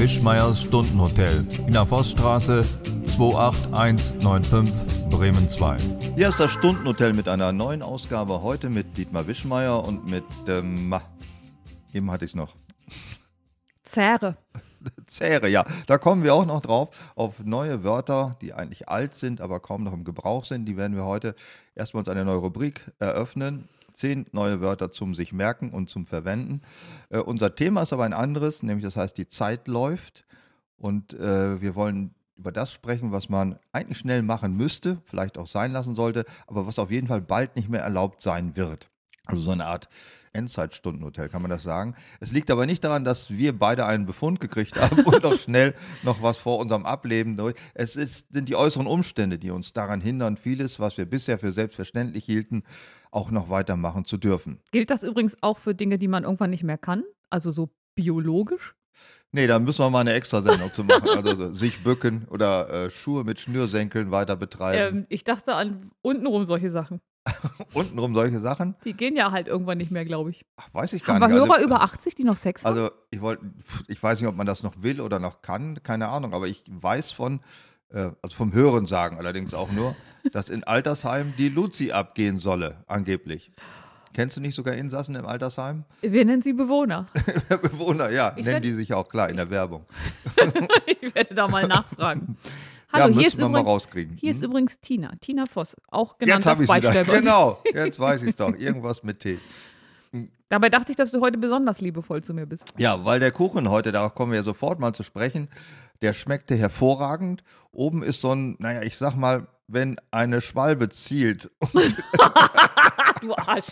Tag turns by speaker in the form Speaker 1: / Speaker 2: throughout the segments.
Speaker 1: Wischmeiers Stundenhotel in der Forststraße 28195 Bremen 2. Hier ist das Stundenhotel mit einer neuen Ausgabe. Heute mit Dietmar Wischmeier und mit, ähm, eben hatte ich es noch.
Speaker 2: Zähre.
Speaker 1: Zähre, ja. Da kommen wir auch noch drauf. Auf neue Wörter, die eigentlich alt sind, aber kaum noch im Gebrauch sind. Die werden wir heute erstmals eine neue Rubrik eröffnen. Zehn neue Wörter zum sich merken und zum Verwenden. Äh, unser Thema ist aber ein anderes, nämlich das heißt, die Zeit läuft. Und äh, wir wollen über das sprechen, was man eigentlich schnell machen müsste, vielleicht auch sein lassen sollte, aber was auf jeden Fall bald nicht mehr erlaubt sein wird. Also so eine Art Endzeitstundenhotel, kann man das sagen. Es liegt aber nicht daran, dass wir beide einen Befund gekriegt haben und auch schnell noch was vor unserem Ableben durch. Es ist, sind die äußeren Umstände, die uns daran hindern, vieles, was wir bisher für selbstverständlich hielten, auch noch weitermachen zu dürfen.
Speaker 2: Gilt das übrigens auch für Dinge, die man irgendwann nicht mehr kann? Also so biologisch?
Speaker 1: Nee, da müssen wir mal eine Extrasendung zu machen. Also sich bücken oder äh, Schuhe mit Schnürsenkeln weiter betreiben.
Speaker 2: Ähm, ich dachte an untenrum solche Sachen.
Speaker 1: untenrum solche Sachen?
Speaker 2: Die gehen ja halt irgendwann nicht mehr, glaube ich.
Speaker 1: Ach, weiß ich gar
Speaker 2: haben
Speaker 1: nicht.
Speaker 2: Haben wir Hörer also, über 80, die noch Sex
Speaker 1: haben? Also ich wollte, ich weiß nicht, ob man das noch will oder noch kann, keine Ahnung, aber ich weiß von, äh, also vom Hören sagen allerdings auch nur, dass in Altersheimen die Luzi abgehen solle, angeblich. Kennst du nicht sogar Insassen im Altersheim?
Speaker 2: Wir nennen sie Bewohner.
Speaker 1: Bewohner, ja, ich nennen die sich auch klar in der Werbung.
Speaker 2: ich werde da mal nachfragen.
Speaker 1: Hallo, ja, hier ist, übrigens, mal rauskriegen.
Speaker 2: hier ist übrigens Tina, Tina Voss, auch genannt
Speaker 1: jetzt als Beistellwort. Genau, jetzt weiß ich es doch. Irgendwas mit T.
Speaker 2: Hm. Dabei dachte ich, dass du heute besonders liebevoll zu mir bist.
Speaker 1: Ja, weil der Kuchen heute, darauf kommen wir ja sofort mal zu sprechen, der schmeckte hervorragend. Oben ist so ein, naja, ich sag mal, wenn eine Schwalbe zielt.
Speaker 2: du Arsch.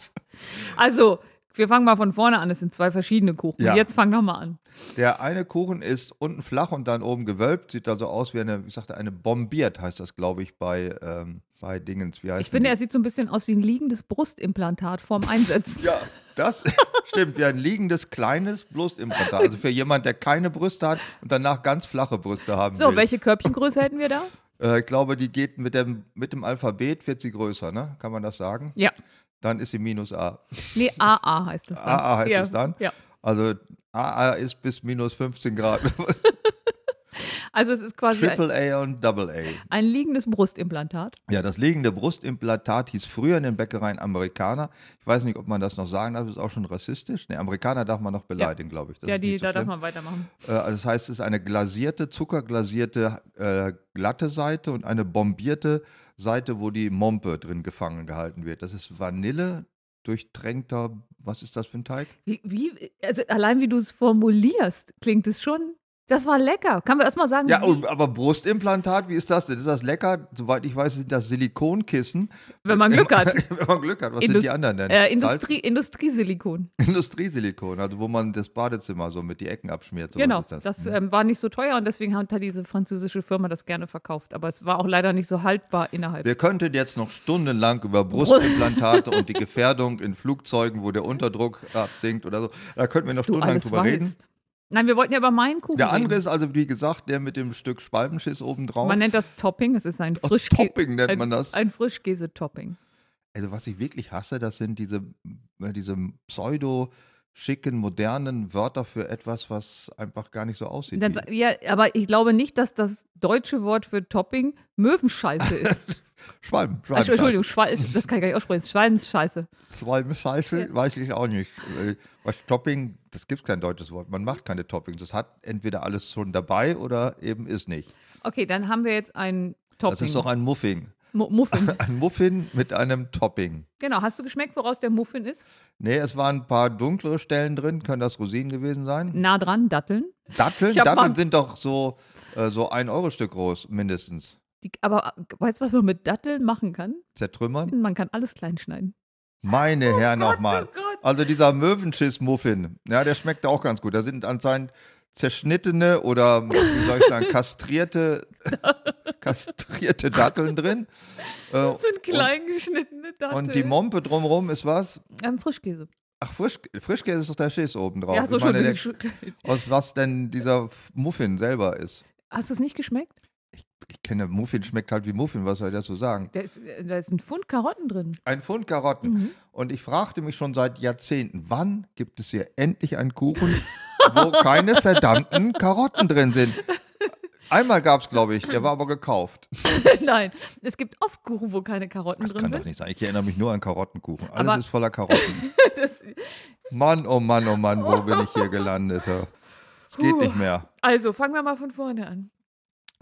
Speaker 2: Also, wir fangen mal von vorne an. Es sind zwei verschiedene Kuchen. Ja. Jetzt fang noch mal an.
Speaker 1: Der eine Kuchen ist unten flach und dann oben gewölbt. Sieht also aus wie eine, ich sagte, eine bombiert heißt das, glaube ich, bei, ähm, bei Dingens. Wie heißt
Speaker 2: ich finde, die? er sieht so ein bisschen aus wie ein liegendes Brustimplantat vorm Einsetzen.
Speaker 1: ja, das stimmt. Wie ein liegendes kleines Brustimplantat. Also für jemand, der keine Brüste hat und danach ganz flache Brüste haben
Speaker 2: so,
Speaker 1: will.
Speaker 2: So, welche Körbchengröße hätten wir da?
Speaker 1: Äh, ich glaube, die geht mit dem, mit dem Alphabet, wird sie größer, ne? Kann man das sagen?
Speaker 2: Ja.
Speaker 1: Dann ist sie minus A.
Speaker 2: Nee, AA heißt es dann.
Speaker 1: AA heißt
Speaker 2: ja.
Speaker 1: es dann?
Speaker 2: Ja.
Speaker 1: Also AA ist bis minus 15 Grad.
Speaker 2: Also es ist quasi
Speaker 1: Triple A und Double A.
Speaker 2: Ein liegendes Brustimplantat.
Speaker 1: Ja, das liegende Brustimplantat hieß früher in den Bäckereien Amerikaner. Ich weiß nicht, ob man das noch sagen darf, das ist auch schon rassistisch. Ne, Amerikaner darf man noch beleidigen, ja. glaube ich.
Speaker 2: Das ja, die, so da schlimm. darf man weitermachen.
Speaker 1: Äh, also das heißt, es ist eine glasierte, zuckerglasierte, äh, glatte Seite und eine bombierte Seite, wo die Mompe drin gefangen gehalten wird. Das ist Vanille, durchtränkter, was ist das für ein Teig?
Speaker 2: Wie, wie also allein wie du es formulierst, klingt es schon das war lecker. Kann man erstmal sagen?
Speaker 1: Ja, wie? aber Brustimplantat, wie ist das denn? Ist das lecker? Soweit ich weiß, sind das Silikonkissen.
Speaker 2: Wenn man Glück hat.
Speaker 1: Wenn man Glück hat. Was Indust sind die anderen denn?
Speaker 2: Äh, Industrie, Industriesilikon.
Speaker 1: Industriesilikon, also wo man das Badezimmer so mit die Ecken abschmiert. So
Speaker 2: genau, das, das mhm. ähm, war nicht so teuer und deswegen hat diese französische Firma das gerne verkauft. Aber es war auch leider nicht so haltbar innerhalb.
Speaker 1: Wir könnten jetzt noch stundenlang über Brustimplantate und die Gefährdung in Flugzeugen, wo der Unterdruck absinkt oder so, da könnten wir noch stundenlang drüber weißt. reden.
Speaker 2: Nein, wir wollten ja über meinen Kuchen
Speaker 1: Der andere ist also, wie gesagt, der mit dem Stück Spalbenschiss oben drauf.
Speaker 2: Man nennt das Topping, es ist ein Frischkäse.
Speaker 1: Topping nennt man das.
Speaker 2: Ein, ein Frischkäse-Topping.
Speaker 1: Also was ich wirklich hasse, das sind diese, äh, diese pseudo schicken, modernen Wörter für etwas, was einfach gar nicht so aussieht.
Speaker 2: Dann, ja, aber ich glaube nicht, dass das deutsche Wort für Topping Möwenscheiße ist.
Speaker 1: Schwalben.
Speaker 2: Schwalben Entschuldigung, Schwal das kann ich gar nicht aussprechen. Schwalbenscheiße.
Speaker 1: Schwalbenscheiße, ja. weiß ich auch nicht. Was Topping, das gibt kein deutsches Wort. Man macht keine Toppings. Das hat entweder alles schon dabei oder eben ist nicht.
Speaker 2: Okay, dann haben wir jetzt ein Topping.
Speaker 1: Das ist doch ein Muffin.
Speaker 2: M Muffin.
Speaker 1: Ein Muffin mit einem Topping.
Speaker 2: Genau. Hast du geschmeckt, woraus der Muffin ist?
Speaker 1: Nee, es waren ein paar dunklere Stellen drin. Können das Rosinen gewesen sein?
Speaker 2: Nah dran, Datteln.
Speaker 1: Datteln? Datteln sind doch so, äh, so ein Euro Stück groß, mindestens.
Speaker 2: Die, aber weißt du, was man mit Datteln machen kann?
Speaker 1: Zertrümmern?
Speaker 2: Man kann alles klein schneiden.
Speaker 1: Meine oh Herren nochmal. Oh also dieser Möwenschiss-Muffin, ja, der schmeckt auch ganz gut. Da sind anscheinend zerschnittene oder wie soll ich sagen, kastrierte, kastrierte Datteln drin.
Speaker 2: Das äh, sind klein geschnittene Datteln.
Speaker 1: Und die Mompe drumherum ist was?
Speaker 2: Ähm, Frischkäse.
Speaker 1: Ach, Frisch, Frischkäse ist doch der Schiss oben drauf.
Speaker 2: Ja, so ich meine, der,
Speaker 1: aus was denn dieser Muffin selber ist.
Speaker 2: Hast du es nicht geschmeckt?
Speaker 1: Ich kenne Muffin, schmeckt halt wie Muffin, was soll ich dazu sagen?
Speaker 2: Da ist, da ist ein Pfund Karotten drin.
Speaker 1: Ein Pfund Karotten. Mhm. Und ich fragte mich schon seit Jahrzehnten, wann gibt es hier endlich einen Kuchen, wo keine verdammten Karotten drin sind. Einmal gab es, glaube ich, der war aber gekauft.
Speaker 2: Nein, es gibt oft Kuchen, wo keine Karotten
Speaker 1: Das
Speaker 2: drin
Speaker 1: kann
Speaker 2: sind.
Speaker 1: doch nicht sein. Ich erinnere mich nur an Karottenkuchen. Alles
Speaker 2: Aber-
Speaker 1: ist voller Karotten.
Speaker 2: Das,
Speaker 1: Mann, oh Mann, oh Mann, wo bin ich hier gelandet? Es geht nicht mehr.
Speaker 2: also, fangen wir mal von vorne an.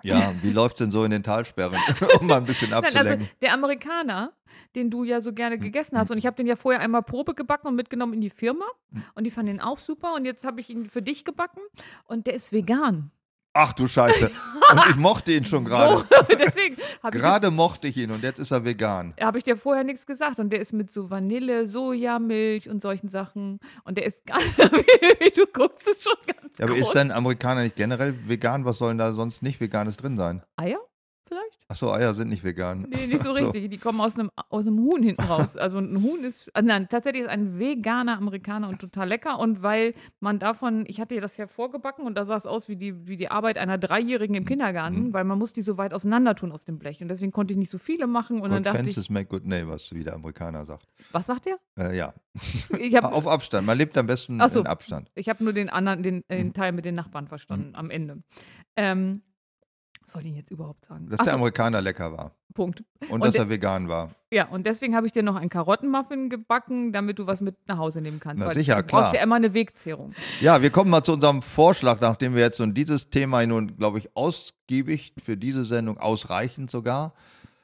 Speaker 1: Ja, wie läuft denn so in den Talsperren, um mal ein bisschen
Speaker 2: Nein, also
Speaker 1: abzulenken?
Speaker 2: der Amerikaner, den du ja so
Speaker 1: Hm.
Speaker 2: gerne gegessen hast, und ich habe den ja vorher einmal Probe gebacken und mitgenommen in die Firma.
Speaker 1: Hm.
Speaker 2: Und die fanden ihn auch super. Und jetzt habe ich ihn für dich gebacken. Und der ist vegan.
Speaker 1: Ach du Scheiße. Und ich mochte ihn schon gerade.
Speaker 2: So, deswegen habe ich,
Speaker 1: Gerade mochte ich ihn und jetzt ist er vegan.
Speaker 2: hab ich dir vorher nichts gesagt. Und der ist mit so Vanille, Sojamilch und solchen Sachen. Und der ist ganz, wie du guckst, ist schon ganz
Speaker 1: Ja, aber
Speaker 2: groß.
Speaker 1: ist denn Amerikaner nicht generell vegan? Was soll denn da sonst nicht Veganes drin sein?
Speaker 2: Eier vielleicht?
Speaker 1: Achso, Eier sind nicht vegan.
Speaker 2: Nee, nicht so
Speaker 1: Ach so.
Speaker 2: richtig. Die kommen aus einem, aus einem Huhn hinten raus. Also ein Huhn ist, also nein, tatsächlich ist ein veganer Amerikaner und total lecker. Und weil man davon, ich hatte das ja vorgebacken und da sah es aus wie die, wie die Arbeit einer Dreijährigen im
Speaker 1: Mhm.
Speaker 2: Kindergarten, weil man muss die so weit auseinander tun aus dem Blech. Und deswegen konnte ich nicht so viele machen. Und dann
Speaker 1: Good
Speaker 2: dachte ich,
Speaker 1: fences make good neighbors, wie der Amerikaner sagt.
Speaker 2: was macht der?
Speaker 1: Äh, ja,
Speaker 2: Ich habe
Speaker 1: auf Abstand. Man lebt am besten
Speaker 2: so.
Speaker 1: in Abstand.
Speaker 2: ich hab nur den anderen, den,
Speaker 1: Mhm.
Speaker 2: den Teil mit den Nachbarn verstanden am Ende. Ähm, was soll ich denn jetzt überhaupt sagen?
Speaker 1: Dass
Speaker 2: Ach
Speaker 1: der
Speaker 2: so,
Speaker 1: Amerikaner lecker war
Speaker 2: Punkt.
Speaker 1: und,
Speaker 2: Und
Speaker 1: dass er vegan war.
Speaker 2: Ja, und deswegen habe ich dir noch einen Karottenmuffin gebacken, damit du was mit nach Hause nehmen kannst.
Speaker 1: Na sicher,
Speaker 2: du brauchst
Speaker 1: klar.
Speaker 2: ja immer eine Wegzehrung.
Speaker 1: Ja, wir kommen mal zu unserem Vorschlag, nachdem wir jetzt nun dieses Thema nun, glaube ich, ausgiebig für diese Sendung, ausreichend sogar,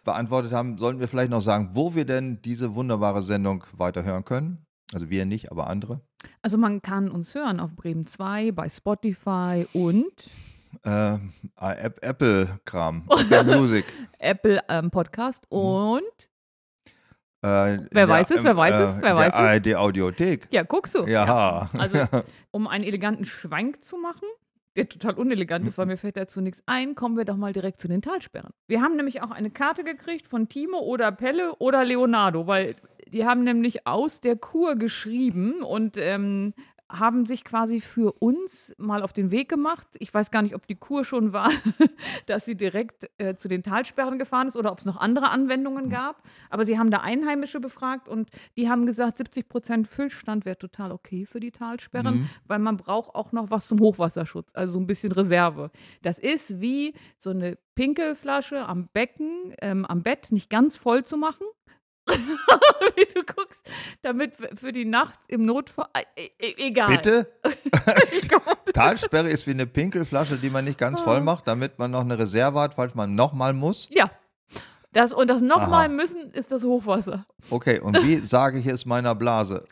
Speaker 1: beantwortet haben, sollten wir vielleicht noch sagen, wo wir denn diese wunderbare Sendung weiterhören können. Also wir nicht, aber andere.
Speaker 2: Also man kann uns hören auf Bremen 2, bei Spotify und
Speaker 1: Äh, App- Apple-Kram, Apple Music.
Speaker 2: Apple ähm, Podcast und
Speaker 1: Äh,
Speaker 2: Wer weiß es, wer weiß es, wer weiß es?
Speaker 1: Der ARD-Audiothek.
Speaker 2: ja, guckst du.
Speaker 1: Ja.
Speaker 2: Also um einen eleganten Schwank zu machen, der total unelegant ist, weil mir fällt dazu nichts ein, kommen wir doch mal direkt zu den Talsperren. Wir haben nämlich auch eine Karte gekriegt von Timo oder Pelle oder Leonardo, weil die haben nämlich aus der Kur geschrieben und ähm, haben sich quasi für uns mal auf den Weg gemacht. Ich weiß gar nicht, ob die Kur schon war, dass sie direkt äh, zu den Talsperren gefahren ist oder ob es noch andere Anwendungen gab. Aber sie haben da Einheimische befragt und die haben gesagt, 70 Prozent Füllstand wäre total okay für die Talsperren,
Speaker 1: Mhm.
Speaker 2: weil man braucht auch noch was zum Hochwasserschutz, also so ein bisschen Reserve. Das ist wie so eine Pinkelflasche am Becken, ähm, am Bett nicht ganz voll zu machen. wie du guckst, damit für die Nacht im Notfall. Äh, äh, egal.
Speaker 1: Bitte? Talsperre ist wie eine Pinkelflasche, die man nicht ganz
Speaker 2: Ah.
Speaker 1: voll macht, damit man noch eine Reserve hat, falls man nochmal muss.
Speaker 2: ja. Das, und das nochmal müssen ist das Hochwasser.
Speaker 1: Okay, und wie sage ich es meiner Blase?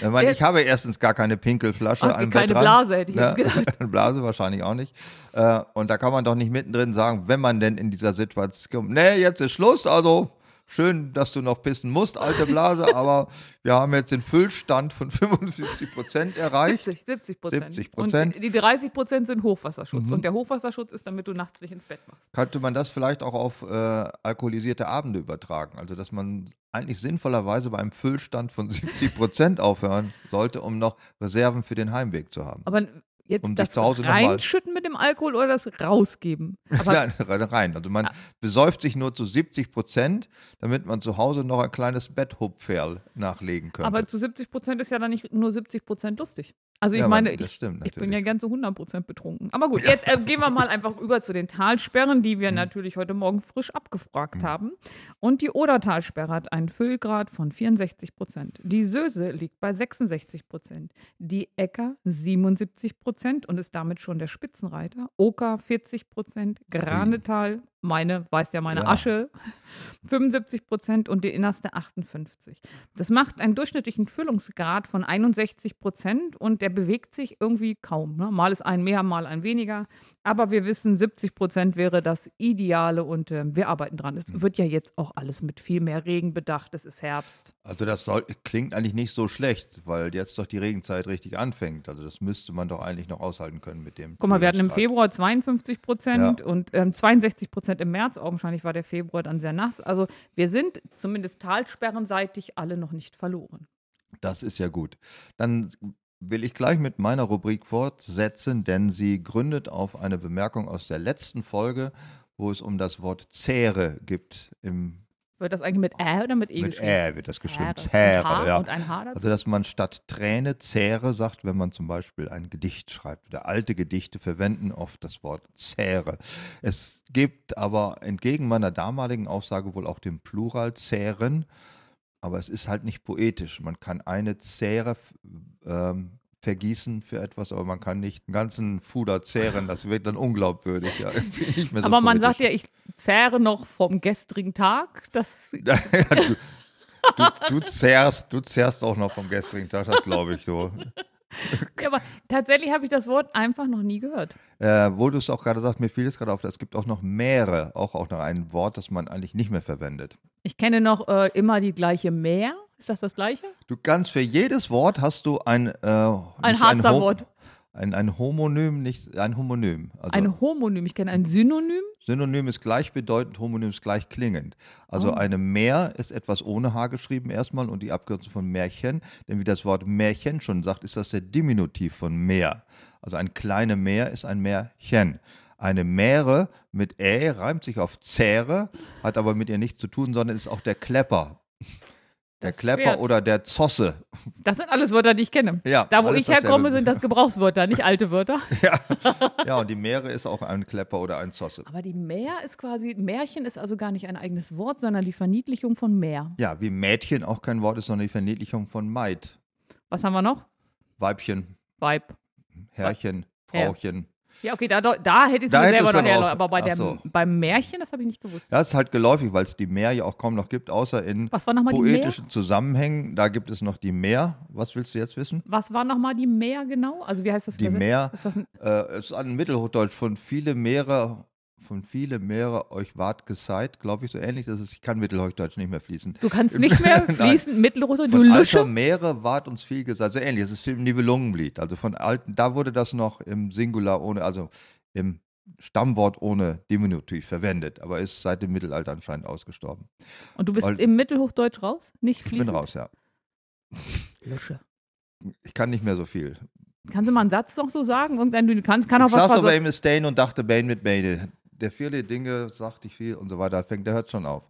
Speaker 1: Ich, meine, ich habe erstens gar keine Pinkelflasche
Speaker 2: Ach,
Speaker 1: am
Speaker 2: keine
Speaker 1: Bett dran.
Speaker 2: Blase, hätte ich
Speaker 1: Ja,
Speaker 2: jetzt gedacht.
Speaker 1: Blase wahrscheinlich auch nicht. Äh, und da kann man doch nicht mittendrin sagen, wenn man denn in dieser Situation, nee, jetzt ist Schluss, also schön, dass du noch pissen musst, alte Blase, aber wir haben jetzt den Füllstand von 75 Prozent erreicht.
Speaker 2: 70, 70 Prozent.
Speaker 1: 70%.
Speaker 2: Und die 30 Prozent sind Hochwasserschutz.
Speaker 1: Mhm.
Speaker 2: Und der Hochwasserschutz ist, damit du nachts nicht ins Bett machst.
Speaker 1: Könnte man das vielleicht auch auf äh, alkoholisierte Abende übertragen? Also, dass man eigentlich sinnvollerweise bei einem Füllstand von 70 Prozent aufhören sollte, um noch Reserven für den Heimweg zu haben.
Speaker 2: Aber jetzt
Speaker 1: Um dich
Speaker 2: das reinschütten mit dem Alkohol oder das rausgeben. Aber
Speaker 1: Nein, rein. Also man besäuft sich nur zu 70 Prozent, damit man zu Hause noch ein kleines Betthupferl nachlegen könnte.
Speaker 2: Aber zu 70 Prozent ist ja dann nicht nur 70 Prozent lustig. Also ich
Speaker 1: Ja,
Speaker 2: meine, ich,
Speaker 1: stimmt
Speaker 2: ich bin ja gern zu 100 Prozent betrunken. Aber gut, jetzt äh, gehen wir mal einfach über zu den Talsperren, die wir natürlich heute Morgen frisch abgefragt haben. Und die Odertalsperre hat einen Füllgrad von 64 Prozent. Die Söse liegt bei 66 Prozent. Die Äcker 77 Prozent und ist damit schon der Spitzenreiter. Oker 40 Prozent. Granetal, meine, weiß ja meine
Speaker 1: Ja.
Speaker 2: Asche, 75 Prozent und die innerste 58. Das macht einen durchschnittlichen Füllungsgrad von 61 Prozent und der bewegt sich irgendwie kaum. Ne? Mal ist ein mehr, mal ein weniger. Aber wir wissen, 70 Prozent wäre das Ideale und äh, wir arbeiten dran. Es
Speaker 1: Hm.
Speaker 2: wird ja jetzt auch alles mit viel mehr Regen bedacht. Es ist Herbst.
Speaker 1: Also das soll, klingt eigentlich nicht so schlecht, weil jetzt doch die Regenzeit richtig anfängt. Also das müsste man doch eigentlich noch aushalten können mit dem.
Speaker 2: Guck mal, wir hatten im. Februar 52 Prozent
Speaker 1: Ja.
Speaker 2: und ähm, 62 Prozent im März. Augenscheinlich war der Februar dann sehr nass. Also wir sind zumindest talsperrenseitig alle noch nicht verloren.
Speaker 1: Das ist ja gut. Dann will ich gleich mit meiner Rubrik fortsetzen, denn sie gründet auf eine Bemerkung aus der letzten Folge, wo es um das Wort Zähre gibt im
Speaker 2: Wird das eigentlich mit Ä oder mit E
Speaker 1: Mit
Speaker 2: geschrieben?
Speaker 1: Ä wird das geschrieben.
Speaker 2: Zähre.
Speaker 1: Ja.
Speaker 2: und ein H dazu?
Speaker 1: Also, dass man statt Träne Zähre sagt, wenn man zum Beispiel ein Gedicht schreibt. Oder alte Gedichte verwenden oft das Wort Zähre. Es gibt aber entgegen meiner damaligen Aussage wohl auch den Plural Zähren, aber es ist halt nicht poetisch. Man kann eine Zähre ähm, vergießen für etwas, aber man kann nicht einen ganzen Fuder zehren. Das wird dann unglaubwürdig. Ja. Mehr so
Speaker 2: Aber man
Speaker 1: poetisch.
Speaker 2: sagt ja, ich zehre noch vom gestrigen Tag. Das,
Speaker 1: Ja, du, du, du, zehrst, du zehrst auch noch vom gestrigen Tag, das glaube ich so.
Speaker 2: ja, aber tatsächlich habe ich das Wort einfach noch nie gehört.
Speaker 1: Äh, wo du es auch gerade sagst, mir fiel es gerade auf, es gibt auch noch Meere, auch, auch noch ein Wort, das man eigentlich nicht mehr verwendet.
Speaker 2: Ich kenne noch äh, immer die gleiche Meer. Ist das das gleiche?
Speaker 1: Du kannst für jedes Wort hast du ein äh,
Speaker 2: Ein Harzer
Speaker 1: Ho-
Speaker 2: Wort.
Speaker 1: Ein, ein Homonym, nicht ein Homonym. Also
Speaker 2: Ein Homonym. Ich kenne ein Synonym.
Speaker 1: Synonym ist gleichbedeutend, Homonym ist gleich klingend. Also
Speaker 2: Oh.
Speaker 1: eine Meer ist etwas ohne H geschrieben erstmal und die Abkürzung von Märchen. Denn wie das Wort Märchen schon sagt, ist das der Diminutiv von Meer. Also ein kleine Meer ist ein Märchen. Eine Mähre mit Ä reimt sich auf Zähre, hat aber mit ihr nichts zu tun, sondern ist auch der Klepper. Der Klepper
Speaker 2: Pferd.
Speaker 1: oder der Zosse.
Speaker 2: Das sind alles Wörter, die ich kenne.
Speaker 1: Ja,
Speaker 2: Da, wo ich herkomme, sind das Gebrauchswörter, nicht alte Wörter.
Speaker 1: Ja, und die Mähre ist auch ein Klepper oder ein Zosse.
Speaker 2: Aber die Meer ist quasi, Märchen ist also gar nicht ein eigenes Wort, sondern die Verniedlichung von Meer.
Speaker 1: Ja, wie Mädchen auch kein Wort ist, sondern die Verniedlichung von Maid.
Speaker 2: Was haben wir noch?
Speaker 1: Weibchen,
Speaker 2: Weib.
Speaker 1: Herrchen,
Speaker 2: Ja.
Speaker 1: Frauchen.
Speaker 2: Ja, okay, da, da hätte ich es mir selber noch herleiten. Aber bei der,
Speaker 1: so.
Speaker 2: beim Märchen, das habe ich nicht gewusst.
Speaker 1: Ja, ist halt geläufig, weil es die Meer ja auch kaum noch gibt, außer in poetischen Zusammenhängen. Da gibt es noch die Meer. Was willst du jetzt wissen?
Speaker 2: Was war nochmal die Meer genau? Also wie heißt das?
Speaker 1: Die? Meer
Speaker 2: Ist das ein,
Speaker 1: äh, es ist ein Mittelhochdeutsch von viele Meere, von viele Meere euch ward geseit, glaube ich, so ähnlich. Das ist, ich kann Mittelhochdeutsch nicht mehr fließen.
Speaker 2: du kannst nicht mehr fließen, Mittelrote, du Lusche.
Speaker 1: Meere ward uns viel gesagt. So ähnlich. Das ist im Nibelungenlied. Also von alten, da wurde das noch im Singular ohne, also im Stammwort ohne Diminutiv verwendet, aber ist seit dem Mittelalter anscheinend ausgestorben.
Speaker 2: Und du bist
Speaker 1: Weil-
Speaker 2: im Mittelhochdeutsch raus? Nicht
Speaker 1: Ich
Speaker 2: fließend?
Speaker 1: bin raus, ja.
Speaker 2: Lusche.
Speaker 1: Ich kann nicht mehr so viel.
Speaker 2: Kannst du mal einen Satz noch so sagen? Irgendein, du kannst, kann auch
Speaker 1: ich
Speaker 2: was
Speaker 1: saß aber im Stain und dachte Bane mit Bane. Der viele Dinge sagte ich viel und so weiter. Fängt, der hört schon auf.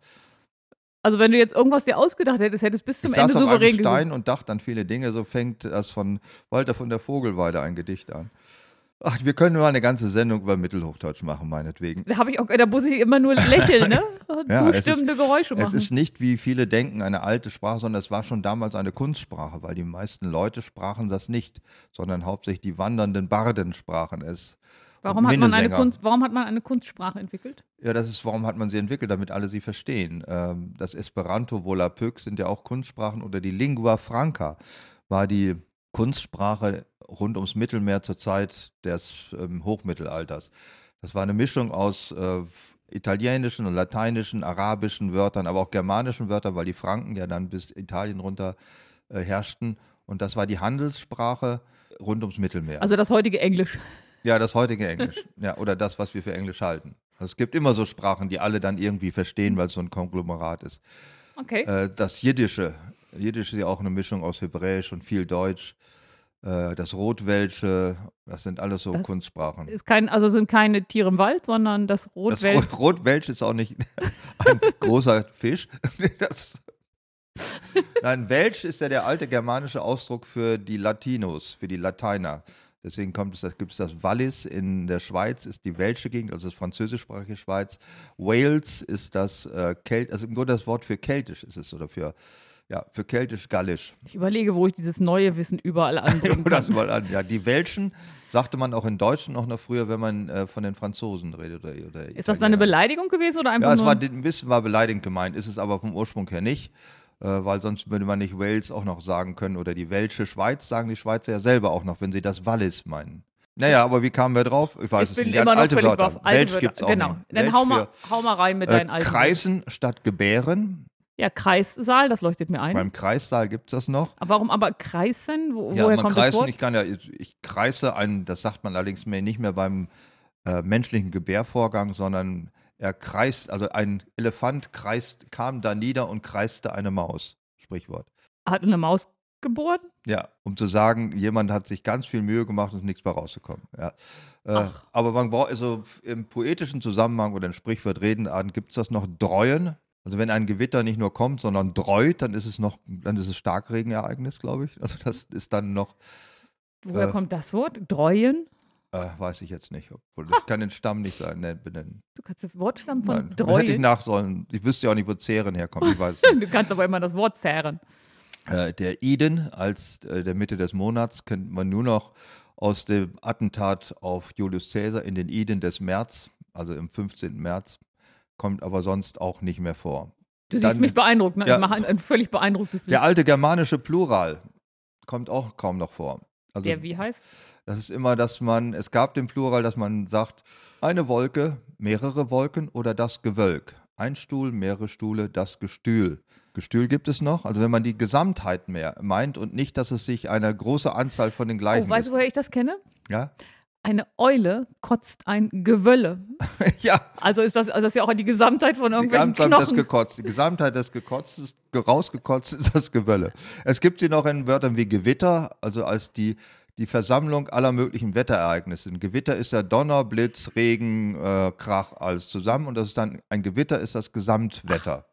Speaker 2: Also wenn du jetzt irgendwas dir ausgedacht hättest, hättest bis zum
Speaker 1: ich
Speaker 2: Ende
Speaker 1: saß auf einem
Speaker 2: souverän
Speaker 1: Stein und dachte an viele Dinge. So fängt das von Walter von der Vogelweide ein Gedicht an. Ach, wir können mal eine ganze Sendung über Mittelhochdeutsch machen, meinetwegen.
Speaker 2: Da, ich auch, da muss ich immer nur lächeln, ne?
Speaker 1: Ja, es ist-
Speaker 2: Zustimmende Geräusche
Speaker 1: Es
Speaker 2: machen.
Speaker 1: ist nicht, wie viele denken, eine alte Sprache, sondern es war schon damals eine Kunstsprache, weil die meisten Leute sprachen das nicht, sondern hauptsächlich die wandernden Barden sprachen es.
Speaker 2: Warum, hat man eine. Kunst, warum hat man eine Kunstsprache entwickelt?
Speaker 1: Ja, das ist, warum hat man sie entwickelt, damit alle sie verstehen. Ähm, das Esperanto, Volapük sind ja auch Kunstsprachen oder die Lingua Franca war die Kunstsprache rund ums Mittelmeer zur Zeit des ähm, Hochmittelalters. Das war eine Mischung aus äh, italienischen und lateinischen, arabischen Wörtern, aber auch germanischen Wörtern, weil die Franken ja dann bis Italien runter äh, herrschten. Und das war die Handelssprache rund ums Mittelmeer.
Speaker 2: Also das heutige Englisch.
Speaker 1: Ja, das heutige Englisch. ja, oder das, was wir für Englisch halten. Also es gibt immer so Sprachen, die alle dann irgendwie verstehen, weil es so ein Konglomerat ist.
Speaker 2: Okay.
Speaker 1: Äh, das Jiddische. Jiddisch ist ja auch eine Mischung aus Hebräisch und viel Deutsch. Äh, das Rotwelsche, das sind alles so
Speaker 2: Das
Speaker 1: Kunstsprachen.
Speaker 2: ist kein, also sind keine Tiere im Wald, sondern das
Speaker 1: Das
Speaker 2: Rotwelt.
Speaker 1: Rot Rotwelsch ist auch nicht ein großer Fisch. Das Nein, Welsch ist ja der alte germanische Ausdruck für die Latinos, für die Lateiner. Deswegen kommt es, gibt es das Wallis in der Schweiz, ist die welsche Gegend, also das französischsprachige Schweiz. Wales ist das äh, Kelt, also im Grunde das Wort für keltisch ist es oder für, ja, für keltisch-gallisch.
Speaker 2: Ich überlege, wo ich dieses neue Wissen überall anbringen
Speaker 1: das mal an. Ja, die Welschen sagte man auch in Deutschen auch noch früher, wenn man äh, von den Franzosen redet. Oder, oder
Speaker 2: Ist das eine. Beleidigung gewesen oder einfach
Speaker 1: Ja, es
Speaker 2: nur?
Speaker 1: war ein bisschen war beleidigend gemeint, ist es aber vom Ursprung her nicht, weil sonst würde man nicht Wales auch noch sagen können oder die Welsche Schweiz sagen die Schweizer ja selber auch noch, wenn sie das Wallis meinen. Naja, aber wie kamen wir drauf? Ich weiß
Speaker 2: ich
Speaker 1: es
Speaker 2: bin
Speaker 1: nicht.
Speaker 2: immer noch
Speaker 1: alte Wörter.
Speaker 2: Alte
Speaker 1: Welsch
Speaker 2: Wörter.
Speaker 1: gibt es auch
Speaker 2: Genau.
Speaker 1: nicht.
Speaker 2: Dann hau mal, hau mal rein mit
Speaker 1: äh,
Speaker 2: deinen alten.
Speaker 1: Kreisen statt Gebären.
Speaker 2: Ja, Kreissaal, das leuchtet mir ein.
Speaker 1: Beim Kreissaal gibt es das noch.
Speaker 2: Aber warum aber Kreisen? Wo,
Speaker 1: Ja,
Speaker 2: woher kommt das
Speaker 1: kreisen,
Speaker 2: Wort?
Speaker 1: ich kann ja, ich, ich kreise einen, das sagt man allerdings mehr nicht mehr beim äh, menschlichen Gebärvorgang, sondern er kreist, also ein Elefant kreist, kam da nieder und kreiste eine Maus. Sprichwort.
Speaker 2: Hat eine Maus geboren?
Speaker 1: Ja, um zu sagen, jemand hat sich ganz viel Mühe gemacht und ist nichts bei rausgekommen. Ja. Äh, aber man braucht, also im poetischen Zusammenhang oder im Sprichwort Redenarten gibt es das noch Dreuen. Also wenn ein Gewitter nicht nur kommt, sondern dreut, dann ist es noch, dann ist es Starkregenereignis, glaube ich. Also das ist dann noch,
Speaker 2: Woher
Speaker 1: Äh.
Speaker 2: kommt das Wort? Dreuen?
Speaker 1: Äh, weiß ich jetzt nicht. Obwohl, ich kann den Stamm nicht sein, ne, benennen.
Speaker 2: Du kannst den Wortstamm von
Speaker 1: Nein, hätte ich nach sollen. Ich wüsste ja auch nicht, wo Zehren herkommt. Ich weiß nicht.
Speaker 2: Du kannst aber immer das Wort zerren.
Speaker 1: Äh, der Eden als äh, der Mitte des Monats kennt man nur noch aus dem Attentat auf Julius Caesar in den Eden des März, also im 15. März, kommt aber sonst auch nicht mehr vor.
Speaker 2: Du
Speaker 1: Dann-
Speaker 2: siehst mich beeindruckt, ne?
Speaker 1: Ja.
Speaker 2: Ich mache ein, ein völlig beeindrucktes
Speaker 1: Der
Speaker 2: Lied.
Speaker 1: alte germanische Plural kommt auch kaum noch vor. Also
Speaker 2: Der wie heißt?
Speaker 1: das ist immer, dass man, es gab den Plural, dass man sagt, eine Wolke, mehrere Wolken oder das Gewölk. Ein Stuhl, mehrere Stuhle, das Gestühl. Gestühl gibt es noch, also wenn man die Gesamtheit mehr meint und nicht, dass es sich eine große Anzahl von den gleichen
Speaker 2: Oh, weißt du, woher ich das kenne?
Speaker 1: Ja?
Speaker 2: Eine Eule kotzt ein Gewölle.
Speaker 1: ja,
Speaker 2: Also ist das, also das ist ja auch die Gesamtheit von
Speaker 1: die
Speaker 2: irgendwelchen
Speaker 1: Gesamtheit des
Speaker 2: Knochen.
Speaker 1: Gekotzt. Die Gesamtheit des Gekotztes, rausgekotzt ist das Gewölle. Es gibt sie noch in Wörtern wie Gewitter, also als die, die Versammlung aller möglichen Wetterereignisse. Ein Gewitter ist ja Donner, Blitz, Regen, äh, Krach, alles zusammen. Und das ist dann, ein Gewitter ist das Gesamtwetter.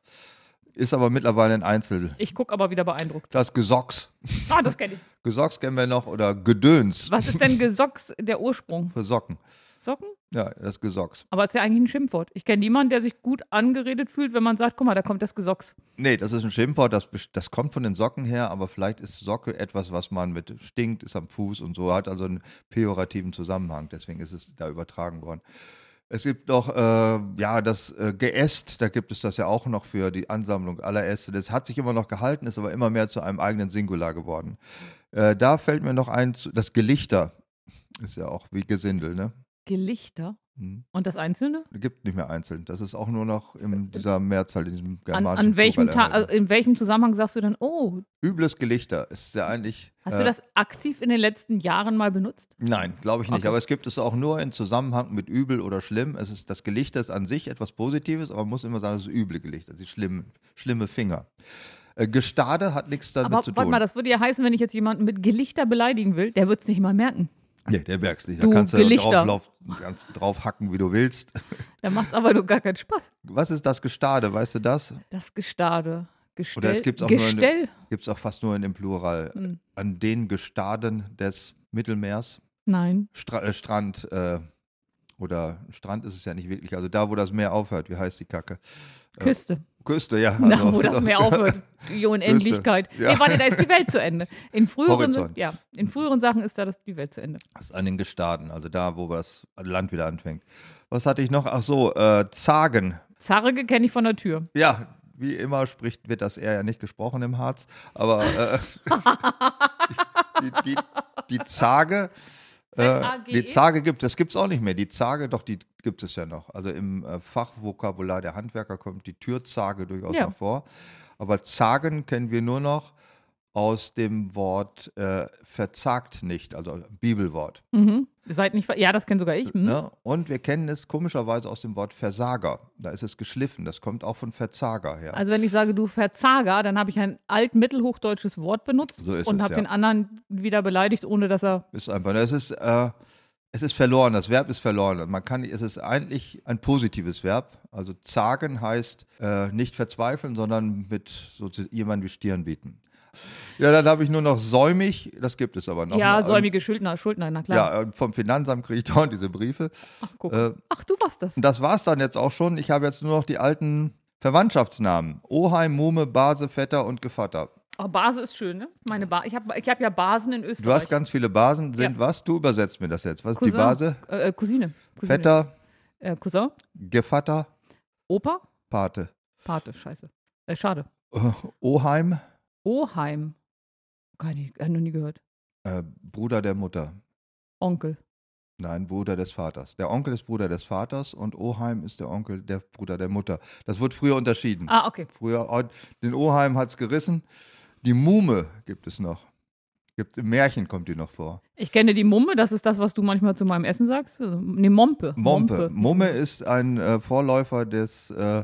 Speaker 1: Ist aber mittlerweile ein Einzel.
Speaker 2: Ich gucke aber wieder beeindruckt.
Speaker 1: Das Gesocks.
Speaker 2: Ah, das kenne ich.
Speaker 1: Gesocks kennen wir noch oder Gedöns
Speaker 2: Was ist denn Gesocks der Ursprung?
Speaker 1: für Socken.
Speaker 2: Socken?
Speaker 1: Ja, das Gesocks.
Speaker 2: Aber es ist ja eigentlich ein Schimpfwort. Ich kenne niemanden, der sich gut angeredet fühlt, wenn man sagt, guck mal, da kommt das Gesocks.
Speaker 1: Nee, das ist ein Schimpfwort, das, das kommt von den Socken her, aber vielleicht ist Socke etwas, was man mit stinkt, ist am Fuß und so, hat also einen pejorativen Zusammenhang, deswegen ist es da übertragen worden. Es gibt noch, äh, ja, das äh, Geäst, da gibt es das ja auch noch für die Ansammlung aller Äste. Das hat sich immer noch gehalten, ist aber immer mehr zu einem eigenen Singular geworden. Äh, da fällt mir noch ein, das Gelichter ist ja auch wie Gesindel, ne?
Speaker 2: Gelichter.
Speaker 1: Hm.
Speaker 2: Und das Einzelne?
Speaker 1: Gibt nicht mehr einzeln. Das ist auch nur noch in dieser Mehrzahl, in diesem
Speaker 2: An,
Speaker 1: germanischen
Speaker 2: an welchem Tag,
Speaker 1: erhalten.
Speaker 2: also in welchem Zusammenhang sagst du dann, oh,
Speaker 1: Übles Gelichter ist ja eigentlich.
Speaker 2: hast
Speaker 1: äh,
Speaker 2: du das aktiv in den letzten Jahren mal benutzt?
Speaker 1: Nein, glaube ich nicht.
Speaker 2: Okay.
Speaker 1: Aber es gibt es auch nur in Zusammenhang mit übel oder schlimm. Es ist, das Gelichter ist an sich etwas Positives, aber man muss immer sagen, es ist üble Gelichter, die schlimm, schlimme Finger. Äh, Gestade hat nichts damit
Speaker 2: Aber
Speaker 1: zu
Speaker 2: warte
Speaker 1: tun.
Speaker 2: mal, das würde ja heißen, wenn ich jetzt jemanden mit Gelichter beleidigen will, der wird es nicht mal merken.
Speaker 1: Nee, der merkst nicht. Da
Speaker 2: Du
Speaker 1: kannst du
Speaker 2: Gelichter.
Speaker 1: drauf, kannst drauf hacken, wie du willst.
Speaker 2: Da macht es aber nur gar keinen Spaß.
Speaker 1: Was ist das Gestade? Weißt du das?
Speaker 2: Das Gestade. Gestell.
Speaker 1: Oder es gibt's auch nur
Speaker 2: Gestell?
Speaker 1: Gibt es auch fast nur in dem Plural.
Speaker 2: Hm.
Speaker 1: An den Gestaden des Mittelmeers.
Speaker 2: Nein.
Speaker 1: Stra äh, Strand äh, oder Strand ist es ja nicht wirklich. Also da, wo das Meer aufhört. Wie heißt die Kacke?
Speaker 2: Küste.
Speaker 1: Küste, ja.
Speaker 2: Na,
Speaker 1: also-
Speaker 2: wo das Meer aufhört. Die Unendlichkeit.
Speaker 1: Ja.
Speaker 2: Nee, warte, da ist die Welt zu Ende. In früheren, ja, in früheren Sachen ist da das, die Welt zu Ende.
Speaker 1: Das ist an den Gestaden, also da, wo das Land wieder anfängt. Was hatte ich noch? Ach so, äh, Zagen.
Speaker 2: Zarge kenne ich von der Tür.
Speaker 1: Ja, wie immer spricht, wird das eher ja nicht gesprochen im Harz, aber äh, die, die, die Zage, äh,
Speaker 2: Z-A-G-E?
Speaker 1: die Zage gibt es, gibt es auch nicht mehr. Die Zage, doch, die gibt es ja noch. Also im äh, Fachvokabular der Handwerker kommt die Türzage durchaus
Speaker 2: Ja.
Speaker 1: noch vor. Aber Zagen kennen wir nur noch aus dem Wort äh, verzagt nicht, also Bibelwort.
Speaker 2: Mhm. Seid nicht, ja, das kenne sogar ich. Hm?
Speaker 1: Ne? Und wir kennen es komischerweise aus dem Wort Versager. Da ist es geschliffen. Das kommt auch von Verzager her.
Speaker 2: Also wenn ich sage, du Verzager, dann habe ich ein alt-mittelhochdeutsches Wort benutzt
Speaker 1: So
Speaker 2: und habe
Speaker 1: ja.
Speaker 2: den anderen wieder beleidigt, ohne dass er.
Speaker 1: ist einfach, es ist, äh, es ist verloren. Das Verb ist verloren. Man kann, es ist eigentlich ein positives Verb. Also zagen heißt äh, nicht verzweifeln, sondern mit so jemandem die Stirn bieten. Ja, dann habe ich nur noch säumig. Das gibt es aber noch.
Speaker 2: ja,
Speaker 1: ne?
Speaker 2: säumige Schuldner, Schuldner, na klar.
Speaker 1: Ja, äh, vom Finanzamt kriege ich dauernd diese Briefe.
Speaker 2: Ach, guck.
Speaker 1: Äh,
Speaker 2: Ach, du warst das.
Speaker 1: Das war's dann jetzt auch schon. Ich habe jetzt nur noch die alten Verwandtschaftsnamen. Oheim, Mume, Base, Vetter und Gevatter.
Speaker 2: Oh, Base ist schön, ne? Meine ba ich habe ich hab ja Basen in Österreich.
Speaker 1: Du hast ganz viele Basen. Sind
Speaker 2: Ja.
Speaker 1: was? Du übersetzt mir das jetzt. Was ist
Speaker 2: Cousin,
Speaker 1: die Base?
Speaker 2: Äh, äh, Cousine. Cousine.
Speaker 1: Vetter,
Speaker 2: Äh, Cousin.
Speaker 1: Gevatter,
Speaker 2: Opa.
Speaker 1: Pate.
Speaker 2: Pate, scheiße. Äh, schade.
Speaker 1: Oheim,
Speaker 2: Oheim. Keine, äh, noch nie gehört.
Speaker 1: äh, Bruder der Mutter.
Speaker 2: Onkel.
Speaker 1: Nein, Bruder des Vaters. Der Onkel ist Bruder des Vaters und Oheim ist der Onkel der Bruder der Mutter. Das wird früher unterschieden.
Speaker 2: Ah, okay.
Speaker 1: Früher, oh, den Oheim hat es gerissen. Die Mume gibt es noch. Gibt, Im Märchen kommt die noch vor.
Speaker 2: Ich kenne die Mumme, das ist das, was du manchmal zu meinem Essen sagst. Also, Nee, Mompe.
Speaker 1: Mompe. Mumme ist ein äh, Vorläufer des äh,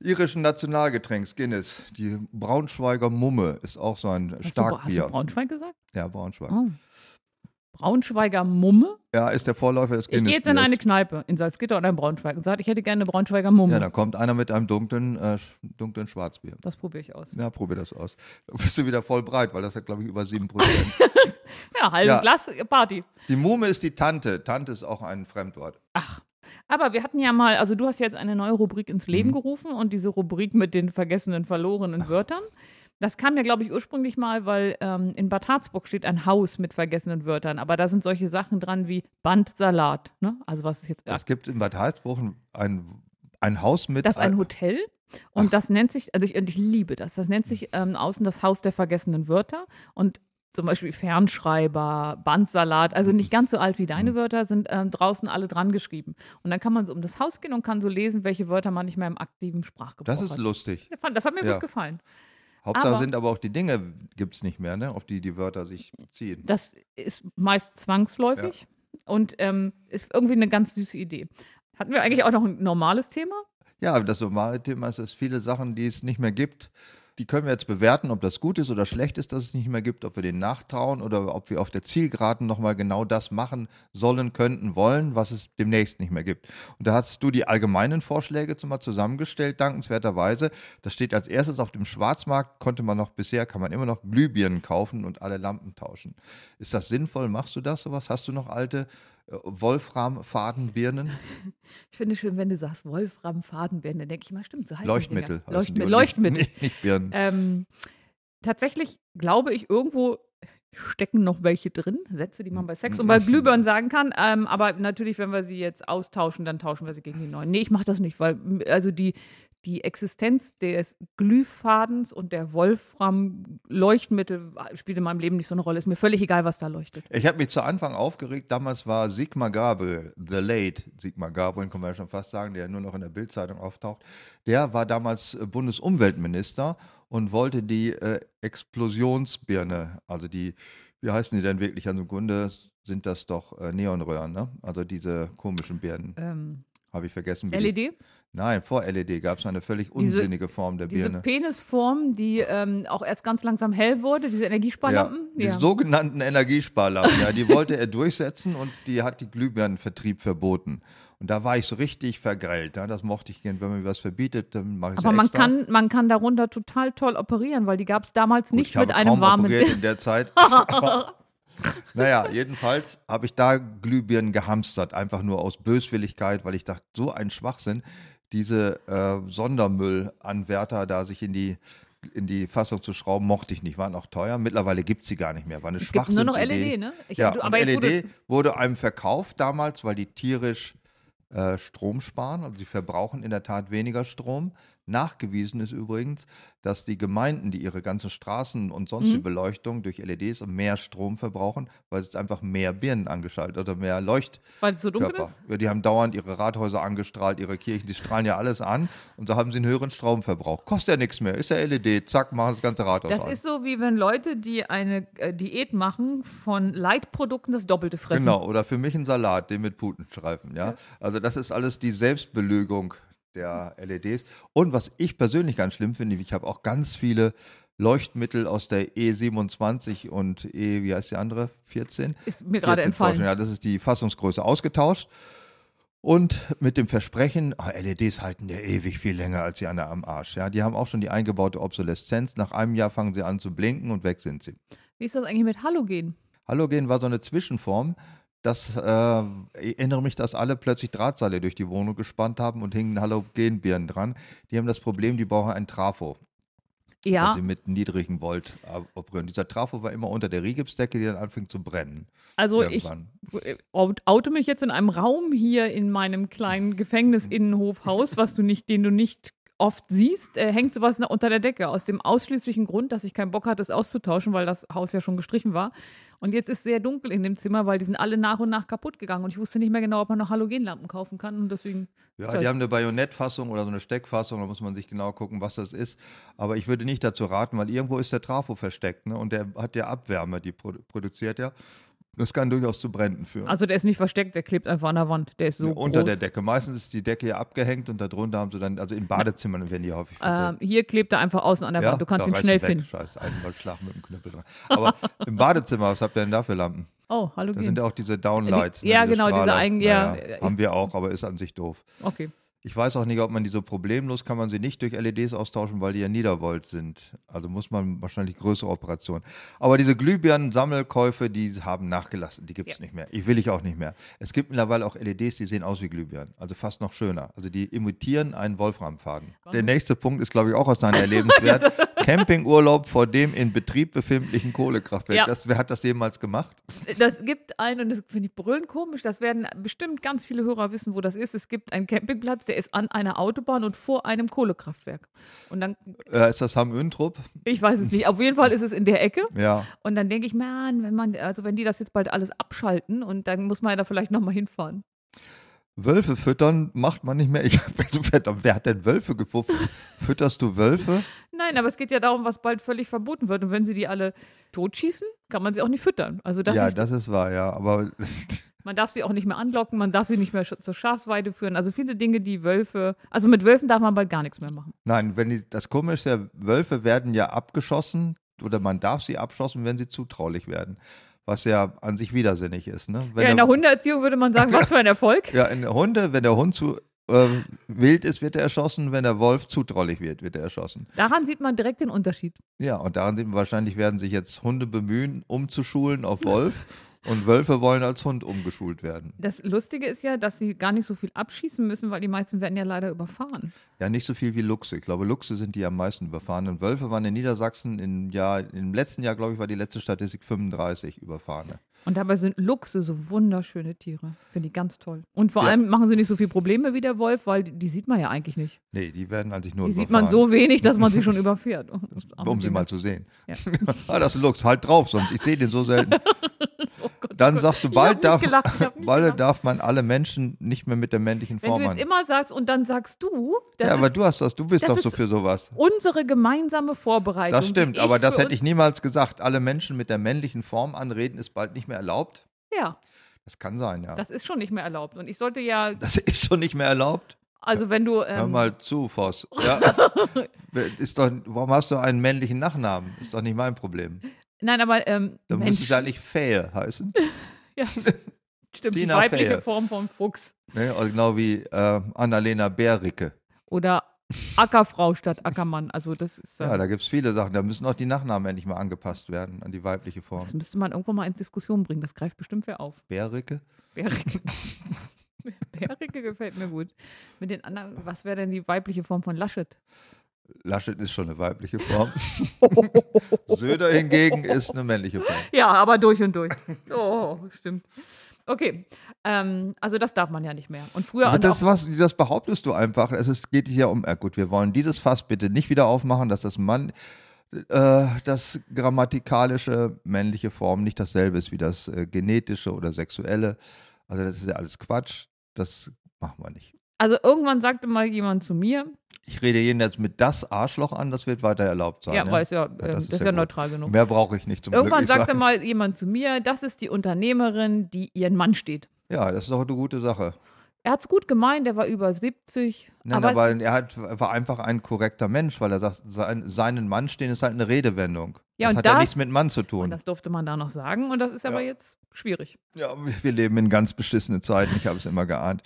Speaker 1: irischen Nationalgetränks Guinness. Die Braunschweiger Mumme ist auch so ein
Speaker 2: Hast du, Bra- hast du
Speaker 1: Starkbier.
Speaker 2: Braunschweig gesagt?
Speaker 1: ja, Braunschweig.
Speaker 2: Oh. Braunschweiger Mumme.
Speaker 1: Ja, ist der Vorläufer des
Speaker 2: Ich gehe jetzt in eine Kneipe in Salzgitter oder in Braunschweig und sage, ich hätte gerne eine Braunschweiger Mumme.
Speaker 1: Ja, dann kommt einer mit einem dunklen, äh, dunklen Schwarzbier.
Speaker 2: das probiere ich aus.
Speaker 1: Ja, probier das aus. Da bist du wieder voll breit, weil das hat, glaube ich, über 7%.
Speaker 2: Ja, halbes
Speaker 1: Ja.
Speaker 2: Glas äh, Party.
Speaker 1: die Mume ist die Tante. Tante ist auch ein Fremdwort.
Speaker 2: Ach. Aber wir hatten ja mal, also du hast jetzt eine neue Rubrik ins Leben
Speaker 1: Mhm.
Speaker 2: gerufen und diese Rubrik mit den vergessenen, verlorenen Wörtern. Das kam ja, glaube ich, ursprünglich mal, weil ähm, in Bad Harzburg steht ein Haus mit vergessenen Wörtern. Aber da sind solche Sachen dran wie Bandsalat. Ne? Also was ist jetzt.
Speaker 1: Es gibt in Bad Harzburg ein, ein Haus mit.
Speaker 2: Das ist ein Hotel und das nennt sich, also ich, ich liebe das, das nennt sich ähm, außen das Haus der vergessenen Wörter und zum Beispiel Fernschreiber, Bandsalat, also nicht ganz so alt wie
Speaker 1: Mhm.
Speaker 2: deine Wörter, sind ähm, draußen alle dran geschrieben. Und dann kann man so um das Haus gehen und kann so lesen, welche Wörter man nicht mehr im aktiven Sprachgebrauch
Speaker 1: Das ist
Speaker 2: hat.
Speaker 1: lustig.
Speaker 2: Das hat mir
Speaker 1: Ja.
Speaker 2: gut gefallen.
Speaker 1: Hauptsache
Speaker 2: Aber-
Speaker 1: sind aber auch die Dinge, gibt es nicht mehr, ne? auf die die Wörter sich beziehen.
Speaker 2: Das ist meist zwangsläufig und ähm, ist irgendwie eine ganz süße Idee. Hatten wir eigentlich auch noch ein normales Thema?
Speaker 1: Ja, das normale Thema ist, dass viele Sachen, die es nicht mehr gibt, die können wir jetzt bewerten, ob das gut ist oder schlecht ist, dass es nicht mehr gibt, ob wir denen nachtrauen oder ob wir auf der Zielgeraden nochmal genau das machen sollen, könnten, wollen, was es demnächst nicht mehr gibt. Und da hast du die allgemeinen Vorschläge mal zusammengestellt, dankenswerterweise. Das steht als erstes auf dem Schwarzmarkt, konnte man noch bisher, kann man immer noch Glühbirnen kaufen und alle Lampen tauschen. Ist das sinnvoll? Machst du das sowas? Hast du noch alte Wolfram-Fadenbirnen?
Speaker 2: Ich finde es schön, wenn du sagst Wolfram-Fadenbirne, dann denke ich mal, stimmt, so heißt
Speaker 1: Leuchtmittel. Die
Speaker 2: Leuchtmittel. Leuchtmittel.
Speaker 1: Nicht, nicht, Birnen.
Speaker 2: Ähm, tatsächlich glaube ich, irgendwo stecken noch welche drin, Sätze, die man bei Sex und bei Glühbirnen sagen kann. Ähm, aber natürlich, wenn wir sie jetzt austauschen, dann tauschen wir sie gegen die neuen. Nee, ich mache das nicht, weil also die, die Existenz des Glühfadens und der Wolfram-Leuchtmittel spielt in meinem Leben nicht so eine Rolle. Ist mir völlig egal, was da leuchtet.
Speaker 1: Ich habe mich zu Anfang aufgeregt. Damals war Sigmar Gabriel, the late Sigmar Gabriel, kann man ja schon fast sagen, der nur noch in der Bildzeitung auftaucht. Der war damals äh, Bundesumweltminister und wollte die äh, Explosionsbirne, also die, wie heißen die denn wirklich? Also im Grunde sind das doch äh, Neonröhren, ne? Also diese komischen Birnen.
Speaker 2: Ähm,
Speaker 1: Habe ich vergessen. wie Die,
Speaker 2: LED,
Speaker 1: nein, vor LED gab es eine völlig
Speaker 2: Diese-
Speaker 1: unsinnige Form der
Speaker 2: diese
Speaker 1: Birne.
Speaker 2: Penisform, die ähm, auch erst ganz langsam hell wurde, diese
Speaker 1: Ja,
Speaker 2: Energiesparlampen.
Speaker 1: die sogenannten Energiesparlampen, ja, die wollte er durchsetzen und die hat die Glühbirnenvertrieb verboten. Und da war ich so richtig vergrellt. Ja, das mochte ich gern. Wenn man mir was verbietet, dann mache ich es
Speaker 2: Aber man
Speaker 1: extra.
Speaker 2: kann, man kann darunter total toll operieren, weil die gab es damals
Speaker 1: Gut,
Speaker 2: nicht mit einem
Speaker 1: kaum
Speaker 2: warmen
Speaker 1: operiert in der Zeit. Naja, jedenfalls habe ich da Glühbirnen gehamstert, einfach nur aus Böswilligkeit, weil ich dachte, so ein Schwachsinn, diese äh, Sondermüllanwärter da sich in die in die Fassung zu schrauben, mochte ich nicht, waren auch teuer. Mittlerweile gibt es sie gar nicht mehr. War eine
Speaker 2: Es gibt nur noch. LED, ne? Ich,
Speaker 1: Ja,
Speaker 2: du,
Speaker 1: und
Speaker 2: aber
Speaker 1: LED
Speaker 2: du,
Speaker 1: wurde einem verkauft damals, weil die tierisch äh, Strom sparen. Also sie verbrauchen in der Tat weniger Strom. Nachgewiesen ist übrigens, dass die Gemeinden, die ihre ganzen Straßen und sonstige
Speaker 2: Mhm.
Speaker 1: Beleuchtung durch LEDs mehr Strom verbrauchen, weil es einfach mehr Birnen angeschaltet oder mehr Leuchtkörper.
Speaker 2: weil es so dunkel ist?
Speaker 1: Ja, die haben dauernd ihre Rathäuser angestrahlt, ihre Kirchen, die strahlen ja alles an und so haben sie einen höheren Stromverbrauch. Kostet ja nichts mehr, ist ja LED, zack, machen das ganze Rathaus
Speaker 2: Das
Speaker 1: an.
Speaker 2: ist so, wie wenn Leute, die eine äh, Diät machen, von Leitprodukten das Doppelte fressen.
Speaker 1: Genau, oder für mich ein Salat, den mit Putenstreifen, ja. Also das ist alles die Selbstbelügung der LEDs. Und was ich persönlich ganz schlimm finde, ich habe auch ganz viele Leuchtmittel aus der E27 und E, wie heißt die andere? 14?
Speaker 2: Ist mir gerade
Speaker 1: 14 Forschung,
Speaker 2: entfallen.
Speaker 1: Ja, das ist die Fassungsgröße ausgetauscht. Und mit dem Versprechen, ah, LEDs halten ja ewig viel länger als die an der am Arsch. Ja, die haben auch schon die eingebaute Obsoleszenz. Nach einem Jahr fangen sie an zu blinken und weg sind sie.
Speaker 2: Wie ist das eigentlich mit Halogen?
Speaker 1: Halogen war so eine Zwischenform. Das äh, ich erinnere mich, dass alle plötzlich Drahtseile durch die Wohnung gespannt haben und hingen Halogenbirnen dran. Die haben das Problem, die brauchen ein Trafo, weil
Speaker 2: Ja,
Speaker 1: sie mit niedrigen Volt äh, operieren. Dieser Trafo war immer unter der Rigipsdecke, die dann anfing zu brennen.
Speaker 2: also ich
Speaker 1: irgendwann.
Speaker 2: out- oute mich jetzt in einem Raum hier in meinem kleinen Gefängnisinnenhofhaus, was du nicht, den du nicht oft siehst, äh, hängt sowas unter der Decke. Aus dem ausschließlichen Grund, dass ich keinen Bock hatte, es auszutauschen, weil das Haus ja schon gestrichen war. Und jetzt ist sehr dunkel in dem Zimmer, weil die sind alle nach und nach kaputt gegangen. Und ich wusste nicht mehr genau, ob man noch Halogenlampen kaufen kann. Und deswegen.
Speaker 1: Ja, die haben eine Bajonettfassung oder so eine Steckfassung, da muss man sich genau gucken, was das ist. Aber ich würde nicht dazu raten, weil irgendwo ist der Trafo versteckt ne? und der hat ja Abwärme, die produ produziert ja. Das kann durchaus zu Bränden führen.
Speaker 2: Also der ist nicht versteckt, der klebt einfach an der Wand. Der ist so
Speaker 1: Ja, unter
Speaker 2: groß.
Speaker 1: der Decke. Meistens ist die Decke ja abgehängt und darunter haben sie dann, also in Badezimmern werden die häufig
Speaker 2: Ähm, hier klebt er einfach außen an der Wand. Du kannst
Speaker 1: da
Speaker 2: ihn schnell
Speaker 1: weg.
Speaker 2: finden.
Speaker 1: Scheiße, einmal Schlag mit dem Knüppel dran. Aber im Badezimmer, was habt ihr denn da für Lampen?
Speaker 2: Oh,
Speaker 1: Da
Speaker 2: Halogen.
Speaker 1: sind ja auch diese Downlights.
Speaker 2: Ja,
Speaker 1: diese
Speaker 2: genau, diese
Speaker 1: Strahler.
Speaker 2: eigen- ja, ich-
Speaker 1: Haben wir auch, aber ist an sich doof.
Speaker 2: Okay.
Speaker 1: Ich weiß auch nicht, ob man die so problemlos kann man sie nicht durch LEDs austauschen, weil die ja Niedervolt sind. Also muss man wahrscheinlich größere Operationen. Aber diese Glühbirnen-Sammelkäufe, die haben nachgelassen. Die gibt es
Speaker 2: Ja.
Speaker 1: nicht mehr. Ich will ich auch nicht mehr. Es gibt mittlerweile auch LEDs, die sehen aus wie Glühbirnen. Also fast noch schöner. Also die imitieren einen Wolframfaden. Der nächste Punkt ist, glaube ich, auch aus deiner Erlebenswert. Campingurlaub vor dem in Betrieb befindlichen Kohlekraftwerk.
Speaker 2: Ja.
Speaker 1: Das, wer hat das jemals gemacht?
Speaker 2: Das gibt einen, und das finde ich brüllend komisch, das werden bestimmt ganz viele Hörer wissen, wo das ist. Es gibt einen Campingplatz, der ist an einer Autobahn und vor einem Kohlekraftwerk. Und dann,
Speaker 1: Äh, ist das Ham Öntrup?
Speaker 2: ich weiß es nicht, auf jeden Fall ist es in der Ecke.
Speaker 1: Ja.
Speaker 2: Und dann denke ich, man, wenn man, also wenn die das jetzt bald alles abschalten und dann muss man ja da vielleicht nochmal hinfahren.
Speaker 1: Wölfe füttern macht man nicht mehr. Ich, wer hat denn Wölfe gepufft? Fütterst du Wölfe?
Speaker 2: Nein, aber es geht ja darum, was bald völlig verboten wird. Und wenn sie die alle totschießen, kann man sie auch nicht füttern. Also das
Speaker 1: ja,
Speaker 2: ist,
Speaker 1: das ist wahr, ja. Aber
Speaker 2: man darf sie auch nicht mehr anlocken, man darf sie nicht mehr zur Schafsweide führen. Also viele Dinge, die Wölfe, also mit Wölfen darf man bald gar nichts mehr machen.
Speaker 1: nein, wenn die, das Komische Wölfe werden ja abgeschossen oder man darf sie abschossen, wenn sie zutraulich werden. Was ja an sich widersinnig ist. Ne? Wenn
Speaker 2: ja, in
Speaker 1: der,
Speaker 2: der Hundeerziehung würde man sagen, was für ein Erfolg.
Speaker 1: ja, in der Hunde, wenn der Hund zu äh, wild ist, wird er erschossen. Wenn der Wolf zutraulich wird, wird er erschossen.
Speaker 2: Daran sieht man direkt den Unterschied.
Speaker 1: Ja, und daran sieht man, wahrscheinlich werden sich jetzt Hunde bemühen, umzuschulen auf Wolf. Und Wölfe wollen als Hund umgeschult werden.
Speaker 2: Das Lustige ist ja, dass sie gar nicht so viel abschießen müssen, weil die meisten werden ja leider überfahren.
Speaker 1: Ja, nicht so viel wie Luchse. Ich glaube, Luchse sind die am meisten überfahrenen. Wölfe waren in Niedersachsen im Jahr, im letzten Jahr, glaube ich, war die letzte Statistik 35 Überfahrene.
Speaker 2: Und dabei sind Luchse so wunderschöne Tiere. Finde ich ganz toll. Und vor
Speaker 1: Ja.
Speaker 2: allem machen sie nicht so viel Probleme wie der Wolf, weil die, die sieht man ja eigentlich nicht.
Speaker 1: Nee, die werden eigentlich nur
Speaker 2: Die sieht
Speaker 1: überfahren.
Speaker 2: man so wenig, dass man sie schon überfährt.
Speaker 1: um sie mal zu sehen.
Speaker 2: Ja.
Speaker 1: ah, das ist ein Luchs, halt drauf, sonst ich sehe den so selten.
Speaker 2: Oh Gott,
Speaker 1: Dann
Speaker 2: oh Gott.
Speaker 1: sagst du, bald darf, bald darf man alle Menschen nicht mehr mit der männlichen
Speaker 2: Wenn
Speaker 1: Form
Speaker 2: du
Speaker 1: an.
Speaker 2: jetzt immer sagst und dann sagst du, das
Speaker 1: Ja, aber
Speaker 2: ist
Speaker 1: du hast das, du bist
Speaker 2: das
Speaker 1: doch so für sowas.
Speaker 2: unsere gemeinsame Vorbereitung.
Speaker 1: Das stimmt, aber das hätte ich niemals gesagt. Alle Menschen mit der männlichen Form anreden ist bald nicht mehr erlaubt.
Speaker 2: Ja,
Speaker 1: Das kann sein, ja. Das,
Speaker 2: das ist schon nicht mehr erlaubt. Und ich sollte ja,
Speaker 1: ist schon nicht mehr erlaubt.
Speaker 2: also wenn du.
Speaker 1: Hör
Speaker 2: Ähm,
Speaker 1: mal zu, Voss. Ja. ist doch, warum hast du einen männlichen Nachnamen? Ist doch nicht mein Problem.
Speaker 2: nein, aber ähm,
Speaker 1: Dann
Speaker 2: Mensch,
Speaker 1: müsste es ja eigentlich Fähe heißen.
Speaker 2: ja, stimmt, die
Speaker 1: Tina
Speaker 2: weibliche
Speaker 1: Fähe.
Speaker 2: Form von Fuchs.
Speaker 1: Ne? Also genau wie äh, Annalena Bärricke.
Speaker 2: Oder Ackerfrau statt Ackermann. Also das ist.
Speaker 1: Ja, da gibt es viele Sachen. Da müssen auch die Nachnamen endlich mal angepasst werden an die weibliche Form.
Speaker 2: das müsste man irgendwo mal in Diskussion bringen. Das greift bestimmt wer auf.
Speaker 1: Bärricke?
Speaker 2: Bärige. Bärige gefällt mir gut. Mit den anderen, was wäre denn die weibliche Form von Laschet?
Speaker 1: Laschet ist schon eine weibliche Form. Söder hingegen ist eine männliche Form.
Speaker 2: Ja, aber durch und durch. Oh, stimmt. Okay, ähm, also das darf man ja nicht mehr. Und früher
Speaker 1: Aber
Speaker 2: und
Speaker 1: das,
Speaker 2: auch,
Speaker 1: was, das behauptest du einfach. Es ist, geht hier um, äh gut, wir wollen dieses Fass bitte nicht wieder aufmachen, dass das Mann, äh, das grammatikalische männliche Form nicht dasselbe ist wie das äh, genetische oder sexuelle. Also das ist ja alles Quatsch. Das machen wir nicht.
Speaker 2: also irgendwann sagte mal jemand zu mir,
Speaker 1: Ich rede jeden jetzt mit das Arschloch an, das wird weiter erlaubt sein.
Speaker 2: ja,
Speaker 1: ne?
Speaker 2: weil es ja, ähm,
Speaker 1: das
Speaker 2: das
Speaker 1: ist ja
Speaker 2: ja neutral genug.
Speaker 1: Mehr brauche ich nicht zum
Speaker 2: Irgendwann sagte
Speaker 1: sagen.
Speaker 2: mal jemand zu mir, das ist die Unternehmerin, die ihren Mann steht.
Speaker 1: Ja, das ist doch eine gute Sache.
Speaker 2: Er hat es gut gemeint, der war über 70.
Speaker 1: Nein,
Speaker 2: aber
Speaker 1: aber, er hat, war einfach ein korrekter Mensch, weil er sagt, sein, seinen Mann stehen ist halt eine Redewendung.
Speaker 2: Ja,
Speaker 1: das
Speaker 2: und
Speaker 1: hat ja
Speaker 2: das-
Speaker 1: nichts mit Mann zu
Speaker 2: und
Speaker 1: tun.
Speaker 2: das durfte man da noch sagen und das ist aber
Speaker 1: Ja.
Speaker 2: jetzt schwierig.
Speaker 1: Ja, wir leben in ganz beschissenen Zeiten, ich habe es immer geahnt.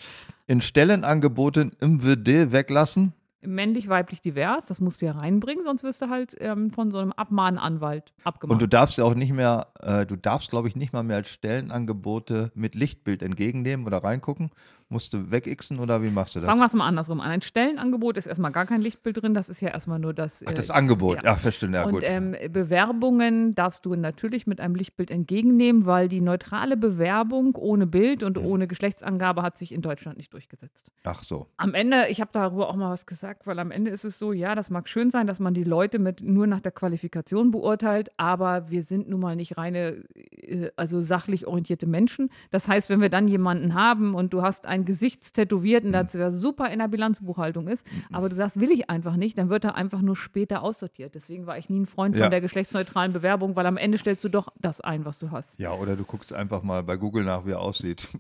Speaker 1: In Stellenangeboten im WD weglassen?
Speaker 2: Männlich-weiblich divers, das musst du ja reinbringen, sonst wirst du halt ähm, von so einem Abmahnanwalt abgemacht.
Speaker 1: Und du darfst ja auch nicht mehr, äh, du darfst, glaube ich, nicht mal mehr als Stellenangebote mit Lichtbild entgegennehmen oder reingucken. Musst du wegixen oder wie machst du das?
Speaker 2: Fangen wir es mal andersrum an. Ein Stellenangebot ist erstmal gar kein Lichtbild drin, das ist ja erstmal nur das.
Speaker 1: Ach, das
Speaker 2: äh,
Speaker 1: Angebot,
Speaker 2: ja.
Speaker 1: ja, verstehe, ja
Speaker 2: und
Speaker 1: gut.
Speaker 2: ähm, Bewerbungen darfst du natürlich mit einem Lichtbild entgegennehmen, weil die neutrale Bewerbung ohne Bild und ohne Geschlechtsangabe hat sich in Deutschland nicht durchgesetzt.
Speaker 1: Ach so.
Speaker 2: Am Ende, ich habe darüber auch mal was gesagt, weil am Ende ist es so, ja, das mag schön sein, dass man die Leute mit nur nach der Qualifikation beurteilt, aber wir sind nun mal nicht reine, äh, also sachlich orientierte Menschen. Das heißt, wenn wir dann jemanden haben und du hast ein Gesichtstätowierten, der super in der Bilanzbuchhaltung ist, aber du sagst, will ich einfach nicht, dann wird er einfach nur später aussortiert. Deswegen war ich nie ein Freund
Speaker 1: Ja.
Speaker 2: von der geschlechtsneutralen Bewerbung, weil am Ende stellst du doch das ein, was du hast.
Speaker 1: Ja, oder du guckst einfach mal bei Google nach, wie er aussieht.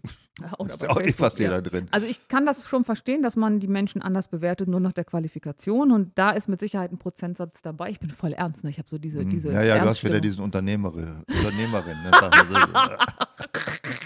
Speaker 2: Oder
Speaker 1: ist ja auch nicht fast jeder drin.
Speaker 2: Also ich kann das schon verstehen, dass man die Menschen anders bewertet, nur nach der Qualifikation. Und da ist mit Sicherheit ein Prozentsatz dabei. Ich bin voll ernst, ne? Ich habe so diese, diese.
Speaker 1: Mhm. ja, ja, du hast wieder diesen Unternehmerin. Unternehmerin ne?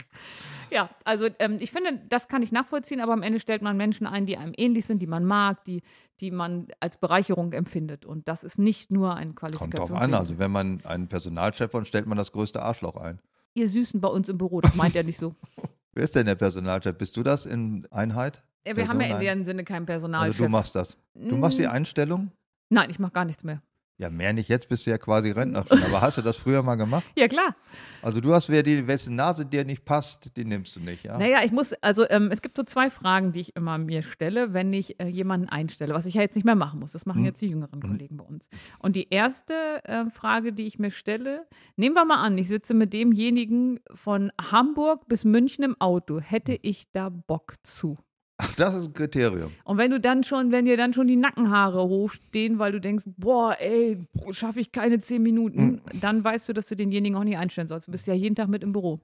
Speaker 2: Ja, also ähm, ich finde, das kann ich nachvollziehen, aber am Ende stellt man Menschen ein, die einem ähnlich sind, die man mag, die, die man als Bereicherung empfindet. Und das ist nicht nur ein
Speaker 1: Kommt
Speaker 2: Qualifikation.
Speaker 1: drauf an. Also wenn man einen Personalchef hat, stellt man das größte Arschloch ein.
Speaker 2: Ihr Süßen bei uns im Büro, das meint er nicht so.
Speaker 1: Wer ist denn der Personalchef? Bist du das in Einheit?
Speaker 2: Ja, wir haben ja in dem Sinne keinen Personalchef.
Speaker 1: Also du machst das. Du machst die
Speaker 2: Mm,
Speaker 1: Einstellung?
Speaker 2: Nein, ich mache gar nichts mehr.
Speaker 1: Ja, mehr nicht. Jetzt bist du ja quasi Rentner schon. Aber hast du das früher mal gemacht?
Speaker 2: Ja, klar.
Speaker 1: Also du hast, wer die, wessen Nase dir nicht passt, die nimmst du nicht, ja?
Speaker 2: Naja, ich muss, also ähm, es gibt so zwei Fragen, die ich immer mir stelle, wenn ich äh, jemanden einstelle, was ich ja jetzt nicht mehr machen muss. Das machen
Speaker 1: Mhm.
Speaker 2: jetzt die jüngeren Kollegen bei uns. Und die erste äh, Frage, die ich mir stelle, nehmen wir mal an, ich sitze mit demjenigen von Hamburg bis München im Auto. Hätte ich da Bock zu?
Speaker 1: Das ist ein Kriterium.
Speaker 2: Und wenn du dann schon, wenn dir dann schon die Nackenhaare hochstehen, weil du denkst, boah, ey, schaffe ich keine zehn Minuten,
Speaker 1: Mhm.
Speaker 2: dann weißt du, dass du denjenigen auch nicht einstellen sollst. Du bist ja jeden Tag mit im Büro.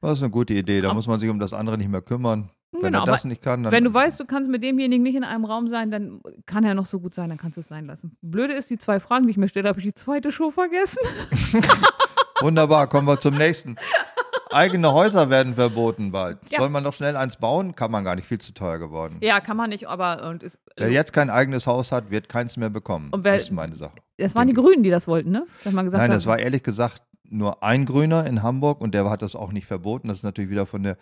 Speaker 1: Das ist eine gute Idee. Da
Speaker 2: Ab-
Speaker 1: muss man sich um das andere nicht mehr kümmern. Wenn
Speaker 2: Genau,
Speaker 1: er das nicht kann, dann.
Speaker 2: Wenn du weißt, du kannst mit demjenigen nicht in einem Raum sein, dann kann er noch so gut sein, dann kannst du es sein lassen. Blöde ist, die zwei Fragen, die ich mir stelle, habe ich die zweite Show vergessen.
Speaker 1: Wunderbar, kommen wir zum nächsten. Eigene Häuser werden verboten bald.
Speaker 2: Ja.
Speaker 1: Soll man doch schnell eins bauen? Kann man gar nicht, viel zu teuer geworden.
Speaker 2: Ja, kann man nicht, aber und ist,
Speaker 1: Wer jetzt kein eigenes Haus hat, wird keins mehr bekommen.
Speaker 2: Und wer-
Speaker 1: das ist meine Sache.
Speaker 2: das waren die Grünen, die das wollten, ne? Dass man gesagt
Speaker 1: Nein,
Speaker 2: hat,
Speaker 1: das war ehrlich gesagt nur ein Grüner in Hamburg und der hat das auch nicht verboten. Das ist natürlich wieder von der.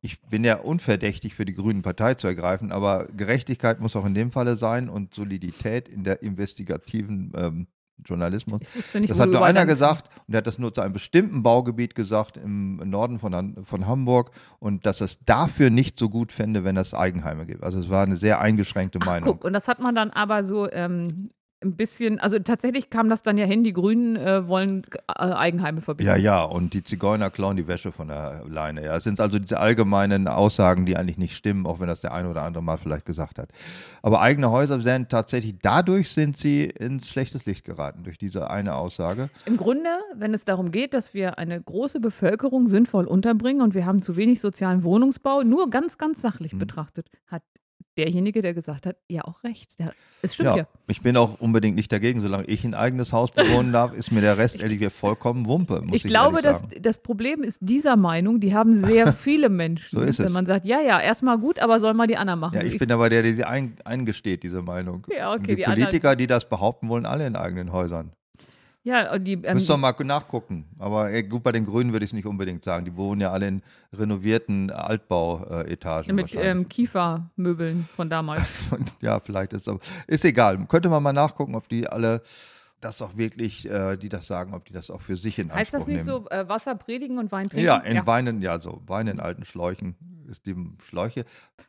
Speaker 1: Ich bin ja unverdächtig für die Grünen Partei zu ergreifen, aber Gerechtigkeit muss auch in dem Falle sein und Solidität in der investigativen ähm, Journalismus. Das
Speaker 2: wo
Speaker 1: hat nur einer gesagt und der hat das nur zu einem bestimmten Baugebiet gesagt im Norden von, von Hamburg und dass es dafür nicht so gut fände, wenn es Eigenheime gibt. Also es war eine sehr eingeschränkte
Speaker 2: Ach,
Speaker 1: Meinung.
Speaker 2: guck, und das hat man dann aber so ähm, ein bisschen, also tatsächlich kam das dann ja hin, die Grünen äh, wollen äh, Eigenheime verbieten.
Speaker 1: Ja, ja, und die Zigeuner klauen die Wäsche von der Leine. Ja, es sind also diese allgemeinen Aussagen, die eigentlich nicht stimmen, auch wenn das der eine oder andere mal vielleicht gesagt hat. Aber eigene Häuser werden tatsächlich, dadurch sind sie ins schlechtes Licht geraten, durch diese eine Aussage.
Speaker 2: Im Grunde, wenn es darum geht, dass wir eine große Bevölkerung sinnvoll unterbringen und wir haben zu wenig sozialen Wohnungsbau, nur ganz, ganz sachlich
Speaker 1: Mhm.
Speaker 2: betrachtet, hat derjenige, der gesagt hat, ja auch recht. Der, es stimmt ja.
Speaker 1: Ja, ich bin auch unbedingt nicht dagegen. Solange ich ein eigenes Haus bewohnen darf, ist mir der Rest ehrlich gesagt vollkommen Wumpe.
Speaker 2: Ich
Speaker 1: ich,
Speaker 2: glaube, dass das Problem ist dieser Meinung, die haben sehr viele Menschen.
Speaker 1: So ist
Speaker 2: wenn
Speaker 1: es.
Speaker 2: man sagt, ja, ja, erstmal gut, aber soll mal die anderen machen.
Speaker 1: Ja, ich bin aber der, der sie ein, eingesteht, diese Meinung.
Speaker 2: Ja, okay,
Speaker 1: Und die,
Speaker 2: die anderen-
Speaker 1: Politiker, die das behaupten, wollen alle in eigenen Häusern.
Speaker 2: Ja, die, ähm,
Speaker 1: Müsst ihr mal nachgucken. Aber äh, gut, bei den Grünen würde ich es nicht unbedingt sagen. Die wohnen ja alle in renovierten Altbauetagen.
Speaker 2: mit ähm, Kiefermöbeln von damals.
Speaker 1: Ja, vielleicht ist aber, ist egal. Könnte man mal nachgucken, ob die alle das auch wirklich, äh, die das sagen, ob die das auch für sich in
Speaker 2: heißt
Speaker 1: Anspruch
Speaker 2: das nicht
Speaker 1: nehmen.
Speaker 2: so, äh, Wasser predigen und Wein trinken?
Speaker 1: Ja, in Weinen, ja, so Wein in alten Schläuchen ist die Schläuche.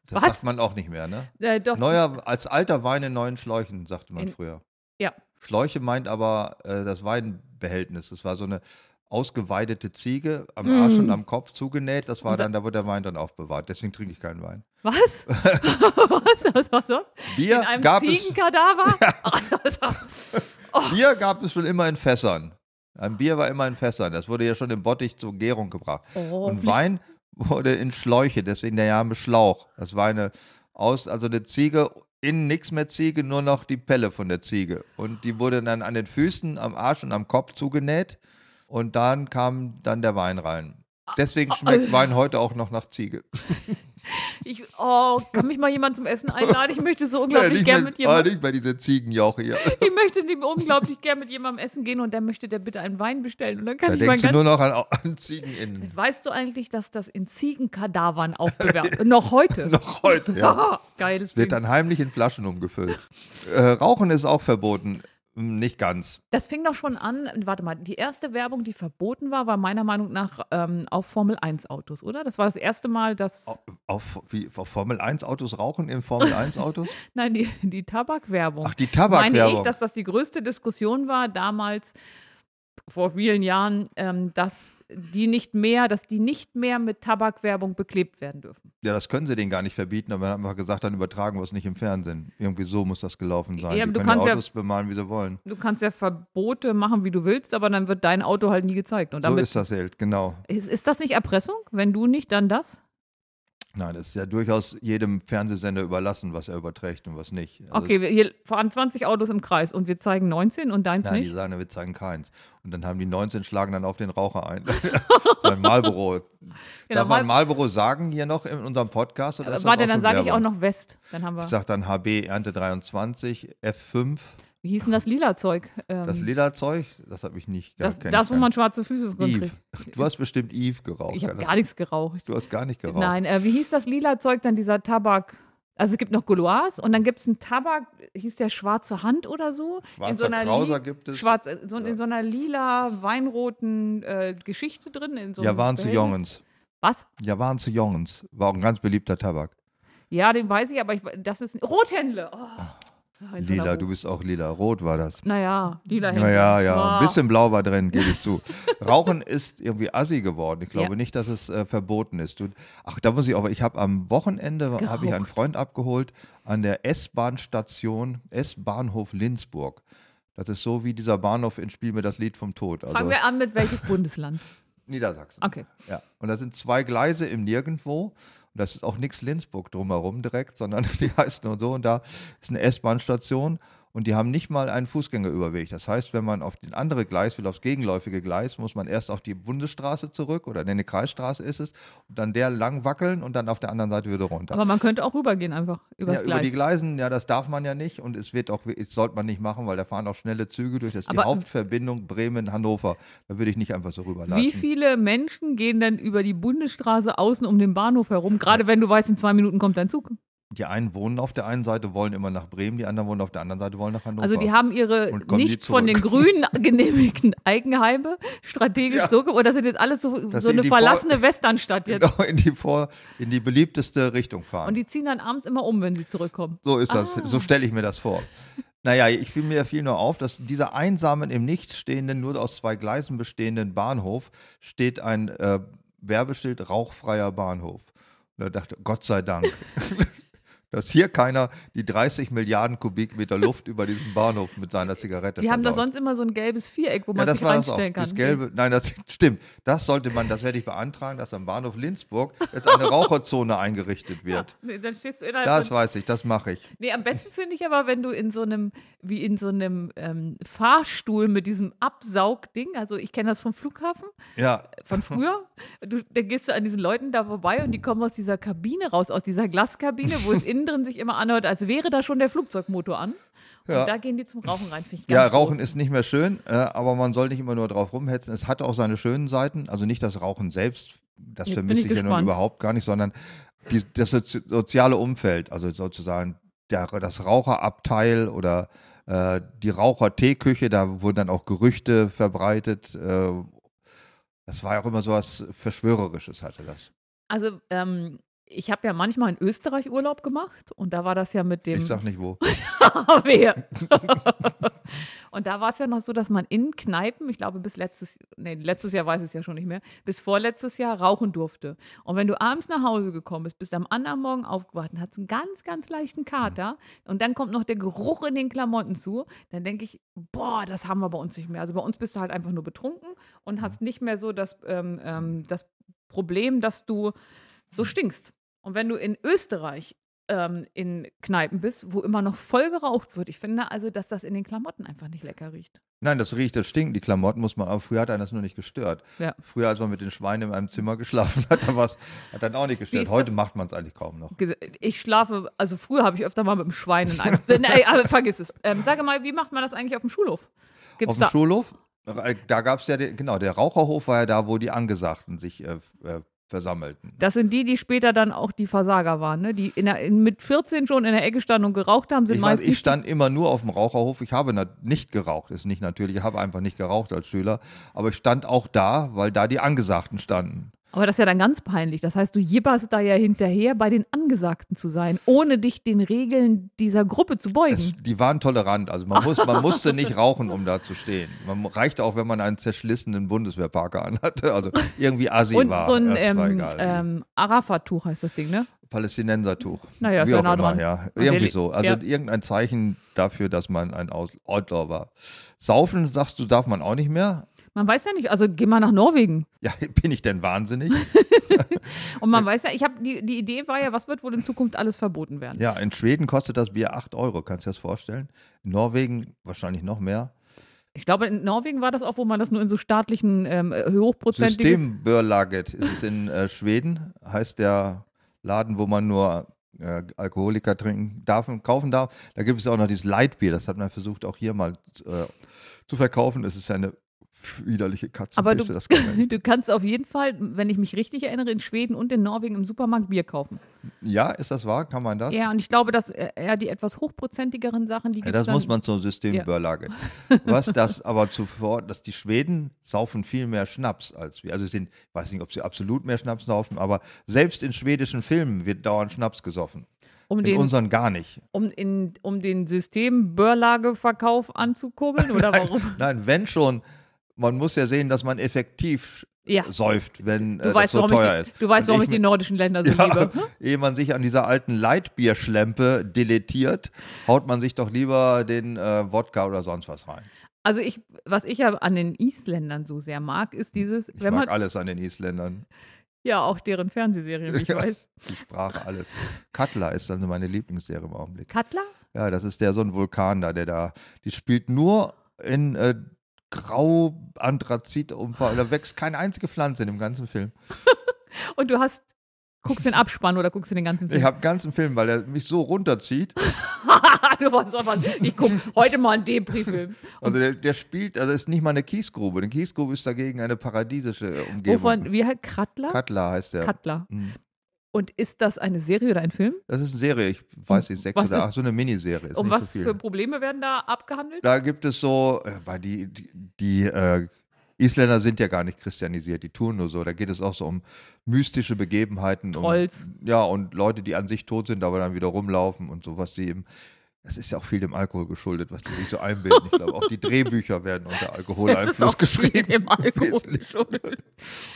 Speaker 1: Das
Speaker 2: Was?
Speaker 1: sagt man auch nicht mehr, ne?
Speaker 2: Äh, doch,
Speaker 1: Neuer, als alter Wein in neuen Schläuchen, sagte man
Speaker 2: In-
Speaker 1: früher.
Speaker 2: ja.
Speaker 1: Schläuche meint aber äh, das Weinbehältnis. Das war so eine ausgeweidete Ziege am
Speaker 2: Mm.
Speaker 1: Arsch und am Kopf zugenäht. Das war dann, da wurde der Wein dann aufbewahrt. Deswegen trinke ich keinen Wein.
Speaker 2: Was? was? Was? Was? was?
Speaker 1: Bier
Speaker 2: In einem
Speaker 1: gab es.
Speaker 2: Ziegenkadaver? Also,
Speaker 1: Bier gab es schon immer in Fässern. Ein Bier war immer in Fässern. Das wurde ja schon im Bottich zur Gärung gebracht.
Speaker 2: oh,
Speaker 1: Und Wein wurde in Schläuche, deswegen der Name Schlauch. Das war eine aus, also eine Ziege, innen nichts mehr Ziege, nur noch die Pelle von der Ziege. Und die wurde dann an den Füßen, am Arsch und am Kopf zugenäht. Und dann kam dann der Wein rein. Deswegen schmeckt Wein heute auch noch nach Ziege.
Speaker 2: Ich, oh, kann mich mal jemand zum Essen einladen? Ich möchte so unglaublich
Speaker 1: nicht,
Speaker 2: gern mit
Speaker 1: ah,
Speaker 2: jemandem.
Speaker 1: nicht mehr diese Ziegenjauche hier.
Speaker 2: Ich möchte unglaublich gern mit jemandem essen gehen und dann möchte der bitte einen Wein bestellen. Und dann kann
Speaker 1: Da
Speaker 2: ich
Speaker 1: denkst du
Speaker 2: ganz.
Speaker 1: nur noch an, an Ziegen innen.
Speaker 2: Weißt du eigentlich, dass das in Ziegenkadavern aufbewahrt wird? Noch heute.
Speaker 1: Noch heute, ja.
Speaker 2: Haha, Geiles
Speaker 1: Wird
Speaker 2: Ding.
Speaker 1: dann heimlich in Flaschen umgefüllt. Äh, Rauchen ist auch verboten. Hm, Nicht ganz.
Speaker 2: Das fing doch schon an. Warte mal, die erste Werbung, die verboten war, war meiner Meinung nach ähm, auf Formel 1 Autos, oder? Das war das erste Mal, dass.
Speaker 1: Auf, wie, auf Formel 1 Autos rauchen in Formel 1 Autos?
Speaker 2: Nein, die, die Tabakwerbung.
Speaker 1: Ach, die
Speaker 2: meine ich,
Speaker 1: Tabakwerbung.
Speaker 2: dass das die größte Diskussion war damals vor vielen Jahren, ähm, dass die nicht mehr, dass die nicht mehr mit Tabakwerbung beklebt werden dürfen.
Speaker 1: Ja, das können sie denen gar nicht verbieten, aber wir haben einfach gesagt, dann übertragen wir es nicht im Fernsehen. Irgendwie so muss das gelaufen sein.
Speaker 2: Ja,
Speaker 1: die
Speaker 2: du
Speaker 1: können
Speaker 2: ja-
Speaker 1: Autos bemalen, wie sie wollen.
Speaker 2: Du kannst ja Verbote machen, wie du willst, aber dann wird dein Auto halt nie gezeigt. Und
Speaker 1: So
Speaker 2: damit
Speaker 1: ist das halt, genau.
Speaker 2: ist, ist das nicht Erpressung? Wenn du nicht, dann das?
Speaker 1: Nein, es ist ja durchaus jedem Fernsehsender überlassen, was er überträgt und was nicht. Also
Speaker 2: Okay, wir, hier fahren 20 Autos im Kreis und wir zeigen 19 und deins
Speaker 1: Nein, die
Speaker 2: nicht.
Speaker 1: sagen, wir zeigen keins. Und dann haben die 19 schlagen dann auf den Raucher ein. Sein Marlboro
Speaker 2: Genau,
Speaker 1: Darf man Marlboro sagen hier noch in unserem Podcast? Oder
Speaker 2: Warte, dann sage ich auch noch West. Dann haben wir.
Speaker 1: Ich sag dann HB Ernte 23, F5.
Speaker 2: Wie hieß denn das lila Zeug? Ähm,
Speaker 1: Das Lederzeug, das habe ich nicht
Speaker 2: das, das, wo man schwarze Füße
Speaker 1: Eve.
Speaker 2: kriegt.
Speaker 1: Du hast bestimmt Eve geraucht.
Speaker 2: Ich habe gar nichts geraucht.
Speaker 1: Du hast gar nicht geraucht.
Speaker 2: Nein, äh, wie hieß das lila Zeug dann, dieser Tabak? Also es gibt noch Gauloise und dann gibt es einen Tabak, hieß der schwarze Hand oder so? in so
Speaker 1: Schwarzer
Speaker 2: einer
Speaker 1: Krauser gibt es.
Speaker 2: Schwarz, äh, so,
Speaker 1: Ja.
Speaker 2: in so einer lila, weinroten äh, Geschichte drin. In so
Speaker 1: ja, waren zu. Jongens.
Speaker 2: Was?
Speaker 1: Ja, waren zu Jongens. War auch ein ganz beliebter Tabak.
Speaker 2: Ja, den weiß ich, aber ich, das ist Rothändle. Oh. Einer
Speaker 1: Lila, du bist auch lila. Rot war das.
Speaker 2: Naja, lila Händle.
Speaker 1: Ja, ja, ja.
Speaker 2: Ah.
Speaker 1: Ein bisschen blau war drin, gebe ich zu. Rauchen ist irgendwie assi geworden. Ich glaube
Speaker 2: Ja.
Speaker 1: nicht, dass es äh, verboten ist. Du, ach, da muss ich auch, ich habe am Wochenende, habe ich einen. Freund abgeholt an der S-Bahn-Station, S-Bahnhof Linzburg. Das ist so wie dieser Bahnhof in Spiel mir das Lied vom Tod. Also
Speaker 2: Fangen wir an mit welches Bundesland?
Speaker 1: Niedersachsen.
Speaker 2: Okay.
Speaker 1: Ja, und da sind zwei Gleise im Nirgendwo. Das ist auch nichts Linzburg drumherum direkt, sondern die heißt nur so. Und da ist eine S-Bahn-Station und die haben nicht mal einen Fußgängerüberweg. Das heißt, wenn man auf den andere Gleis will, aufs gegenläufige Gleis, muss man erst auf die Bundesstraße zurück oder nee, eine Kreisstraße ist es und dann der lang wackeln und dann auf der anderen Seite wieder runter.
Speaker 2: Aber man könnte auch rübergehen einfach übers
Speaker 1: ja,
Speaker 2: Gleis.
Speaker 1: über die Gleisen, ja, das darf man ja nicht und es wird auch, das sollte man nicht machen, weil da fahren auch schnelle Züge durch. Das ist die
Speaker 2: Aber-
Speaker 1: Hauptverbindung Bremen-Hannover. Da würde ich nicht einfach so rüberlatschen.
Speaker 2: Wie viele Menschen gehen denn über die Bundesstraße außen um den Bahnhof herum, gerade wenn du weißt, in zwei Minuten kommt dein Zug?
Speaker 1: Die einen wohnen auf der einen Seite, wollen immer nach Bremen, die anderen wohnen auf der anderen Seite, wollen nach Hannover.
Speaker 2: Also die haben ihre nicht von den. Grünen genehmigten Eigenheime strategisch
Speaker 1: Ja.
Speaker 2: so, ge- oder das sind jetzt alles so,
Speaker 1: Das
Speaker 2: so eine
Speaker 1: die Vor-
Speaker 2: verlassene Westernstadt jetzt.
Speaker 1: genau in die, vor, in die beliebteste Richtung fahren.
Speaker 2: Und die ziehen dann abends immer um, wenn sie zurückkommen.
Speaker 1: so ist das,
Speaker 2: Ah.
Speaker 1: so stelle ich mir das vor. Naja, ich fiel mir fiel nur auf, dass dieser einsamen, im Nichts stehenden, nur aus zwei Gleisen bestehenden Bahnhof steht ein äh, Werbeschild rauchfreier Bahnhof. Und da dachte Gott sei Dank. Dass hier keiner die 30 Milliarden Kubikmeter Luft über diesen Bahnhof mit seiner Zigarette
Speaker 2: Die haben da
Speaker 1: versaut.
Speaker 2: sonst immer so ein gelbes Viereck, wo
Speaker 1: Ja,
Speaker 2: man
Speaker 1: das
Speaker 2: sich
Speaker 1: war das auch.
Speaker 2: reinstellen kann.
Speaker 1: Das gelbe, nein, das stimmt. Das sollte man, das werde ich beantragen, dass am Bahnhof Linzburg jetzt eine Raucherzone eingerichtet wird.
Speaker 2: Nee, dann stehst du innerhalb
Speaker 1: Das weiß ich, das mache ich.
Speaker 2: Nee, am besten finde ich aber, wenn du in so einem, wie in so einem ähm, Fahrstuhl mit diesem Absaugding, also ich kenne das vom Flughafen,
Speaker 1: Ja,
Speaker 2: von früher. Du, da gehst du an diesen Leuten da vorbei und die kommen aus dieser Kabine raus, aus dieser Glaskabine, wo es innen drin sich immer anhört, als wäre da schon der Flugzeugmotor an. Und
Speaker 1: Ja.
Speaker 2: da gehen die zum Rauchen rein, finde ich
Speaker 1: ja, Rauchen
Speaker 2: groß.
Speaker 1: ist nicht mehr schön, äh, aber man soll nicht immer nur drauf rumhetzen. Es hat auch seine schönen Seiten. Also nicht das Rauchen selbst, das
Speaker 2: Jetzt
Speaker 1: vermisse
Speaker 2: ich
Speaker 1: ich ja nun überhaupt gar nicht, sondern die, das sozi- soziale Umfeld, also sozusagen der, das Raucherabteil oder äh, die Raucherteeküche, da wurden dann auch Gerüchte verbreitet. Äh, das war ja auch immer so was Verschwörerisches, hatte das.
Speaker 2: Also, ähm, ich habe ja manchmal in Österreich Urlaub gemacht und da war das ja mit dem
Speaker 1: Ich sag nicht wo.
Speaker 2: Und da war es ja noch so, dass man in Kneipen, ich glaube bis letztes, nee, letztes Jahr weiß ich es ja schon nicht mehr, bis vorletztes Jahr rauchen durfte. Und wenn du abends nach Hause gekommen bist, bist am anderen Morgen aufgewacht und hast einen ganz, ganz leichten Kater und dann kommt noch der Geruch in den Klamotten zu, dann denke ich, boah, das haben wir bei uns nicht mehr. Also bei uns bist du halt einfach nur betrunken und hast nicht mehr so das, ähm, ähm, das Problem, dass du so stinkst. Und wenn du in Österreich ähm, in Kneipen bist, wo immer noch voll geraucht wird, ich finde also, dass das in den Klamotten einfach nicht lecker riecht.
Speaker 1: Nein, das riecht, das stinkt. Die Klamotten muss man, aber früher hat einen das nur nicht gestört.
Speaker 2: Ja.
Speaker 1: Früher, als man mit den Schweinen in einem Zimmer geschlafen hat, da war's, hat dann auch nicht gestört. Heute
Speaker 2: das?
Speaker 1: macht man es eigentlich kaum noch.
Speaker 2: Ich schlafe, also früher habe ich öfter mal mit dem Schwein in einem. Nein, aber vergiss es. Ähm, sage mal, wie macht man das eigentlich auf dem Schulhof?
Speaker 1: Auf
Speaker 2: Gibt's
Speaker 1: dem
Speaker 2: da?
Speaker 1: Schulhof, äh, da gab es ja, den, genau, der Raucherhof war ja da, wo die Angesagten sich äh, äh, versammelten.
Speaker 2: Das sind die, die später dann auch die Versager waren, ne? die in der, in, mit 14 schon in der Ecke standen und geraucht haben, sind
Speaker 1: Ich, weiß, ich stand immer nur auf dem Raucherhof. Ich habe nicht geraucht, ist nicht natürlich. Ich habe einfach nicht geraucht als Schüler. Aber ich stand auch da, weil da die Angesagten standen.
Speaker 2: Aber das ist ja dann ganz peinlich. Das heißt, du jibberst da ja hinterher, bei den Angesagten zu sein, ohne dich den Regeln dieser Gruppe zu beugen.
Speaker 1: Es, die waren tolerant. Also man, muss, man musste nicht rauchen, um da zu stehen. Man reichte auch, wenn man einen zerschlissenen Bundeswehrparker anhatte. Also irgendwie assi
Speaker 2: Und
Speaker 1: war.
Speaker 2: so ein ähm, ähm, Arafat-Tuch heißt das Ding, ne?
Speaker 1: Palästinensertuch.
Speaker 2: Naja, ist
Speaker 1: Wie
Speaker 2: ja
Speaker 1: auch
Speaker 2: nah
Speaker 1: immer,
Speaker 2: dran.
Speaker 1: ja. Irgendwie so. Also
Speaker 2: ja.
Speaker 1: irgendein Zeichen dafür, dass man ein Outlaw war. Saufen, sagst du, darf man auch nicht mehr?
Speaker 2: Man weiß ja nicht, also geh mal nach Norwegen.
Speaker 1: Ja, bin ich denn wahnsinnig?
Speaker 2: Und man weiß ja, ich habe die, die Idee war ja, was wird wohl in Zukunft alles verboten werden?
Speaker 1: Ja, in Schweden kostet das Bier 8 Euro, kannst du dir das vorstellen? In Norwegen wahrscheinlich noch mehr.
Speaker 2: Ich glaube, in Norwegen war das auch, wo man das nur in so staatlichen ähm, hochprozentiges...
Speaker 1: Systembolaget ist es in äh, Schweden, heißt der Laden, wo man nur äh, Alkoholiker trinken darf und kaufen darf. Da gibt es auch noch dieses Lightbier, das hat man versucht auch hier mal äh, zu verkaufen. Es ist eine widerliche Katze.
Speaker 2: Aber du, du kannst auf jeden Fall, wenn ich mich richtig erinnere, in Schweden und in Norwegen im Supermarkt Bier kaufen.
Speaker 1: Ja, ist das wahr? Kann man das?
Speaker 2: Ja, und ich glaube, dass eher die etwas hochprozentigeren Sachen, die
Speaker 1: ja, Das
Speaker 2: dann,
Speaker 1: muss man zum Systembörlage. Ja. Was das aber zuvor, dass die Schweden saufen viel mehr Schnaps als wir. Also sind, ich weiß nicht, ob sie absolut mehr Schnaps saufen, aber selbst in schwedischen Filmen wird dauernd Schnaps gesoffen. Um in den, unseren gar nicht.
Speaker 2: Um, in, um den Systembörlageverkauf anzukurbeln oder warum?
Speaker 1: Nein, wenn schon man muss ja sehen, dass man effektiv ja. säuft, wenn äh,
Speaker 2: weißt,
Speaker 1: das so teuer
Speaker 2: ich,
Speaker 1: ist.
Speaker 2: Du weißt, warum ich, ich die nordischen Länder so ja, liebe. Hm?
Speaker 1: Ehe man sich an dieser alten Leitbierschlempe deletiert, haut man sich doch lieber den äh, Wodka oder sonst was rein.
Speaker 2: Also ich, was ich ja an den Isländern so sehr mag, ist dieses.
Speaker 1: Ich mag man, alles an den Isländern.
Speaker 2: Ja, auch deren Fernsehserien, wie ich ja, weiß.
Speaker 1: Die Sprache, alles. Katla ist dann meine Lieblingsserie im Augenblick.
Speaker 2: Katla?
Speaker 1: Ja, das ist der so ein Vulkan da, der da, die spielt nur in äh, grau Anthrazit umfallen. Da wächst keine einzige Pflanze in dem ganzen Film.
Speaker 2: Und du hast Guckst du den Abspann oder guckst du den ganzen Film?
Speaker 1: Ich habe den ganzen Film, weil er mich so runterzieht.
Speaker 2: du weißt aber, ich gucke heute mal einen Depri-Film.
Speaker 1: Also der, der, spielt, also ist nicht mal eine Kiesgrube. Eine Kiesgrube ist dagegen eine paradiesische Umgebung.
Speaker 2: Wovon, wie heißt Kattler?
Speaker 1: Kattler heißt der.
Speaker 2: Kattler. Mhm. Und ist das eine Serie oder ein Film?
Speaker 1: Das ist eine Serie, ich weiß nicht, sechs was oder acht, so eine Miniserie.
Speaker 2: um was so für Probleme werden da abgehandelt?
Speaker 1: Da gibt es so, äh, weil die, die, die äh, Isländer sind ja gar nicht christianisiert, die tun nur so. Da geht es auch so um mystische Begebenheiten.
Speaker 2: Trolls.
Speaker 1: Um, ja, und Leute, die an sich tot sind, aber dann wieder rumlaufen und so, was sie eben. Das ist ja auch viel dem Alkohol geschuldet, was die sich so einbilden. Ich glaube, auch die Drehbücher werden unter Alkoholeinfluss geschrieben. Dem Alkohol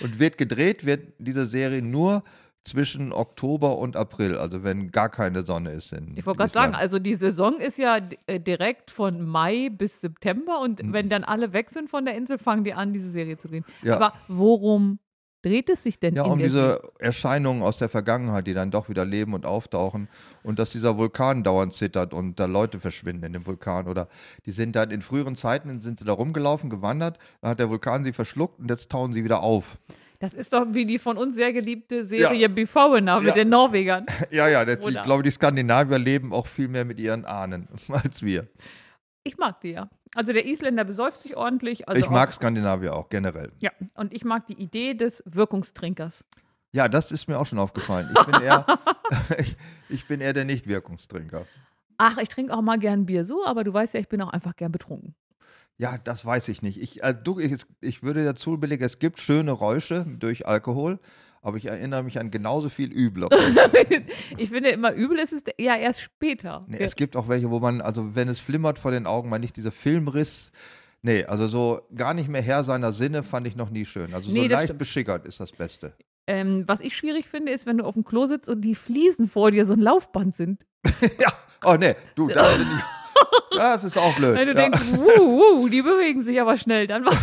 Speaker 1: und wird gedreht, wird diese Serie nur zwischen Oktober und April, also wenn gar keine Sonne ist. In
Speaker 2: ich wollte gerade sagen, also die Saison ist ja äh, direkt von Mai bis September und mhm. wenn dann alle weg sind von der Insel, fangen die an, diese Serie zu drehen. Ja. Aber worum dreht es sich denn?
Speaker 1: Ja, um diese Erscheinungen aus der Vergangenheit, die dann doch wieder leben und auftauchen und dass dieser Vulkan dauernd zittert und da Leute verschwinden in dem Vulkan oder die sind dann in früheren Zeiten sind sie da rumgelaufen, gewandert, dann hat der Vulkan sie verschluckt und jetzt tauen sie wieder auf.
Speaker 2: Das ist doch wie die von uns sehr geliebte Serie ja. Before Now mit ja. den Norwegern.
Speaker 1: Ja, ja, das, ich glaube, die Skandinavier leben auch viel mehr mit ihren Ahnen als wir.
Speaker 2: Ich mag die ja. Also der Isländer besäuft sich ordentlich. Also
Speaker 1: ich mag auch, Skandinavier auch generell.
Speaker 2: Ja, und ich mag die Idee des Wirkungstrinkers.
Speaker 1: Ja, das ist mir auch schon aufgefallen. Ich bin eher, ich, ich bin eher der Nicht-Wirkungstrinker.
Speaker 2: Ach, ich trinke auch mal gern Bier so, aber du weißt ja, ich bin auch einfach gern betrunken.
Speaker 1: Ja, das weiß ich nicht. Ich, äh, du, ich, ich würde dazu billigen, es gibt schöne Räusche durch Alkohol, aber ich erinnere mich an genauso viel üble.
Speaker 2: ich finde immer übel ist es ja erst später.
Speaker 1: Nee, es gibt auch welche, wo man, also wenn es flimmert vor den Augen, man nicht dieser Filmriss. Nee, also so gar nicht mehr Herr seiner Sinne fand ich noch nie schön. Also nee, so leicht stimmt. beschickert ist das Beste.
Speaker 2: Ähm, was ich schwierig finde, ist, wenn du auf dem Klo sitzt und die Fliesen vor dir so ein Laufband sind.
Speaker 1: ja, oh nee, du, das bin ich. Das ist auch blöd.
Speaker 2: Wenn du ja. denkst, wuh, wuh, die bewegen sich aber schnell, dann war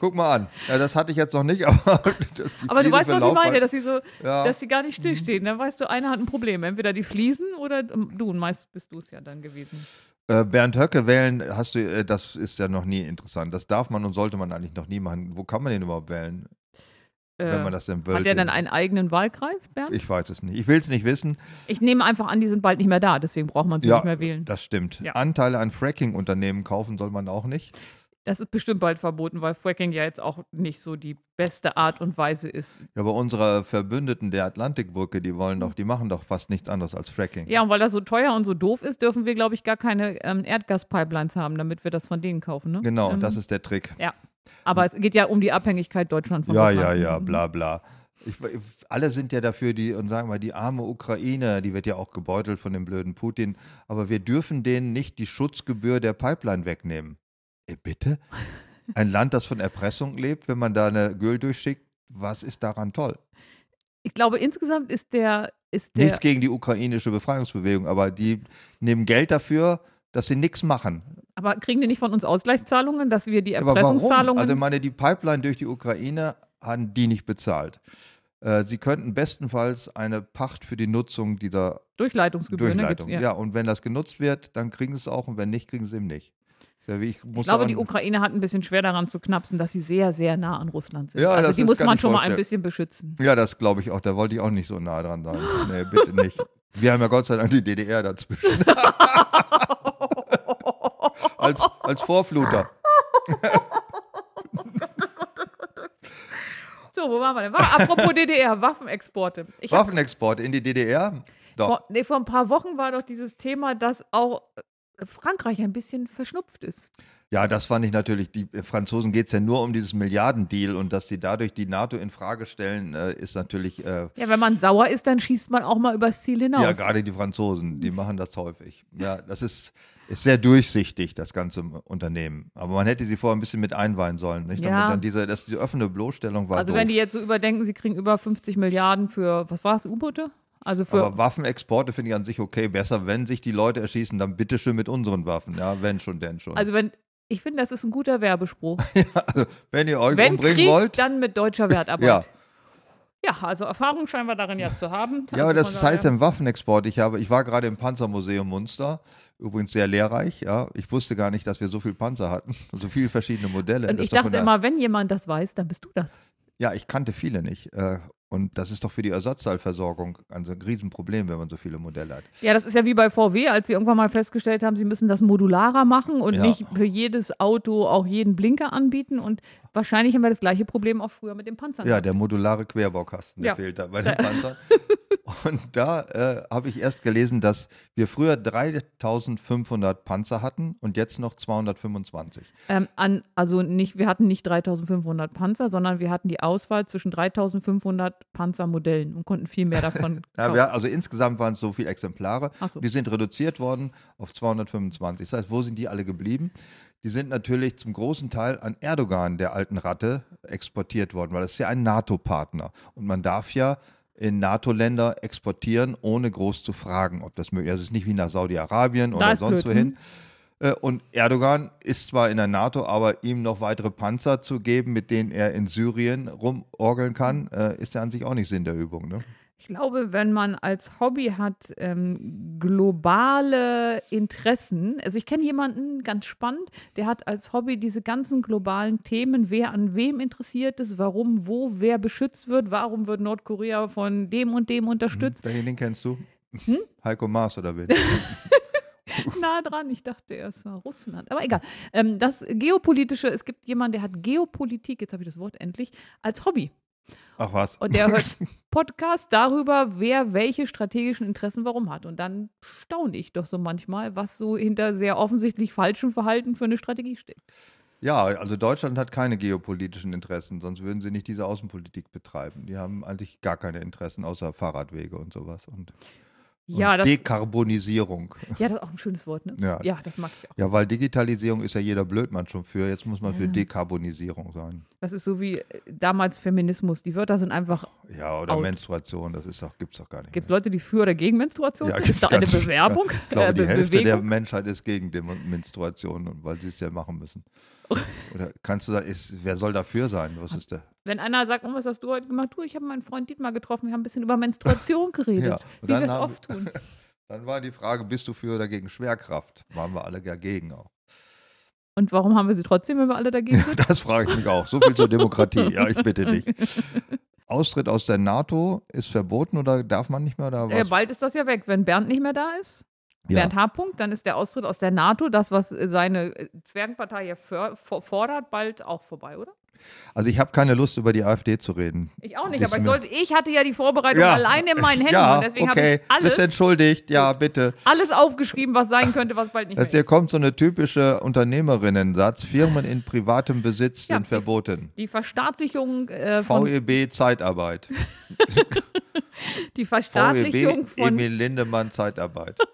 Speaker 1: Guck mal an. Ja, das hatte ich jetzt noch nicht, aber
Speaker 2: Aber du weißt, was ich meine, dass sie so, ja. dass sie gar nicht stillstehen. Dann weißt du, einer hat ein Problem. Entweder die Fliesen oder du. Und meist bist du es ja dann gewesen.
Speaker 1: Äh, Bernd Höcke wählen, hast du, äh, das ist ja noch nie interessant. Das darf man und sollte man eigentlich noch nie machen. Wo kann man den überhaupt wählen? Wenn man äh, das denn will.
Speaker 2: Hat der dann einen eigenen Wahlkreis, Bernd?
Speaker 1: Ich weiß es nicht. Ich will es nicht wissen.
Speaker 2: Ich nehme einfach an, die sind bald nicht mehr da, deswegen braucht man sie
Speaker 1: ja,
Speaker 2: nicht mehr wählen.
Speaker 1: Das stimmt. Ja. Anteile an Fracking-Unternehmen kaufen soll man auch nicht.
Speaker 2: Das ist bestimmt bald verboten, weil Fracking ja jetzt auch nicht so die beste Art und Weise ist.
Speaker 1: Ja, aber unsere Verbündeten der Atlantikbrücke, die wollen doch, die machen doch fast nichts anderes als Fracking.
Speaker 2: Ja, und weil das so teuer und so doof ist, dürfen wir, glaube ich, gar keine ähm, Erdgaspipelines haben, damit wir das von denen kaufen. Ne?
Speaker 1: Genau,
Speaker 2: ähm,
Speaker 1: das ist der Trick.
Speaker 2: Ja. Aber es geht ja um die Abhängigkeit Deutschland von
Speaker 1: Ja,
Speaker 2: Russland.
Speaker 1: ja, ja, bla bla. Ich, alle sind ja dafür, die, und sagen wir, die arme Ukraine, die wird ja auch gebeutelt von dem blöden Putin, aber wir dürfen denen nicht die Schutzgebühr der Pipeline wegnehmen. Äh, bitte? Ein Land, das von Erpressung lebt, wenn man da eine Öl durchschickt, was ist daran toll?
Speaker 2: Ich glaube, insgesamt ist der, ist der.
Speaker 1: Nichts gegen die ukrainische Befreiungsbewegung, aber die nehmen Geld dafür, dass sie nichts machen.
Speaker 2: Aber kriegen die nicht von uns Ausgleichszahlungen, dass wir die Erpressungszahlungen.
Speaker 1: Also, ich meine, die Pipeline durch die Ukraine haben die nicht bezahlt. Äh, sie könnten bestenfalls eine Pacht für die Nutzung dieser
Speaker 2: Durchleitungsgebühr.
Speaker 1: Ne, Durchleitung. Ja. ja, und wenn das genutzt wird, dann kriegen sie es auch und wenn nicht, kriegen sie es eben nicht. Ich
Speaker 2: Ich glaube, die Ukraine hat ein bisschen schwer daran zu knapsen, dass sie sehr, sehr nah an Russland sind.
Speaker 1: Ja,
Speaker 2: also die muss man schon mal ein
Speaker 1: vorstellen.
Speaker 2: bisschen beschützen.
Speaker 1: Ja, das glaube ich auch. Da wollte ich auch nicht so nah dran sein. Nee, bitte nicht. Wir haben ja Gott sei Dank die DDR dazwischen. als, als Vorfluter.
Speaker 2: So, wo waren wir denn? Apropos DDR, Waffenexporte. Ich hab,
Speaker 1: Waffenexport in die DDR? Doch.
Speaker 2: vor, nee, vor ein paar Wochen war doch dieses Thema, dass auch äh, Frankreich ein bisschen verschnupft ist.
Speaker 1: Ja, das fand ich natürlich. Die Franzosen geht es ja nur um dieses Milliardendeal und dass sie dadurch die NATO in Frage stellen, äh, ist natürlich. Äh,
Speaker 2: Ja, wenn man sauer ist, dann schießt man auch mal übers Ziel hinaus.
Speaker 1: ja, gerade die Franzosen, die machen das häufig. Ja, das ist, ist sehr durchsichtig, das ganze Unternehmen. Aber man hätte sie vorher ein bisschen mit einweihen sollen. Nicht?
Speaker 2: Ja.
Speaker 1: Damit dann diese, das, die offene Bloßstellung war.
Speaker 2: also
Speaker 1: doof.
Speaker 2: wenn die jetzt so überdenken, sie kriegen über 50 Milliarden für, was war es, U-Boote? Also für,
Speaker 1: Aber Waffenexporte finde ich an sich okay. Besser, wenn sich die Leute erschießen, dann bitteschön mit unseren Waffen. Ja, wenn schon, denn schon.
Speaker 2: also wenn, ich finde, das ist ein guter Werbespruch.
Speaker 1: wenn ihr euch
Speaker 2: wenn
Speaker 1: umbringen
Speaker 2: Krieg,
Speaker 1: wollt.
Speaker 2: dann mit deutscher Wertarbeit.
Speaker 1: Ja.
Speaker 2: Ja, also Erfahrung scheinen wir darin ja zu haben.
Speaker 1: Ja, aber
Speaker 2: also
Speaker 1: das heißt im Waffenexport. Ich, habe, ich war gerade im Panzermuseum Munster, übrigens sehr lehrreich. Ja, ich wusste gar nicht, dass wir so viel Panzer hatten, so viele verschiedene Modelle.
Speaker 2: Und ich dachte immer, wenn jemand das weiß, dann bist du das.
Speaker 1: ja, ich kannte viele nicht. Äh, und das ist doch für die Ersatzteilversorgung ein so ein Riesenproblem, wenn man so viele Modelle hat.
Speaker 2: Ja, das ist ja wie bei VW, als sie irgendwann mal festgestellt haben, sie müssen das modularer machen und
Speaker 1: Ja.
Speaker 2: nicht für jedes Auto auch jeden Blinker anbieten. Und wahrscheinlich haben wir das gleiche Problem auch früher mit den Panzern.
Speaker 1: Ja, der modulare Querbaukasten, der
Speaker 2: Ja.
Speaker 1: fehlt da bei den Panzern. Und da äh, habe ich erst gelesen, dass wir früher 3500 Panzer hatten und jetzt noch 225.
Speaker 2: Ähm, an, also nicht, wir hatten nicht 3500 Panzer, sondern wir hatten die Auswahl zwischen 3500 Panzermodellen und konnten viel mehr davon
Speaker 1: Ja, wir, also insgesamt waren es so viele Exemplare.
Speaker 2: So.
Speaker 1: Die sind reduziert worden auf 225. Das heißt, wo sind die alle geblieben? Die sind natürlich zum großen Teil an Erdogan, der alten Ratte, exportiert worden, weil das ist ja ein NATO-Partner. Und man darf ja in NATO-Länder exportieren, ohne groß zu fragen, ob das möglich ist. Das ist nicht wie nach Saudi-Arabien oder sonst wohin. Äh, Und Erdogan ist zwar in der NATO, aber ihm noch weitere Panzer zu geben, mit denen er in Syrien rumorgeln kann, äh, ist ja an sich auch nicht Sinn der Übung. Ne?
Speaker 2: Ich glaube, wenn man als Hobby hat ähm, globale Interessen, also ich kenne jemanden ganz spannend, der hat als Hobby diese ganzen globalen Themen, wer an wem interessiert ist, warum, wo, wer beschützt wird, warum wird Nordkorea von dem und dem unterstützt.
Speaker 1: Welchen den kennst du?
Speaker 2: Hm?
Speaker 1: Heiko Maas oder wen?
Speaker 2: nah dran. Ich dachte erst war Russland. Aber egal. Ähm, das Geopolitische, es gibt jemanden, der hat Geopolitik, jetzt habe ich das Wort endlich, als Hobby.
Speaker 1: Ach was.
Speaker 2: Und der hört Podcast darüber, wer welche strategischen Interessen warum hat. Und dann staune ich doch so manchmal, was so hinter sehr offensichtlich falschem Verhalten für eine Strategie steckt.
Speaker 1: Ja, also Deutschland hat keine geopolitischen Interessen, sonst würden sie nicht diese Außenpolitik betreiben. Die haben eigentlich gar keine Interessen außer Fahrradwege und sowas. Und,
Speaker 2: Ja, das,
Speaker 1: Dekarbonisierung.
Speaker 2: ja, das ist auch ein schönes Wort, ne?
Speaker 1: Ja.
Speaker 2: Ja, das mag ich auch.
Speaker 1: Ja, weil Digitalisierung ist ja jeder Blödmann schon für. Jetzt muss man für
Speaker 2: Ja.
Speaker 1: Dekarbonisierung sein.
Speaker 2: Das ist so wie äh, damals Feminismus. Die Wörter sind einfach.
Speaker 1: Ja, oder
Speaker 2: Out.
Speaker 1: Menstruation, das ist doch, gibt's doch gar nicht.
Speaker 2: Gibt es. Leute, die für oder gegen Menstruation
Speaker 1: Ja,
Speaker 2: sind?
Speaker 1: gibt's
Speaker 2: Ist da eine Bewerbung?
Speaker 1: Ich glaube,
Speaker 2: Äh,
Speaker 1: die
Speaker 2: Be-
Speaker 1: Hälfte der
Speaker 2: Bewegung?
Speaker 1: Menschheit ist gegen die Menstruation, weil sie es ja machen müssen. Oder kannst du sagen, ist, wer soll dafür sein? Was ist der?
Speaker 2: Wenn einer sagt, oh, was hast du heute gemacht? Du, ich habe meinen Freund Dietmar getroffen, wir haben ein bisschen über Menstruation geredet.
Speaker 1: Ja,
Speaker 2: wie wir es oft tun.
Speaker 1: Dann war die Frage, bist du für oder gegen Schwerkraft? Waren wir alle dagegen auch.
Speaker 2: Und warum haben wir sie trotzdem, wenn wir alle dagegen sind?
Speaker 1: Das frage ich mich auch. So viel zur Demokratie. Ja, ich bitte dich. Austritt aus der NATO ist verboten oder darf man nicht mehr?
Speaker 2: Äh,
Speaker 1: was?
Speaker 2: bald ist das ja weg. Wenn Bernd nicht mehr da ist,
Speaker 1: ja.
Speaker 2: Bernd H. Punkt, dann ist der Austritt aus der NATO, das, was äh, seine äh, Zwergenpartei ja fordert, bald auch vorbei, oder?
Speaker 1: Also ich habe keine Lust, über die AfD zu reden.
Speaker 2: Ich auch nicht, aber ich, sollte, ich hatte ja die Vorbereitung
Speaker 1: Ja.
Speaker 2: alleine in meinen Händen
Speaker 1: ja,
Speaker 2: und deswegen
Speaker 1: okay.
Speaker 2: habe ich alles,
Speaker 1: Bist entschuldigt. Ja, bitte.
Speaker 2: alles aufgeschrieben, was sein könnte, was bald nicht mehr
Speaker 1: Jetzt hier
Speaker 2: ist.
Speaker 1: kommt so eine typische Unternehmerinnensatz. Firmen in privatem Besitz
Speaker 2: Ja,
Speaker 1: sind
Speaker 2: die-
Speaker 1: verboten.
Speaker 2: Die Verstaatlichung äh, von
Speaker 1: VEB Zeitarbeit.
Speaker 2: die
Speaker 1: VEB
Speaker 2: Verstaatlichung von
Speaker 1: Emil Lindemann Zeitarbeit.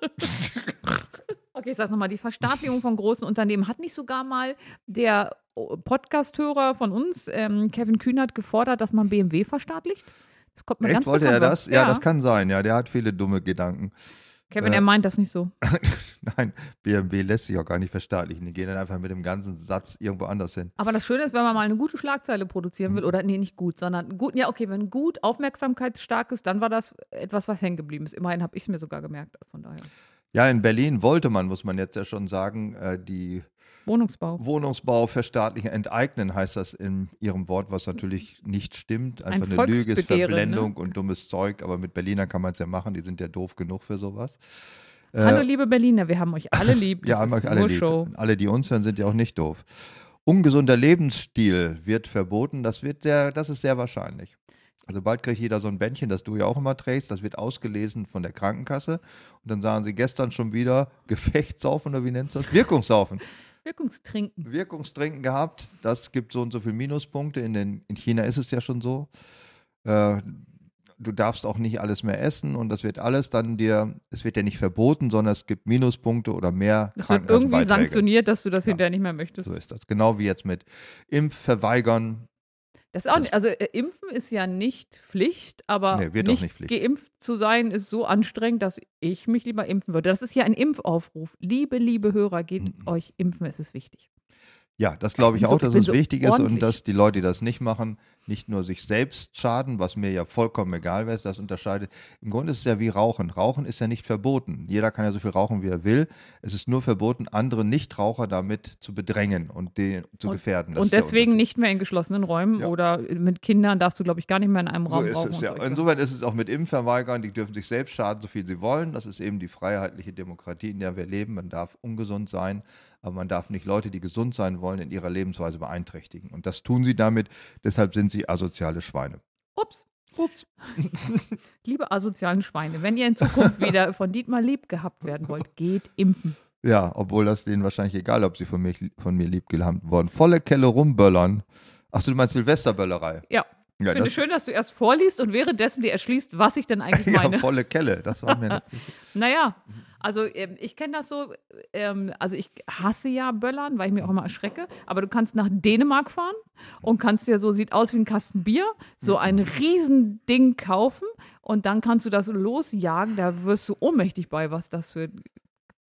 Speaker 2: Okay, ich sag's nochmal, die Verstaatlichung von großen Unternehmen hat nicht sogar mal der oh, Podcast-Hörer von uns, ähm, Kevin Kühnert, gefordert, dass man BMW verstaatlicht? Das kommt mir
Speaker 1: Echt,
Speaker 2: ganz
Speaker 1: wollte er das?
Speaker 2: vor.
Speaker 1: Ja, das kann sein. Ja, der hat viele dumme Gedanken.
Speaker 2: Kevin,
Speaker 1: äh,
Speaker 2: er meint das nicht so.
Speaker 1: Nein, BMW lässt sich auch gar nicht verstaatlichen. Die gehen dann einfach mit dem ganzen Satz irgendwo anders hin.
Speaker 2: Aber das Schöne ist, wenn man mal eine gute Schlagzeile produzieren
Speaker 1: Mhm.
Speaker 2: will, oder nee, nicht gut, sondern gut, ja, okay, wenn gut aufmerksamkeitsstark ist, dann war das etwas, was hängen geblieben ist. Immerhin habe ich es mir sogar gemerkt, von daher.
Speaker 1: Ja, in Berlin wollte man, muss man jetzt ja schon sagen, äh, die
Speaker 2: Wohnungsbau.
Speaker 1: Wohnungsbau verstaatlichen, enteignen heißt das in ihrem Wort, was natürlich nicht stimmt.
Speaker 2: Ein
Speaker 1: Einfach eine Lüge ist
Speaker 2: Volksbegehren,
Speaker 1: Verblendung und dummes Zeug, aber mit Berliner kann man es ja machen, die sind ja doof genug für sowas. Äh,
Speaker 2: Hallo liebe Berliner, wir haben euch alle lieb.
Speaker 1: ja, haben euch alle lieb.
Speaker 2: Show.
Speaker 1: Alle, die uns hören, sind ja auch nicht doof. Ungesunder Lebensstil wird verboten, das, wird sehr, das ist sehr wahrscheinlich. Also bald kriegt jeder so ein Bändchen, das du ja auch immer trägst, das wird ausgelesen von der Krankenkasse. Und dann sagen sie gestern schon wieder Gefechtssaufen oder wie nennst du das? Wirkungssaufen.
Speaker 2: Wirkungstrinken.
Speaker 1: Wirkungstrinken gehabt, das gibt so und so viele Minuspunkte. In, den, in China ist es ja schon so. Äh, du darfst auch nicht alles mehr essen und das wird alles dann dir, es wird ja nicht verboten, sondern es gibt Minuspunkte oder mehr
Speaker 2: Das wird irgendwie sanktioniert, dass du das
Speaker 1: Ja.
Speaker 2: hinterher nicht mehr möchtest.
Speaker 1: So ist das. Genau wie jetzt mit Impfverweigern.
Speaker 2: Das ist auch nicht, also äh, impfen ist ja nicht Pflicht, aber
Speaker 1: Nee,
Speaker 2: nicht,
Speaker 1: nicht Pflicht.
Speaker 2: geimpft zu sein ist so anstrengend, dass ich mich lieber impfen würde. Das ist hier ein Impfaufruf. Liebe, liebe Hörer, geht
Speaker 1: Mhm.
Speaker 2: euch impfen, es ist wichtig.
Speaker 1: Ja, das glaube ich
Speaker 2: bin so-
Speaker 1: auch, dass
Speaker 2: ich bin
Speaker 1: es
Speaker 2: so
Speaker 1: wichtig ist und dass die Leute, die das nicht machen, nicht nur sich selbst schaden, was mir ja vollkommen egal wäre, das unterscheidet. Im Grunde ist es ja wie Rauchen. Rauchen ist ja nicht verboten. Jeder kann ja so viel rauchen, wie er will. Es ist nur verboten, andere Nichtraucher damit zu bedrängen und die zu
Speaker 2: Und-
Speaker 1: gefährden. Das
Speaker 2: Und deswegen nicht mehr in geschlossenen Räumen
Speaker 1: Ja.
Speaker 2: oder mit Kindern darfst du, glaube ich, gar nicht mehr in einem
Speaker 1: So
Speaker 2: Raum
Speaker 1: ist
Speaker 2: rauchen.
Speaker 1: es ja. Insofern ist es auch mit Impfverweigern, die dürfen sich selbst schaden, so viel sie wollen. Das ist eben die freiheitliche Demokratie, in der wir leben. Man darf ungesund sein, aber man darf nicht Leute, die gesund sein wollen, in ihrer Lebensweise beeinträchtigen. Und das tun sie damit, deshalb sind sie asoziale Schweine.
Speaker 2: Ups.
Speaker 1: Ups.
Speaker 2: Liebe asozialen Schweine, wenn ihr in Zukunft wieder von Dietmar lieb gehabt werden wollt, geht impfen.
Speaker 1: Ja, obwohl das denen wahrscheinlich egal, ob sie von mir, von mir lieb gehabt worden. Volle Kelle rumböllern. Ach du meinst Silvesterböllerei?
Speaker 2: Ja.
Speaker 1: Ja,
Speaker 2: Ich finde schön, dass du erst vorliest und währenddessen dir erschließt, was ich denn eigentlich
Speaker 1: ja
Speaker 2: meine.
Speaker 1: volle Kelle. Das war mir.
Speaker 2: Naja, also ähm, ich kenne das so, ähm, also ich hasse ja Böllern, weil ich mich auch immer erschrecke, aber du kannst nach Dänemark fahren und kannst dir so, sieht aus wie ein Kasten Bier, so ein riesen Ding kaufen und dann kannst du das losjagen, da wirst du ohnmächtig bei, was das für,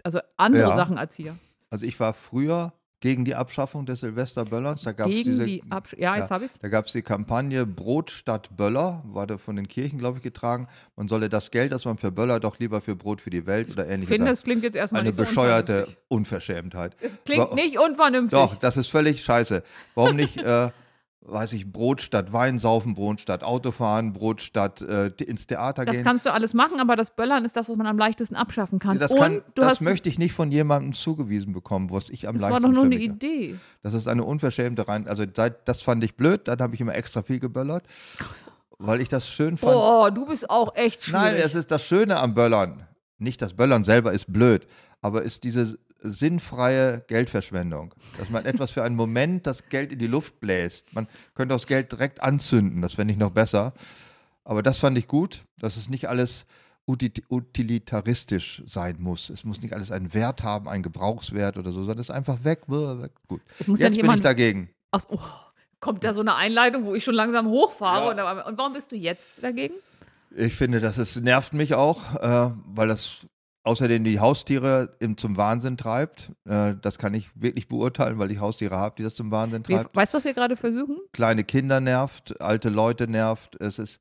Speaker 2: also andere
Speaker 1: Ja.
Speaker 2: Sachen als hier.
Speaker 1: Also ich war früher gegen die Abschaffung des Silvesterböllerns. Da gab es diese
Speaker 2: die Absch Ja,
Speaker 1: Ja.
Speaker 2: ich es.
Speaker 1: Da gab es die Kampagne Brot statt Böller, war da von den Kirchen, glaube ich, getragen. Man solle das Geld, das man für Böller, doch lieber für Brot für die Welt oder
Speaker 2: Ich
Speaker 1: ähnliches.
Speaker 2: finde, das klingt jetzt erstmal
Speaker 1: eine
Speaker 2: nicht so
Speaker 1: bescheuerte. Unverschämtheit.
Speaker 2: Klingt
Speaker 1: Wa-
Speaker 2: nicht unvernünftig.
Speaker 1: Doch, das ist völlig scheiße. Warum nicht, äh, weiß ich, Brot statt Wein saufen, Brot statt Autofahren, Brot statt äh, ins Theater
Speaker 2: Das
Speaker 1: gehen?
Speaker 2: kannst du alles machen, aber das Böllern ist das, was man am leichtesten abschaffen kann.
Speaker 1: das kann, das möchte ich nicht von jemandem zugewiesen bekommen, was ich am
Speaker 2: das war
Speaker 1: leichtesten
Speaker 2: doch nur eine
Speaker 1: habe.
Speaker 2: Idee.
Speaker 1: Das ist eine unverschämte rein. Also seit, das fand ich blöd, dann habe ich immer extra viel geböllert, weil ich das schön fand.
Speaker 2: Oh, du bist auch echt schwierig.
Speaker 1: Nein, es ist das Schöne am Böllern. Nicht das Böllern selber ist blöd, aber ist diese sinnfreie Geldverschwendung. Dass man etwas für einen Moment das Geld in die Luft bläst. Man könnte auch das Geld direkt anzünden, das fände ich noch besser. Aber das fand ich gut, dass es nicht alles uti- utilitaristisch sein muss. Es muss nicht alles einen Wert haben, einen Gebrauchswert oder so, sondern es ist einfach weg. Gut.
Speaker 2: Ja
Speaker 1: Jetzt
Speaker 2: nicht
Speaker 1: bin ich dagegen.
Speaker 2: So, oh, kommt da so eine Einleitung, wo ich schon langsam hochfahre.
Speaker 1: Ja.
Speaker 2: Und, und warum bist du jetzt dagegen?
Speaker 1: Ich finde, das ist, nervt mich auch, äh, weil das außerdem die Haustiere im, zum Wahnsinn treibt. Äh, das kann ich wirklich beurteilen, weil ich Haustiere habe, die das zum Wahnsinn treibt.
Speaker 2: weißt du, was wir gerade versuchen?
Speaker 1: Kleine Kinder nervt, alte Leute nervt. Es ist,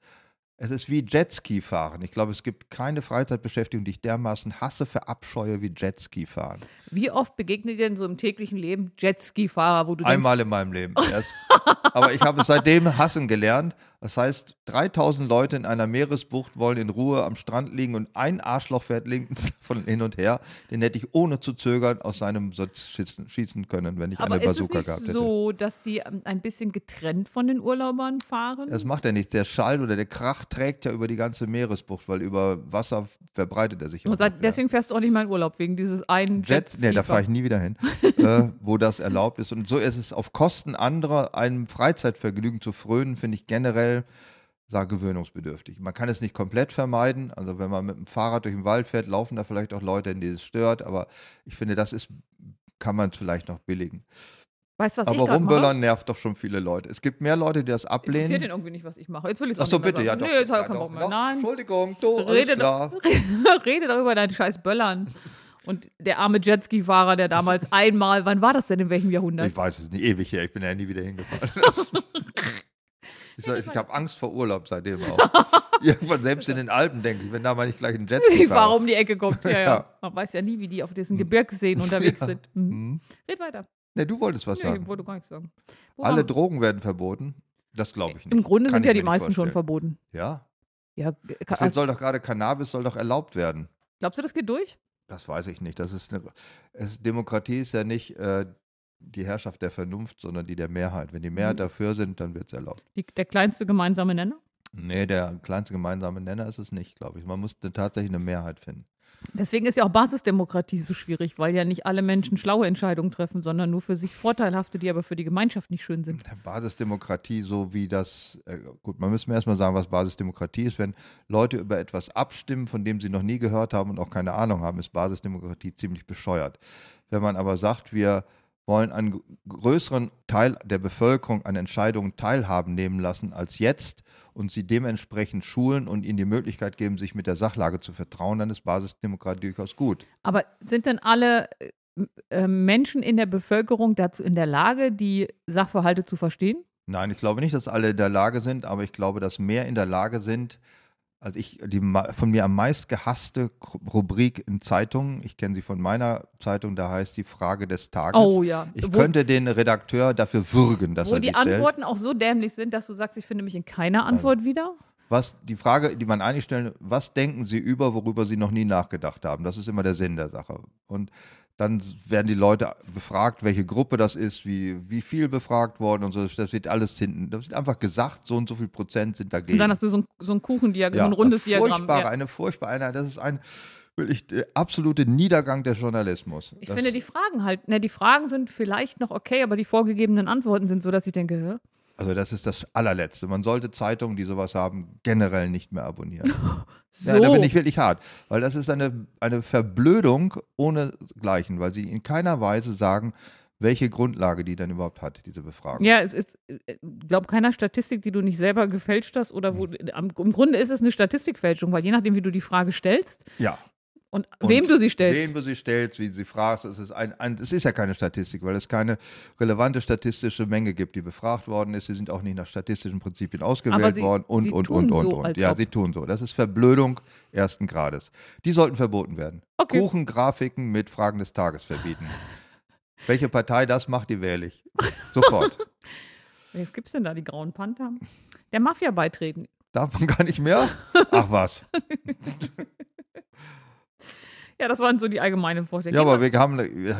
Speaker 1: es ist wie Jetski fahren. Ich glaube, es gibt keine Freizeitbeschäftigung, die ich dermaßen hasse, verabscheue wie Jetski fahren.
Speaker 2: Wie oft begegnet dir denn so im täglichen Leben Jetski-Fahrer, wo du denkst,
Speaker 1: Einmal in meinem Leben erst. Aber ich habe es seitdem hassen gelernt. Das heißt, 3000 Leute in einer Meeresbucht wollen in Ruhe am Strand liegen und ein Arschloch fährt links von hin und her. Den hätte ich ohne zu zögern aus seinem Sitz schießen, schießen können, wenn ich
Speaker 2: aber
Speaker 1: eine
Speaker 2: ist es
Speaker 1: Bazooka
Speaker 2: nicht
Speaker 1: gehabt hätte.
Speaker 2: so, dass die ähm, ein bisschen getrennt von den Urlaubern fahren?
Speaker 1: Das macht ja nichts. Der Schall oder der Krach trägt ja über die ganze Meeresbucht, weil über Wasser verbreitet er sich.
Speaker 2: und seit,
Speaker 1: ja.
Speaker 2: deswegen fährst du auch nicht mal in Urlaub, wegen dieses einen
Speaker 1: Jets, nee, da fahre ich nie wieder hin, äh, wo das erlaubt ist. Und so ist es auf Kosten anderer, einem Freizeitvergnügen zu frönen, finde ich generell sag, gewöhnungsbedürftig. Man kann es nicht komplett vermeiden. Also wenn man mit dem Fahrrad durch den Wald fährt, laufen da vielleicht auch Leute, die es stört. Aber ich finde, das ist, kann man vielleicht noch billigen.
Speaker 2: Weißt was ich
Speaker 1: aber rumböllern nervt doch schon viele Leute. Es gibt mehr Leute, die das
Speaker 2: Interessiert den
Speaker 1: ablehnen.
Speaker 2: irgendwie nicht, was ich mache. Jetzt will ich es
Speaker 1: Ach so, bitte, ja doch.
Speaker 2: Nee, jetzt
Speaker 1: ja,
Speaker 2: ich
Speaker 1: doch,
Speaker 2: Bock mehr.
Speaker 1: doch.
Speaker 2: Nein.
Speaker 1: Entschuldigung, du,
Speaker 2: Rede,
Speaker 1: klar.
Speaker 2: rede doch über deinen scheiß Böllern. Und der arme Jetski-Fahrer, der damals einmal, wann war das denn, in welchem Jahrhundert?
Speaker 1: Ich weiß es nicht, ewig her. Ich bin ja nie wieder hingefahren. ich sag, ich habe Angst vor Urlaub seitdem auch. Irgendwann selbst in den Alpen denke ich, wenn da mal nicht gleich ein Jetski
Speaker 2: Die Fahrer
Speaker 1: fahre.
Speaker 2: um die Ecke kommt. Ja, ja.
Speaker 1: Ja.
Speaker 2: Man weiß ja nie, wie die auf diesen Gebirgsseen unterwegs
Speaker 1: Ja.
Speaker 2: sind. Hm.
Speaker 1: Mhm.
Speaker 2: Red weiter.
Speaker 1: Ne, du wolltest was
Speaker 2: Nee,
Speaker 1: sagen.
Speaker 2: ich wollte gar nichts sagen. Wo
Speaker 1: Alle Drogen werden verboten. Das glaube ich nicht.
Speaker 2: Im Grunde
Speaker 1: Kann
Speaker 2: sind
Speaker 1: ich
Speaker 2: ja die meisten schon
Speaker 1: vorstellen.
Speaker 2: verboten.
Speaker 1: Ja.
Speaker 2: Ja,
Speaker 1: Es
Speaker 2: also,
Speaker 1: soll doch gerade Cannabis soll doch erlaubt werden.
Speaker 2: glaubst du, das geht durch?
Speaker 1: Das weiß ich nicht. Das ist eine, es, Demokratie ist ja nicht äh, die Herrschaft der Vernunft, sondern die der Mehrheit. Wenn die Mehrheit
Speaker 2: Mhm.
Speaker 1: dafür sind, dann wird es erlaubt.
Speaker 2: Die, der kleinste gemeinsame Nenner?
Speaker 1: Nee, der kleinste gemeinsame Nenner ist es nicht, glaube ich. Man muss eine- tatsächlich eine Mehrheit finden.
Speaker 2: Deswegen ist ja auch Basisdemokratie so schwierig, weil ja nicht alle Menschen schlaue Entscheidungen treffen, sondern nur für sich vorteilhafte, die aber für die Gemeinschaft nicht schön sind.
Speaker 1: Basisdemokratie, so wie das, äh, gut, man müssen erstmal sagen, was Basisdemokratie ist. Wenn Leute über etwas abstimmen, von dem sie noch nie gehört haben und auch keine Ahnung haben, ist Basisdemokratie ziemlich bescheuert. Wenn man aber sagt, wir wollen einen gr- größeren Teil der Bevölkerung an Entscheidungen teilhaben nehmen lassen als jetzt und sie dementsprechend schulen und ihnen die Möglichkeit geben, sich mit der Sachlage zu vertrauen, dann ist Basisdemokratie durchaus gut.
Speaker 2: Aber sind denn alle äh, äh, Menschen in der Bevölkerung dazu in der Lage, die Sachverhalte zu verstehen?
Speaker 1: Nein, ich glaube nicht, dass alle in der Lage sind, aber ich glaube, dass mehr in der Lage sind, also ich, die von mir am meist gehasste Rubrik in Zeitungen, ich kenne sie von meiner Zeitung, da heißt die Frage des Tages.
Speaker 2: Oh ja.
Speaker 1: Ich
Speaker 2: wo
Speaker 1: könnte den Redakteur dafür würgen, dass
Speaker 2: wo
Speaker 1: er
Speaker 2: die
Speaker 1: die stellt.
Speaker 2: Antworten auch so dämlich sind, dass du sagst, ich finde mich in keiner Antwort wieder?
Speaker 1: Was, die Frage, die man eigentlich stellen, was denken Sie über, worüber Sie noch nie nachgedacht haben? Das ist immer der Sinn der Sache. Und dann werden die Leute befragt, welche Gruppe das ist, wie, wie viel befragt worden und so. Das wird alles hinten. Das wird einfach gesagt, so und so viel Prozent sind dagegen.
Speaker 2: Und dann hast du so ein, so ein Kuchendiagramm, so ein rundes
Speaker 1: eine
Speaker 2: Diagramm.
Speaker 1: Furchtbare,
Speaker 2: Ja.
Speaker 1: Eine furchtbare Einheit. Das ist ein wirklich der absolute Niedergang des Journalismus.
Speaker 2: Ich
Speaker 1: das,
Speaker 2: finde die Fragen halt, ne, die Fragen sind vielleicht noch okay, aber die vorgegebenen Antworten sind so, dass ich denke, hä?
Speaker 1: Also das ist das allerletzte. Man sollte Zeitungen, die sowas haben, generell nicht mehr abonnieren.
Speaker 2: so.
Speaker 1: Ja, da bin ich wirklich hart. Weil das ist eine, eine Verblödung ohnegleichen, weil sie in keiner Weise sagen, welche Grundlage die denn überhaupt hat, diese Befragung.
Speaker 2: Ja, es ist, ich glaube, keiner Statistik, die du nicht selber gefälscht hast oder wo, am, im Grunde ist es eine Statistikfälschung, weil je nachdem, wie du die Frage stellst
Speaker 1: Ja.
Speaker 2: Und,
Speaker 1: Und
Speaker 2: wem du sie stellst.
Speaker 1: Wem du sie stellst, wie du sie fragst, es ist, ein, ein, es ist ja keine Statistik, weil es keine relevante statistische Menge gibt, die befragt worden ist. Sie sind auch nicht nach statistischen Prinzipien ausgewählt
Speaker 2: sie-
Speaker 1: worden und,
Speaker 2: sie
Speaker 1: und,
Speaker 2: tun
Speaker 1: und,
Speaker 2: so,
Speaker 1: und, und. Ja,
Speaker 2: ob.
Speaker 1: sie tun so. Das ist Verblödung ersten Grades. Die sollten verboten werden.
Speaker 2: Okay.
Speaker 1: Kuchengrafiken mit Fragen des Tages verbieten. Welche Partei das macht, die wähle ich. Sofort.
Speaker 2: Was gibt's denn da, die grauen Panther? Der Mafia beitreten.
Speaker 1: Darf man gar nicht mehr? Ach was.
Speaker 2: Ja, das waren so die allgemeinen Vorstellungen.
Speaker 1: Ja, aber wir haben,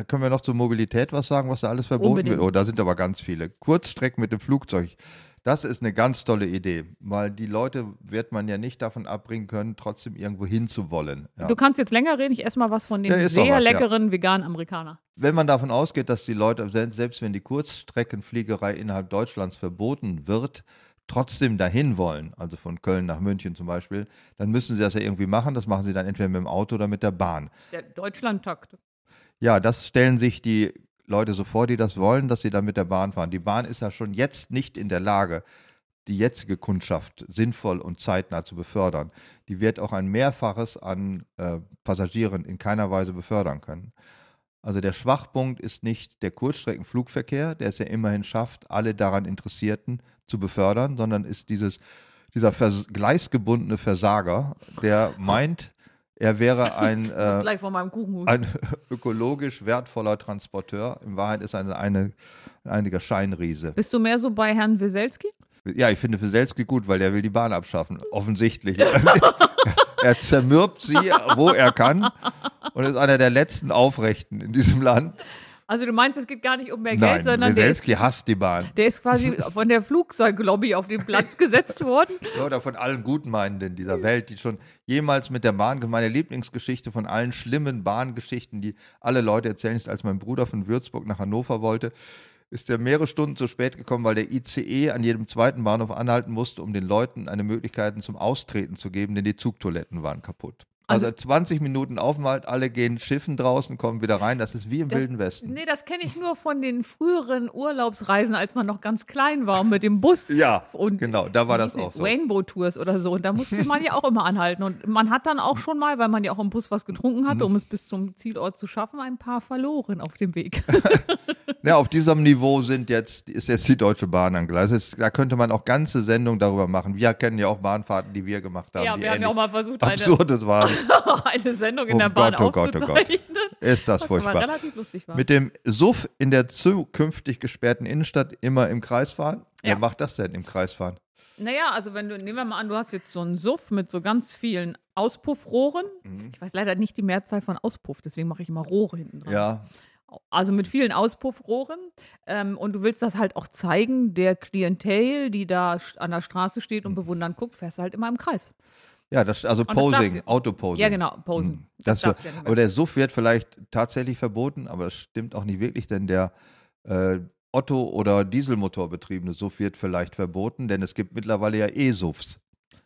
Speaker 1: können wir noch zur Mobilität was sagen, was da alles verboten
Speaker 2: Unbedingt.
Speaker 1: wird? Oh, da sind aber ganz viele. Kurzstrecken mit dem Flugzeug. Das ist eine ganz tolle Idee, weil die Leute wird man ja nicht davon abbringen können, trotzdem irgendwo hinzuwollen. Ja.
Speaker 2: Du kannst jetzt länger reden, ich esse mal was von dem
Speaker 1: Ja,
Speaker 2: sehr
Speaker 1: was, ja.
Speaker 2: leckeren veganen Amerikaner.
Speaker 1: Wenn man davon ausgeht, dass die Leute, se- selbst wenn die Kurzstreckenfliegerei innerhalb Deutschlands verboten wird, trotzdem dahin wollen, also von Köln nach München zum Beispiel, dann müssen sie das ja irgendwie machen. Das machen sie dann entweder mit dem Auto oder mit der Bahn.
Speaker 2: Der Deutschlandtakt.
Speaker 1: Ja, das stellen sich die Leute so vor, die das wollen, dass sie dann mit der Bahn fahren. Die Bahn ist ja schon jetzt nicht in der Lage, die jetzige Kundschaft sinnvoll und zeitnah zu befördern. Die wird auch ein Mehrfaches an äh, Passagieren in keiner Weise befördern können. Also der Schwachpunkt ist nicht der Kurzstreckenflugverkehr, der es ja immerhin schafft, alle daran Interessierten zu befördern, sondern ist dieses, dieser vers gleisgebundene Versager, der meint, er wäre ein, äh, ein ökologisch wertvoller Transporteur. In Wahrheit ist er eine, eine, ein einiger Scheinriese.
Speaker 2: Bist du mehr so bei Herrn Weselski?
Speaker 1: Ja, ich finde Wieselski gut, weil der will die Bahn abschaffen. Offensichtlich. er zermürbt sie, wo er kann und ist einer der letzten Aufrechten in diesem Land.
Speaker 2: Also du meinst, es geht gar nicht um mehr Geld,
Speaker 1: Nein,
Speaker 2: sondern der ist,
Speaker 1: hasst die Bahn.
Speaker 2: der ist quasi von der Flugzeuglobby auf den Platz gesetzt worden.
Speaker 1: Oder von allen Gutmeinenden dieser Welt, die schon jemals mit der Bahn, meine Lieblingsgeschichte von allen schlimmen Bahngeschichten, die alle Leute erzählen, ist, als mein Bruder von Würzburg nach Hannover wollte, ist er mehrere Stunden zu spät gekommen, weil der ICE an jedem zweiten Bahnhof anhalten musste, um den Leuten eine Möglichkeit zum Austreten zu geben, denn die Zugtoiletten waren kaputt. Also, 20 Minuten Aufenthalt, alle gehen schiffen draußen, kommen wieder rein. Das ist wie im
Speaker 2: Das-
Speaker 1: Wilden Westen.
Speaker 2: Nee, das kenne ich nur von den früheren Urlaubsreisen, als man noch ganz klein war mit dem Bus.
Speaker 1: Ja,
Speaker 2: und
Speaker 1: genau, da war das auch so.
Speaker 2: Rainbow Tours oder so. Und da musste man ja auch immer anhalten. Und man hat dann auch schon mal, weil man ja auch im Bus was getrunken
Speaker 1: Mhm.
Speaker 2: hatte, um es bis zum Zielort zu schaffen, ein paar verloren auf dem Weg.
Speaker 1: Ja, auf diesem Niveau sind jetzt, ist jetzt die Deutsche Bahn angeleistet. Da könnte man auch ganze Sendungen darüber machen. Wir kennen ja auch Bahnfahrten, die wir gemacht haben.
Speaker 2: ja,
Speaker 1: die
Speaker 2: wir haben ja auch mal versucht, eine,
Speaker 1: absurdes waren.
Speaker 2: Eine Sendung in
Speaker 1: Oh
Speaker 2: der Bahn
Speaker 1: Gott, oh Gott, oh Gott. Ist das
Speaker 2: Was
Speaker 1: furchtbar.
Speaker 2: relativ lustig war.
Speaker 1: Mit dem Suff in der zukünftig gesperrten Innenstadt immer im Kreis fahren? Wer
Speaker 2: Ja.
Speaker 1: macht das denn im Kreis fahren?
Speaker 2: Naja, also wenn du, nehmen wir mal an, du hast jetzt so einen Suff mit so ganz vielen Auspuffrohren.
Speaker 1: Mhm.
Speaker 2: Ich weiß leider nicht die Mehrzahl von Auspuff, deswegen mache ich immer Rohre hinten dran.
Speaker 1: Ja,
Speaker 2: Also mit vielen Auspuffrohren. Ähm, und du willst das halt auch zeigen, der Klientel, die da an der Straße steht und
Speaker 1: Mhm.
Speaker 2: bewundern guckt, fährst du halt immer im Kreis.
Speaker 1: Ja, das, also
Speaker 2: das darf
Speaker 1: Posing, Autoposing.
Speaker 2: Ja, genau, posen.
Speaker 1: Mhm. Das
Speaker 2: ja nicht
Speaker 1: aber der Suff wird vielleicht tatsächlich verboten, aber das stimmt auch nicht wirklich, denn der äh, Otto- oder Dieselmotor betriebene Suff wird vielleicht verboten, denn es gibt mittlerweile ja E-Suffs.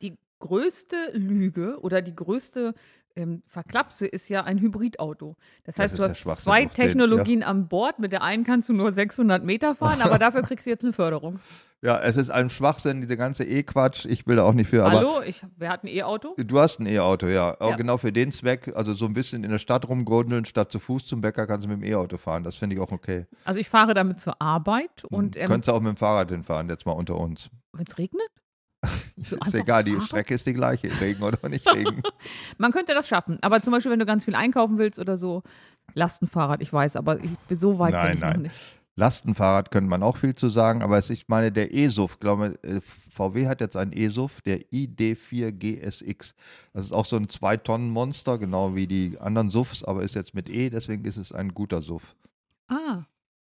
Speaker 2: Die größte Lüge oder die größte ähm, Verklapse ist ja ein Hybridauto. Das
Speaker 1: Das
Speaker 2: heißt, du hast zwei
Speaker 1: auf den, ja.
Speaker 2: Technologien an Bord. Mit der einen kannst du nur 600 Meter fahren, aber dafür kriegst du jetzt eine Förderung.
Speaker 1: Ja, es ist ein Schwachsinn, diese ganze E-Quatsch. Ich will da auch nicht für, aber
Speaker 2: Hallo, ich, wer hat ein E-Auto?
Speaker 1: Du hast ein E-Auto, ja.
Speaker 2: Ja.
Speaker 1: genau für den Zweck, also so ein bisschen in der Stadt rumgrundeln, statt zu Fuß zum Bäcker kannst du mit dem E-Auto fahren. Das finde ich auch okay.
Speaker 2: Also ich fahre damit zur Arbeit und ähm,
Speaker 1: Könntest du auch mit dem Fahrrad hinfahren, jetzt mal unter uns.
Speaker 2: wenn es regnet? So
Speaker 1: ist egal, die? Strecke ist die gleiche, Regen oder nicht Regen.
Speaker 2: Man könnte das schaffen. Aber zum Beispiel, wenn du ganz viel einkaufen willst oder so, Lastenfahrrad, ich weiß, aber ich bin so weit bin
Speaker 1: Nein,
Speaker 2: ich noch
Speaker 1: nein.
Speaker 2: nicht.
Speaker 1: Lastenfahrrad könnte man auch viel zu sagen, aber es ist, ich meine, der E-Suff, glaube äh, VW hat jetzt einen E-Suff, der ID4 GSX. Das ist auch so ein 2-Tonnen-Monster, genau wie die anderen Suffs, aber ist jetzt mit E, deswegen ist es ein guter Suff.
Speaker 2: Ah.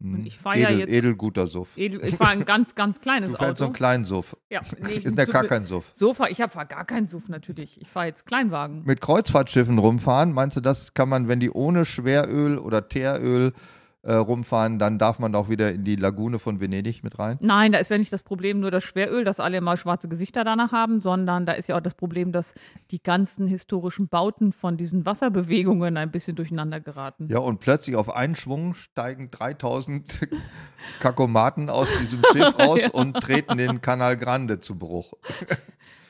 Speaker 2: Und ich fahr ja
Speaker 1: Edel,
Speaker 2: jetzt-
Speaker 1: Edelguter Suff.
Speaker 2: edel- ich fahre ein ganz, ganz kleines
Speaker 1: Du fährst so
Speaker 2: Auto.
Speaker 1: einen kleinen Suff.
Speaker 2: ja, nee, ich
Speaker 1: Ist
Speaker 2: zu-
Speaker 1: gar kein Suff.
Speaker 2: Sofa, ich habe gar keinen Suff natürlich. Ich fahre jetzt Kleinwagen.
Speaker 1: Mit Kreuzfahrtschiffen rumfahren, meinst du, das kann man, wenn die ohne Schweröl oder Teeröl äh, rumfahren, dann darf man auch wieder in die Lagune von Venedig mit rein?
Speaker 2: Nein, da ist ja nicht das Problem nur das Schweröl, dass alle immer schwarze Gesichter danach haben, sondern da ist ja auch das Problem, dass die ganzen historischen Bauten von diesen Wasserbewegungen ein bisschen durcheinander geraten.
Speaker 1: Ja, und plötzlich auf einen Schwung steigen 3000 Kakomaten aus diesem Schiff raus und treten den Canal Grande zu Bruch.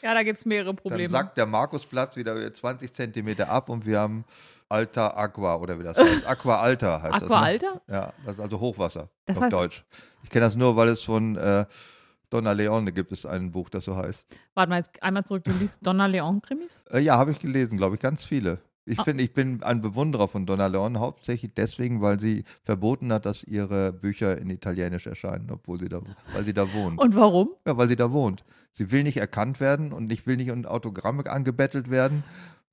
Speaker 2: Ja, da gibt es mehrere
Speaker 1: Dann
Speaker 2: Probleme.
Speaker 1: sackt der Markusplatz wieder 20 Zentimeter ab und wir haben Alta Aqua oder wie das heißt. Aqua Alta heißt das.
Speaker 2: Aqua
Speaker 1: ne?
Speaker 2: Alta?
Speaker 1: Ja, das ist also Hochwasser
Speaker 2: Das
Speaker 1: auf
Speaker 2: heißt-
Speaker 1: Deutsch. Ich kenne das nur, weil es von äh, Donna Leone gibt es ein Buch, das so heißt.
Speaker 2: Warte mal, jetzt einmal zurück, du liest Donna Leon-Krimis?
Speaker 1: Äh, ja, habe ich gelesen, glaube ich, ganz viele. Ich
Speaker 2: Ah.
Speaker 1: finde, ich bin ein Bewunderer von Donna Leone, hauptsächlich deswegen, weil sie verboten hat, dass ihre Bücher in Italienisch erscheinen, obwohl sie da, weil sie da wohnt.
Speaker 2: Und warum?
Speaker 1: Ja, weil sie da wohnt. Sie will nicht erkannt werden und ich will nicht in Autogramme angebettelt werden,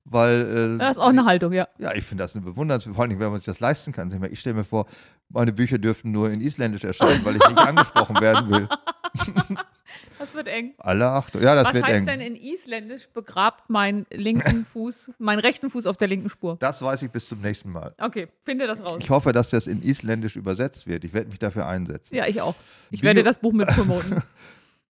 Speaker 1: weil. Äh,
Speaker 2: Das ist auch eine Haltung, ja.
Speaker 1: Ja, ich finde das eine bewundernswert, vor allem, wenn man sich das leisten kann. Ich stelle mir vor, meine Bücher dürften nur in Isländisch erscheinen, weil ich nicht angesprochen werden will.
Speaker 2: Das wird eng.
Speaker 1: Alle Achtung. Ja, das
Speaker 2: Was
Speaker 1: wird
Speaker 2: heißt
Speaker 1: eng.
Speaker 2: denn in Isländisch begrabt meinen linken Fuß, meinen rechten Fuß auf der linken Spur?
Speaker 1: Das weiß ich bis zum nächsten Mal.
Speaker 2: Okay, finde das raus.
Speaker 1: Ich hoffe, dass das in Isländisch übersetzt wird. Ich werde mich dafür einsetzen.
Speaker 2: Ja, ich auch. Ich
Speaker 1: Bio-
Speaker 2: werde das Buch mit promoten.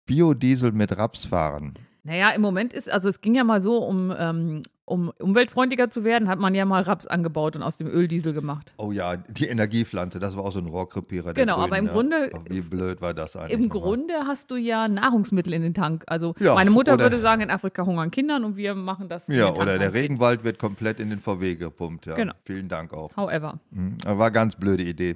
Speaker 1: Biodiesel mit Raps fahren.
Speaker 2: Naja, im Moment ist, also es ging ja mal so, um, ähm, um umweltfreundlicher zu werden, hat man ja mal Raps angebaut und aus dem Öldiesel gemacht.
Speaker 1: Oh ja, die Energiepflanze, das war auch so ein Rohrkrepierer.
Speaker 2: Genau, aber
Speaker 1: Grünen,
Speaker 2: im Grunde-
Speaker 1: Ja. Oh, wie blöd war das eigentlich?
Speaker 2: Im? Grunde hast du ja Nahrungsmittel in den Tank. Also
Speaker 1: Ja,
Speaker 2: meine Mutter würde sagen, in Afrika hungern Kindern und wir machen das.
Speaker 1: Ja, oder der. Regenwald wird komplett in den VW gepumpt. Ja.
Speaker 2: Genau.
Speaker 1: Vielen Dank auch.
Speaker 2: However,
Speaker 1: Mhm. Aber War ganz blöde Idee.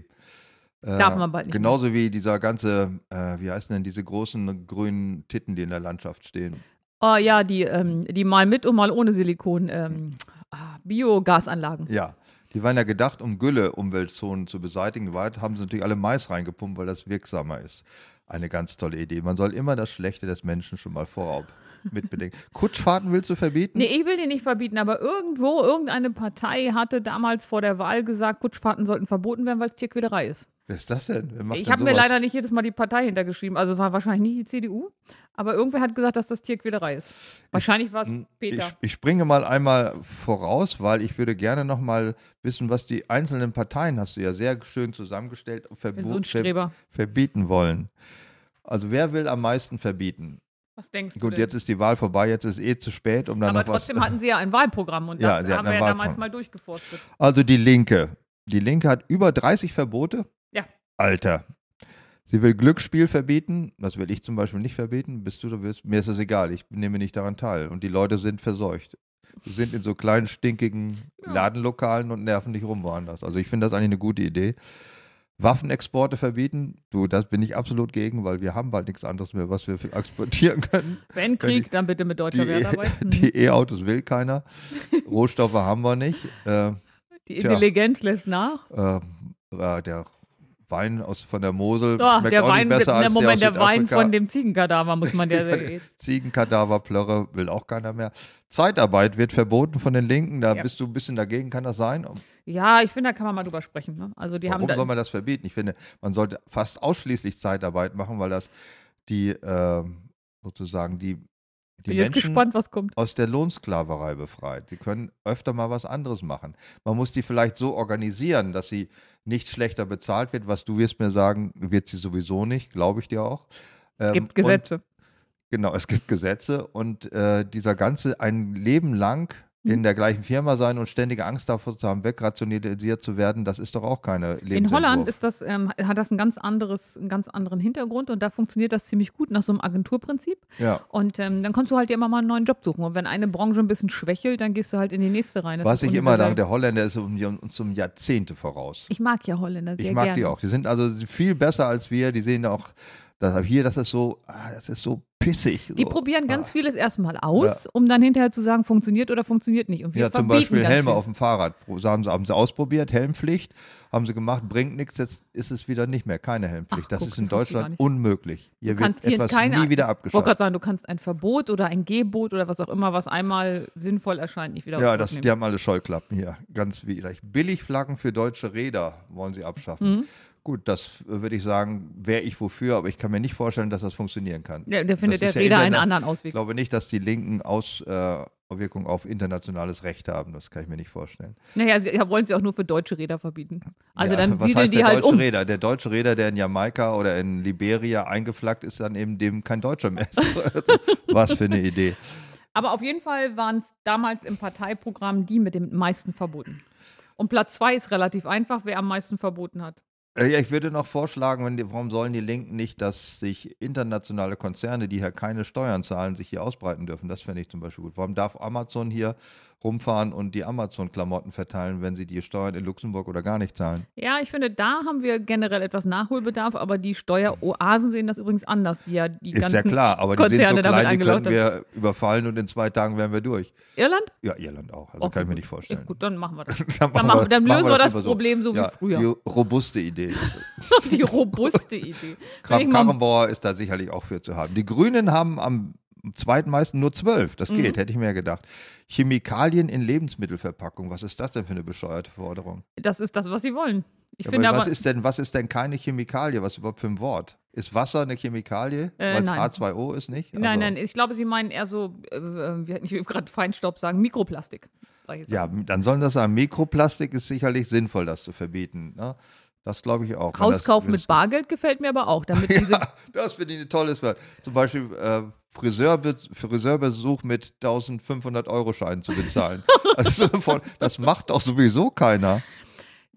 Speaker 1: Äh,
Speaker 2: Darf man bald nicht
Speaker 1: Genauso wie dieser ganze, äh, wie heißen denn diese großen grünen Titten, die in der Landschaft stehen?
Speaker 2: Oh ja, die, ähm, die mal mit und mal ohne Silikon ähm, ah, Biogasanlagen.
Speaker 1: Ja, die waren ja gedacht, um Gülle-Umweltzonen zu beseitigen. Weit haben sie natürlich alle Mais reingepumpt, weil das wirksamer ist. Eine ganz tolle Idee. Man soll immer das Schlechte des Menschen schon mal vorab mitbedenken. Kutschfahrten willst du verbieten?
Speaker 2: Nee, ich will die nicht verbieten, aber irgendwo, irgendeine Partei hatte damals vor der Wahl gesagt, Kutschfahrten sollten verboten werden, weil es Tierquälerei ist.
Speaker 1: Wer ist das denn?
Speaker 2: Ich habe mir leider nicht jedes Mal die Partei hintergeschrieben. Also war wahrscheinlich nicht die CDU, aber irgendwer hat gesagt, dass das Tierquälerei ist. Wahrscheinlich war es Peter.
Speaker 1: Ich, ich springe mal einmal voraus, weil ich würde gerne noch mal wissen, was die einzelnen Parteien, hast du ja sehr schön zusammengestellt,
Speaker 2: bin so
Speaker 1: ver verbieten wollen. Also wer will am meisten verbieten?
Speaker 2: Was denkst du
Speaker 1: Gut, jetzt ist die Wahl vorbei, jetzt ist eh zu spät, um dann
Speaker 2: aber
Speaker 1: noch
Speaker 2: trotzdem
Speaker 1: was.
Speaker 2: hatten sie ja ein Wahlprogramm und
Speaker 1: Ja,
Speaker 2: das
Speaker 1: hatten
Speaker 2: haben wir ja damals mal durchgeforstet.
Speaker 1: Also die Linke. Die Linke hat über 30 Verbote.
Speaker 2: Ja.
Speaker 1: Alter. Sie will Glücksspiel verbieten. Das will ich zum Beispiel nicht verbieten. Bist du, du willst, mir ist das egal. Ich nehme nicht daran teil. Und die Leute sind verseucht. Sie sind in so kleinen, stinkigen
Speaker 2: Ja.
Speaker 1: Ladenlokalen und nerven dich rum woanders. Also ich finde das eigentlich eine gute Idee. Waffenexporte verbieten. Du, das bin ich absolut gegen, weil wir haben bald nichts anderes mehr, was wir exportieren können.
Speaker 2: Wenn Krieg, dann bitte mit deutscher
Speaker 1: Die,
Speaker 2: Wertarbeit. Hm.
Speaker 1: die E-Autos will keiner. Rohstoffe haben wir nicht. Äh,
Speaker 2: Die
Speaker 1: Tja.
Speaker 2: Intelligenz lässt nach.
Speaker 1: äh, äh, der Wein aus, von der Mosel
Speaker 2: Oh,
Speaker 1: schmeckt
Speaker 2: der
Speaker 1: auch
Speaker 2: Wein,
Speaker 1: nicht besser
Speaker 2: der,
Speaker 1: als
Speaker 2: Moment,
Speaker 1: der
Speaker 2: der
Speaker 1: aus
Speaker 2: Wein
Speaker 1: Südafrika.
Speaker 2: von dem Ziegenkadaver muss man ja sehen.
Speaker 1: Ziegenkadaver, Plörre will auch keiner mehr. Zeitarbeit wird verboten von den Linken. Da
Speaker 2: Ja.
Speaker 1: bist du ein bisschen dagegen, kann das sein?
Speaker 2: Ja, ich finde, da kann man mal drüber sprechen. Ne? Also die
Speaker 1: Warum
Speaker 2: haben da,
Speaker 1: soll man das verbieten? Ich finde, man sollte fast ausschließlich Zeitarbeit machen, weil das die ähm, sozusagen die, die
Speaker 2: bin jetzt
Speaker 1: Menschen
Speaker 2: gespannt, was kommt.
Speaker 1: aus der Lohnsklaverei befreit. Sie können öfter mal was anderes machen. Man muss die vielleicht so organisieren, dass sie nicht schlechter bezahlt wird. Was du wirst mir sagen, wird sie sowieso nicht, glaube ich dir auch.
Speaker 2: Es
Speaker 1: Ähm,
Speaker 2: gibt Gesetze.
Speaker 1: Und, genau, es gibt Gesetze und äh, dieser ganze ein Leben lang. In der gleichen Firma sein und ständige Angst davor zu haben, wegrationalisiert zu werden, das ist doch auch keine Lebensentwurf.
Speaker 2: In Holland ist das, ähm, hat das ein ganz anderes, einen ganz anderen Hintergrund und da funktioniert das ziemlich gut nach so einem Agenturprinzip.
Speaker 1: ja.
Speaker 2: Und ähm, dann kannst du halt immer mal einen neuen Job suchen. Und wenn eine Branche ein bisschen schwächelt, dann gehst du halt in die nächste rein. Das
Speaker 1: Was ich immer sage, der Holländer ist um- uns um Jahrzehnte voraus.
Speaker 2: Ich mag ja Holländer sehr
Speaker 1: Ich mag
Speaker 2: gerne.
Speaker 1: die auch. Die sind also viel besser als wir. Die sehen auch, das hier, das ist so, ah, das ist so pissig.
Speaker 2: Die
Speaker 1: so.
Speaker 2: probieren ganz
Speaker 1: Ah.
Speaker 2: vieles erstmal aus, um dann hinterher zu sagen, funktioniert oder funktioniert nicht. Und wir
Speaker 1: Ja, zum Beispiel Helme
Speaker 2: viel.
Speaker 1: auf dem Fahrrad. Haben sie, haben sie ausprobiert, Helmpflicht, haben sie gemacht, bringt nichts, jetzt ist es wieder nicht mehr, keine Helmppflicht.
Speaker 2: Ach,
Speaker 1: das
Speaker 2: guck,
Speaker 1: ist in
Speaker 2: das
Speaker 1: Deutschland unmöglich. Hier
Speaker 2: Du
Speaker 1: wird etwas
Speaker 2: keine-
Speaker 1: nie wieder
Speaker 2: Ich wollte gerade
Speaker 1: abgeschafft.
Speaker 2: sagen, du kannst ein Verbot oder ein Gebot oder was auch immer, was einmal sinnvoll erscheint, nicht wieder
Speaker 1: Ja, das, die haben alle Scheuklappen hier. Ganz widerlich. Billigflaggen für deutsche Räder wollen sie abschaffen.
Speaker 2: Mhm.
Speaker 1: Gut, das äh, würde ich sagen, wäre ich wofür, aber ich kann mir nicht vorstellen, dass das funktionieren kann.
Speaker 2: Der, der findet der
Speaker 1: ja
Speaker 2: einen anderen
Speaker 1: Ich
Speaker 2: Ausweg.
Speaker 1: glaube nicht, dass die Linken Auswirkungen auf internationales Recht haben. Das kann ich mir nicht vorstellen.
Speaker 2: Naja, sie ja, wollen sie auch nur für deutsche Räder verbieten. Also
Speaker 1: ja,
Speaker 2: dann
Speaker 1: was
Speaker 2: siedeln
Speaker 1: heißt
Speaker 2: die
Speaker 1: der
Speaker 2: halt
Speaker 1: deutsche
Speaker 2: um.
Speaker 1: Räder? Der deutsche Räder, der in Jamaika oder in Liberia eingeflaggt ist, dann eben dem kein Deutscher mehr ist. Also, was für eine Idee.
Speaker 2: Aber auf jeden Fall waren es damals im Parteiprogramm die mit dem meisten Verboten. Und Platz zwei ist relativ einfach, wer am meisten verboten hat.
Speaker 1: Äh, Ja, ich würde noch vorschlagen, die, warum sollen die Linken nicht, dass sich internationale Konzerne, die hier keine Steuern zahlen, sich hier ausbreiten dürfen? Das fände ich zum Beispiel gut. Warum darf Amazon hier rumfahren und die Amazon-Klamotten verteilen, wenn sie die Steuern in Luxemburg oder gar nicht zahlen?
Speaker 2: Ja, ich finde, da haben wir generell etwas Nachholbedarf, aber die Steueroasen sehen das übrigens anders, die ja die
Speaker 1: Ist
Speaker 2: ganzen
Speaker 1: ja klar, aber die sind
Speaker 2: Konzerne
Speaker 1: so klein, die können wir überfallen und in zwei Tagen wären wir durch.
Speaker 2: Irland?
Speaker 1: Ja, Irland auch. Also
Speaker 2: Okay,
Speaker 1: kann ich mir nicht vorstellen.
Speaker 2: Ja, gut, dann machen wir das.
Speaker 1: Dann,
Speaker 2: Dann, machen, dann lösen wir das
Speaker 1: so.
Speaker 2: Problem so wie
Speaker 1: ja,
Speaker 2: früher.
Speaker 1: Die robuste Idee.
Speaker 2: Die robuste Idee.
Speaker 1: Kram Karrenbauer ist da sicherlich auch für zu haben. Die Grünen haben am zweitmeisten nur zwölf. Das
Speaker 2: Mhm.
Speaker 1: geht, hätte ich mir gedacht. Chemikalien in Lebensmittelverpackung. Was ist das denn für eine bescheuerte Forderung?
Speaker 2: Das ist das, was sie wollen. Ich
Speaker 1: Ja,
Speaker 2: finde
Speaker 1: aber was ist denn, was ist denn keine Chemikalie? Was überhaupt für ein Wort? Ist Wasser eine Chemikalie?
Speaker 2: Äh,
Speaker 1: Weil es
Speaker 2: nein.
Speaker 1: H2O ist nicht?
Speaker 2: nein,
Speaker 1: Also-
Speaker 2: nein, ich glaube, sie meinen eher so, äh, äh, ich will gerade Feinstaub sagen, Mikroplastik.
Speaker 1: Ja, dann sollen das sagen. Mikroplastik ist sicherlich sinnvoll, das zu verbieten. Ne? Das glaube ich auch.
Speaker 2: Hauskauf
Speaker 1: das,
Speaker 2: mit Bargeld gefällt mir aber auch, damit
Speaker 1: Ja, das finde ich ein tolles Wort. Zum Beispiel äh, Friseurbe Friseurbesuch mit 1500 Euro Scheinen zu bezahlen. also das macht doch sowieso keiner.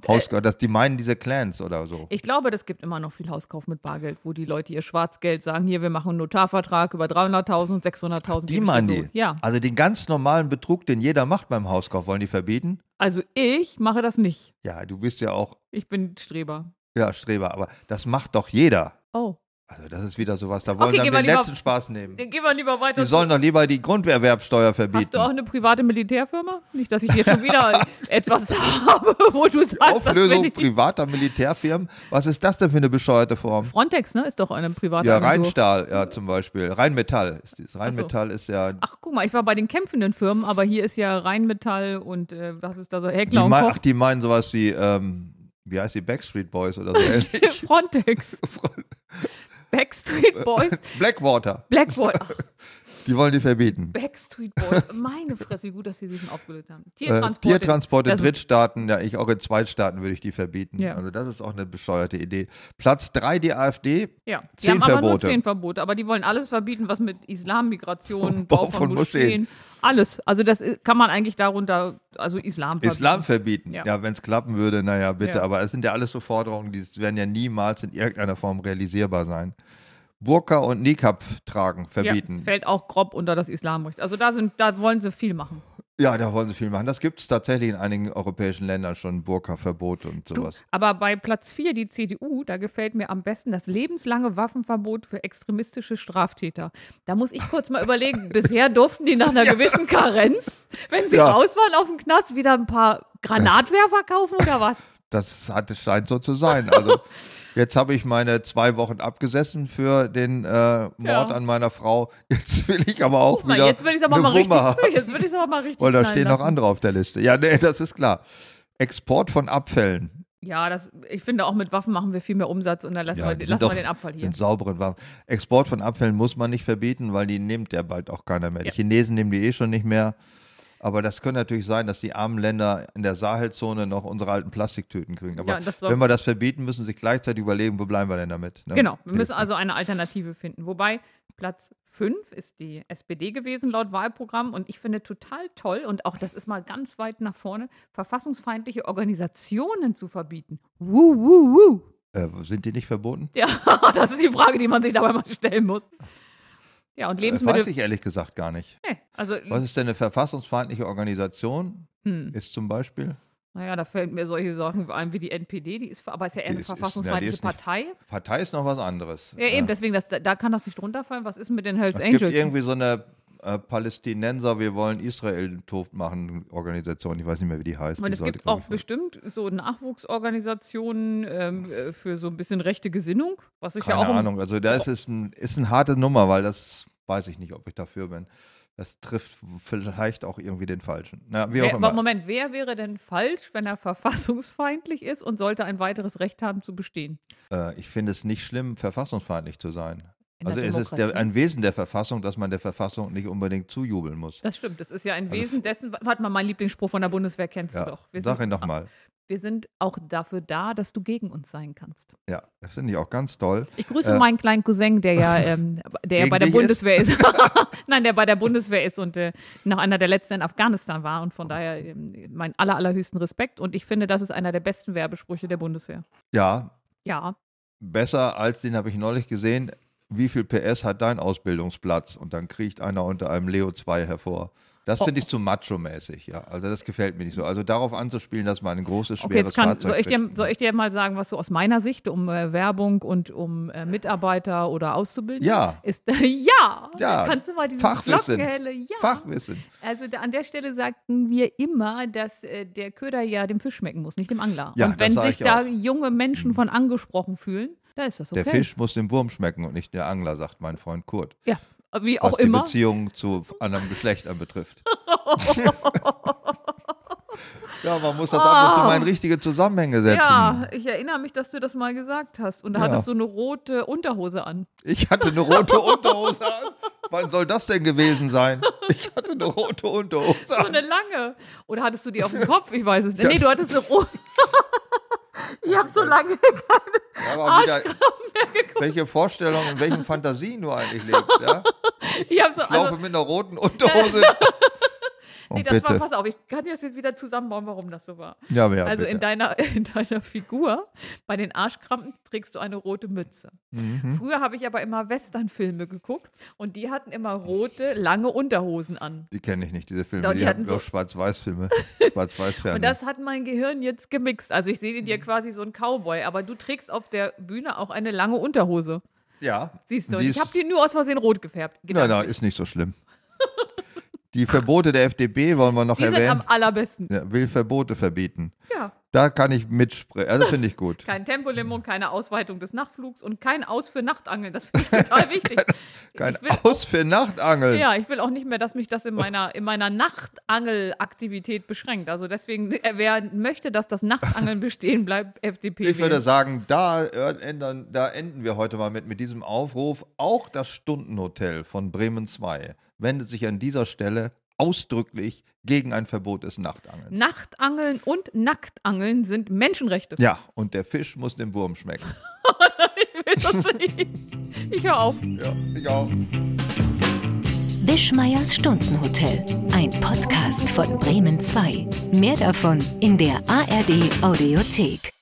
Speaker 1: Hauskauf, das, die meinen diese Clans oder so.
Speaker 2: Ich glaube, das gibt immer noch viel Hauskauf mit Bargeld, wo die Leute ihr Schwarzgeld sagen, hier, wir machen einen Notarvertrag über 300.000 und 600.000.
Speaker 1: Die meinen die.
Speaker 2: Ja,
Speaker 1: Also den ganz normalen Betrug, den jeder macht beim Hauskauf, wollen die verbieten?
Speaker 2: also ich mache das nicht.
Speaker 1: Ja, du bist ja auch
Speaker 2: Ich bin Streber.
Speaker 1: ja, Streber, aber das macht doch jeder.
Speaker 2: Oh,
Speaker 1: Also das ist wieder sowas, da wollen
Speaker 2: Okay, wir
Speaker 1: den
Speaker 2: lieber-
Speaker 1: letzten Spaß nehmen.
Speaker 2: gehen wir lieber weiter.
Speaker 1: Die sollen doch lieber die Grunderwerbsteuer verbieten.
Speaker 2: Hast du auch eine private Militärfirma? Nicht, dass ich hier schon wieder etwas habe, wo du sagst, das
Speaker 1: Auflösung
Speaker 2: ich-
Speaker 1: privater Militärfirmen. Was ist das denn für eine bescheuerte Form?
Speaker 2: Frontex, ne, ist doch eine private
Speaker 1: Ja. Rheinstahl, ja, zum Beispiel. Rheinmetall. Ist dieses. Rheinmetall ist ja.
Speaker 2: Ach, guck mal, ich war bei den kämpfenden Firmen, aber hier ist ja Rheinmetall und äh, was ist da so?
Speaker 1: Die,
Speaker 2: Heckler und
Speaker 1: mein, ach, die meinen sowas wie, ähm, wie heißt die Backstreet Boys oder so ähnlich.
Speaker 2: Frontex. Backstreet Boys.
Speaker 1: Blackwater.
Speaker 2: Blackwater.
Speaker 1: Die wollen die verbieten.
Speaker 2: Backstreet Boys. Meine Fresse, wie gut, dass sie sich schon aufgelöst haben.
Speaker 1: Äh,
Speaker 2: Tiertransport.
Speaker 1: Tiertransport in Drittstaaten, ja, ich auch in Zweitstaaten würde ich die verbieten.
Speaker 2: Ja.
Speaker 1: Also das ist auch eine bescheuerte Idee. Platz drei die AfD.
Speaker 2: Ja, die
Speaker 1: Zehn
Speaker 2: haben aber nur zehn Verbote, aber die wollen alles verbieten, was mit Islam, Migration,
Speaker 1: Bau
Speaker 2: Bau von,
Speaker 1: von Moscheen.
Speaker 2: Moscheen, alles. Also das kann man eigentlich darunter, also Islam verbieten.
Speaker 1: Islam verbieten.
Speaker 2: Ja.
Speaker 1: Ja, wenn es klappen würde, naja, bitte.
Speaker 2: Ja.
Speaker 1: Aber es sind ja alles so Forderungen, die werden ja niemals in irgendeiner Form realisierbar sein. Burka und Niqab tragen, verbieten.
Speaker 2: Ja, fällt auch grob unter das Islamrecht. Also da, sind, da wollen sie viel machen.
Speaker 1: Ja, da wollen sie viel machen. Das gibt es tatsächlich in einigen europäischen Ländern schon, Burka-Verbot und
Speaker 2: Du,
Speaker 1: sowas.
Speaker 2: aber bei Platz 4, die CDU, da gefällt mir am besten das lebenslange Waffenverbot für extremistische Straftäter. Da muss ich kurz mal überlegen, bisher durften die nach einer gewissen Karenz, wenn sie
Speaker 1: Ja.
Speaker 2: raus waren auf dem Knast, wieder ein paar Granatwerfer kaufen oder was?
Speaker 1: Das hat, scheint so zu sein. Also jetzt habe ich meine zwei Wochen abgesessen für den äh, Mord
Speaker 2: Ja.
Speaker 1: an meiner Frau. Jetzt will ich aber auch
Speaker 2: mal,
Speaker 1: wieder
Speaker 2: jetzt will ich es aber
Speaker 1: eine
Speaker 2: mal richtig,
Speaker 1: haben.
Speaker 2: jetzt will ich's aber mal richtig
Speaker 1: Weil da stehen noch
Speaker 2: lassen.
Speaker 1: andere auf der Liste. Ja, nee, das ist klar. Export von Abfällen.
Speaker 2: Ja, das, ich finde auch mit Waffen machen wir viel mehr Umsatz und dann lassen,
Speaker 1: Ja,
Speaker 2: wir, lassen
Speaker 1: doch-
Speaker 2: wir den Abfall hier.
Speaker 1: Sind sauberen Waffen. Export von Abfällen muss man nicht verbieten, weil die nimmt ja bald auch keiner mehr.
Speaker 2: Ja.
Speaker 1: Die Chinesen nehmen die eh schon nicht mehr. Aber das könnte natürlich sein, dass die armen Länder in der Sahelzone noch unsere alten Plastiktüten kriegen. Aber
Speaker 2: Ja,
Speaker 1: wenn wir das verbieten, müssen sie sich gleichzeitig überlegen, wo bleiben wir denn damit? ne?
Speaker 2: Genau, wir müssen also eine Alternative finden. Wobei Platz 5 ist die SPD gewesen laut Wahlprogramm und ich finde total toll und auch das ist mal ganz weit nach vorne, verfassungsfeindliche Organisationen zu verbieten. Wuh, wuh, wuh.
Speaker 1: Äh, sind die nicht verboten?
Speaker 2: Ja, das ist die Frage, die man sich dabei mal stellen muss. Ja, und
Speaker 1: Das
Speaker 2: Lebensmittel.
Speaker 1: weiß ich ehrlich gesagt gar nicht.
Speaker 2: Nee, also,
Speaker 1: Was ist denn eine verfassungsfeindliche Organisation?
Speaker 2: hm,
Speaker 1: Ist zum Beispiel?
Speaker 2: naja, da fällt mir solche Sachen ein wie die NPD, die ist, aber ist ja eher eine
Speaker 1: ist- ja,
Speaker 2: verfassungsfeindliche
Speaker 1: ist nicht-
Speaker 2: Partei.
Speaker 1: Partei ist noch was anderes.
Speaker 2: Ja, eben,
Speaker 1: Äh,
Speaker 2: deswegen, das, da kann das nicht drunter fallen. Was ist mit den Hells
Speaker 1: Es gibt
Speaker 2: Angels?
Speaker 1: irgendwie so eine äh, Palästinenser, wir wollen Israel tot machen Organisation. Ich weiß nicht mehr, wie die heißt.
Speaker 2: Und
Speaker 1: die
Speaker 2: es
Speaker 1: sollte,
Speaker 2: gibt auch
Speaker 1: ich,
Speaker 2: bestimmt so Nachwuchsorganisationen ähm, äh, für so ein bisschen rechte Gesinnung, was ich
Speaker 1: Keine
Speaker 2: ja auch.
Speaker 1: Ahnung. Also da ist es ein, ist eine harte Nummer, weil das weiß ich nicht, ob ich dafür bin. Das trifft vielleicht auch irgendwie den Falschen. Na, wie auch
Speaker 2: Wer,
Speaker 1: immer.
Speaker 2: Moment, wer wäre denn falsch, wenn er verfassungsfeindlich ist und sollte ein weiteres Recht haben zu bestehen?
Speaker 1: Äh, ich finde es nicht schlimm, verfassungsfeindlich zu sein. Also es ist der, ein Wesen der Verfassung, dass man der Verfassung nicht unbedingt zujubeln muss.
Speaker 2: Das stimmt, das ist ja ein
Speaker 1: Also
Speaker 2: Wesen dessen. Warte mal, mein Lieblingsspruch von der Bundeswehr kennst
Speaker 1: Ja,
Speaker 2: du doch. Wir
Speaker 1: sag ihn doch mal.
Speaker 2: wir sind auch dafür da, dass du gegen uns sein kannst.
Speaker 1: Ja, das finde ich auch ganz toll.
Speaker 2: Ich grüße
Speaker 1: Äh,
Speaker 2: meinen kleinen Cousin, der ja, ähm, der ja bei der
Speaker 1: dich ist?
Speaker 2: Bundeswehr ist. Nein, der bei der Bundeswehr ist und äh, noch einer der letzten in Afghanistan war. Und von daher ähm, mein aller, allerhöchsten Respekt. Und ich finde, das ist einer der besten Werbesprüche der Bundeswehr.
Speaker 1: Ja,
Speaker 2: Ja.
Speaker 1: besser als den habe ich neulich gesehen. Wie viel PS hat dein Ausbildungsplatz? Und dann kriecht einer unter einem Leo 2 hervor. Das finde ich zu macho-mäßig, ja. Also das gefällt mir nicht so. Also darauf anzuspielen, dass man ein großes,
Speaker 2: Okay,
Speaker 1: schweres
Speaker 2: jetzt kann,
Speaker 1: Fahrzeug
Speaker 2: soll, ich dir, soll ich dir mal sagen, was so aus meiner Sicht um äh, Werbung und um äh, Mitarbeiter oder Auszubildende
Speaker 1: Ja.
Speaker 2: ist? ja.
Speaker 1: Ja.
Speaker 2: Kannst du mal dieses
Speaker 1: Fachwissen.
Speaker 2: Ja.
Speaker 1: Fachwissen.
Speaker 2: Also da, an der Stelle sagten wir immer, dass äh, der Köder ja dem Fisch schmecken muss, nicht dem Angler.
Speaker 1: Ja,
Speaker 2: und wenn sich
Speaker 1: ich
Speaker 2: da
Speaker 1: auch. Mhm.
Speaker 2: junge Menschen von angesprochen fühlen, da ist das okay.
Speaker 1: Der Fisch muss dem Wurm schmecken und nicht der Angler, sagt mein Freund Kurt.
Speaker 2: Ja, wie
Speaker 1: Was
Speaker 2: auch
Speaker 1: die
Speaker 2: immer.
Speaker 1: Beziehung zu anderem Geschlecht anbetrifft. ja, man muss das ab und zu mal in richtige Zusammenhänge setzen.
Speaker 2: Ja, ich erinnere mich, dass du das mal gesagt hast. Und da
Speaker 1: Ja.
Speaker 2: hattest du eine rote Unterhose an.
Speaker 1: Ich hatte eine rote Unterhose an. Wann soll das denn gewesen sein? Ich hatte eine rote Unterhose
Speaker 2: So
Speaker 1: an.
Speaker 2: eine lange. Oder hattest du die auf dem Kopf? Ich weiß es nicht. Nee, du hattest eine rote. ich habe so lange keine
Speaker 1: Aber wieder,
Speaker 2: Arschkrampen mehr geguckt.
Speaker 1: welche Vorstellungen, in welchen Fantasien du eigentlich lebst, ja?
Speaker 2: Ich habe so.
Speaker 1: Ich laufe
Speaker 2: Also,
Speaker 1: mit einer roten Unterhose. Oh,
Speaker 2: nee, das war,
Speaker 1: bitte.
Speaker 2: pass auf, ich kann das jetzt wieder zusammenbauen, warum das so war.
Speaker 1: Ja, ja,
Speaker 2: also
Speaker 1: bitte.
Speaker 2: in deiner, in deiner Figur, bei den Arschkrampen, trägst du eine rote Mütze.
Speaker 1: Mhm.
Speaker 2: Früher habe ich aber immer Westernfilme geguckt und die hatten immer rote, lange Unterhosen an.
Speaker 1: Die kenne ich nicht, diese Filme.
Speaker 2: Doch,
Speaker 1: die,
Speaker 2: die
Speaker 1: hatten
Speaker 2: hatten
Speaker 1: auch
Speaker 2: so-
Speaker 1: Schwarz-Weiß-Filme. Schwarz-Weiß-Fernsehen.
Speaker 2: Und das hat mein Gehirn jetzt gemixt. Also ich sehe in
Speaker 1: Mhm.
Speaker 2: dir quasi so einen Cowboy, aber du trägst auf der Bühne auch eine lange Unterhose.
Speaker 1: ja.
Speaker 2: Siehst du, ich habe die nur aus Versehen rot gefärbt.
Speaker 1: Na, na,
Speaker 2: gedanklich.
Speaker 1: ist nicht so schlimm. Die Verbote der FDP wollen wir noch
Speaker 2: die sind am
Speaker 1: erwähnen.
Speaker 2: allerbesten.
Speaker 1: Ja, will Verbote verbieten.
Speaker 2: Ja,
Speaker 1: Da kann ich mitsprechen. Also finde ich gut.
Speaker 2: kein Tempolimit, keine Ausweitung des Nachtflugs und kein Aus für Nachtangeln. Das finde ich total wichtig.
Speaker 1: Kein
Speaker 2: ich will,
Speaker 1: Aus für Nachtangeln.
Speaker 2: ja, ich will auch nicht mehr, dass mich das in meiner, in meiner Nachtangelaktivität beschränkt. Also deswegen, äh, wer möchte, dass das Nachtangeln bestehen bleibt, FDP.
Speaker 1: Ich würde
Speaker 2: wählen.
Speaker 1: sagen, da, äh, ändern, da enden wir heute mal mit, mit diesem Aufruf. Auch das Stundenhotel von Bremen 2 wendet sich an dieser Stelle ausdrücklich gegen ein Verbot des Nachtangelns.
Speaker 2: Nachtangeln und Nacktangeln sind Menschenrechte.
Speaker 1: ja, und der Fisch muss dem Wurm schmecken.
Speaker 2: Ich will das nicht. Ich höre auf.
Speaker 1: Ja, ich auch.
Speaker 3: Wischmeiers Stundenhotel. Ein Podcast von Bremen 2. Mehr davon in der ARD Audiothek.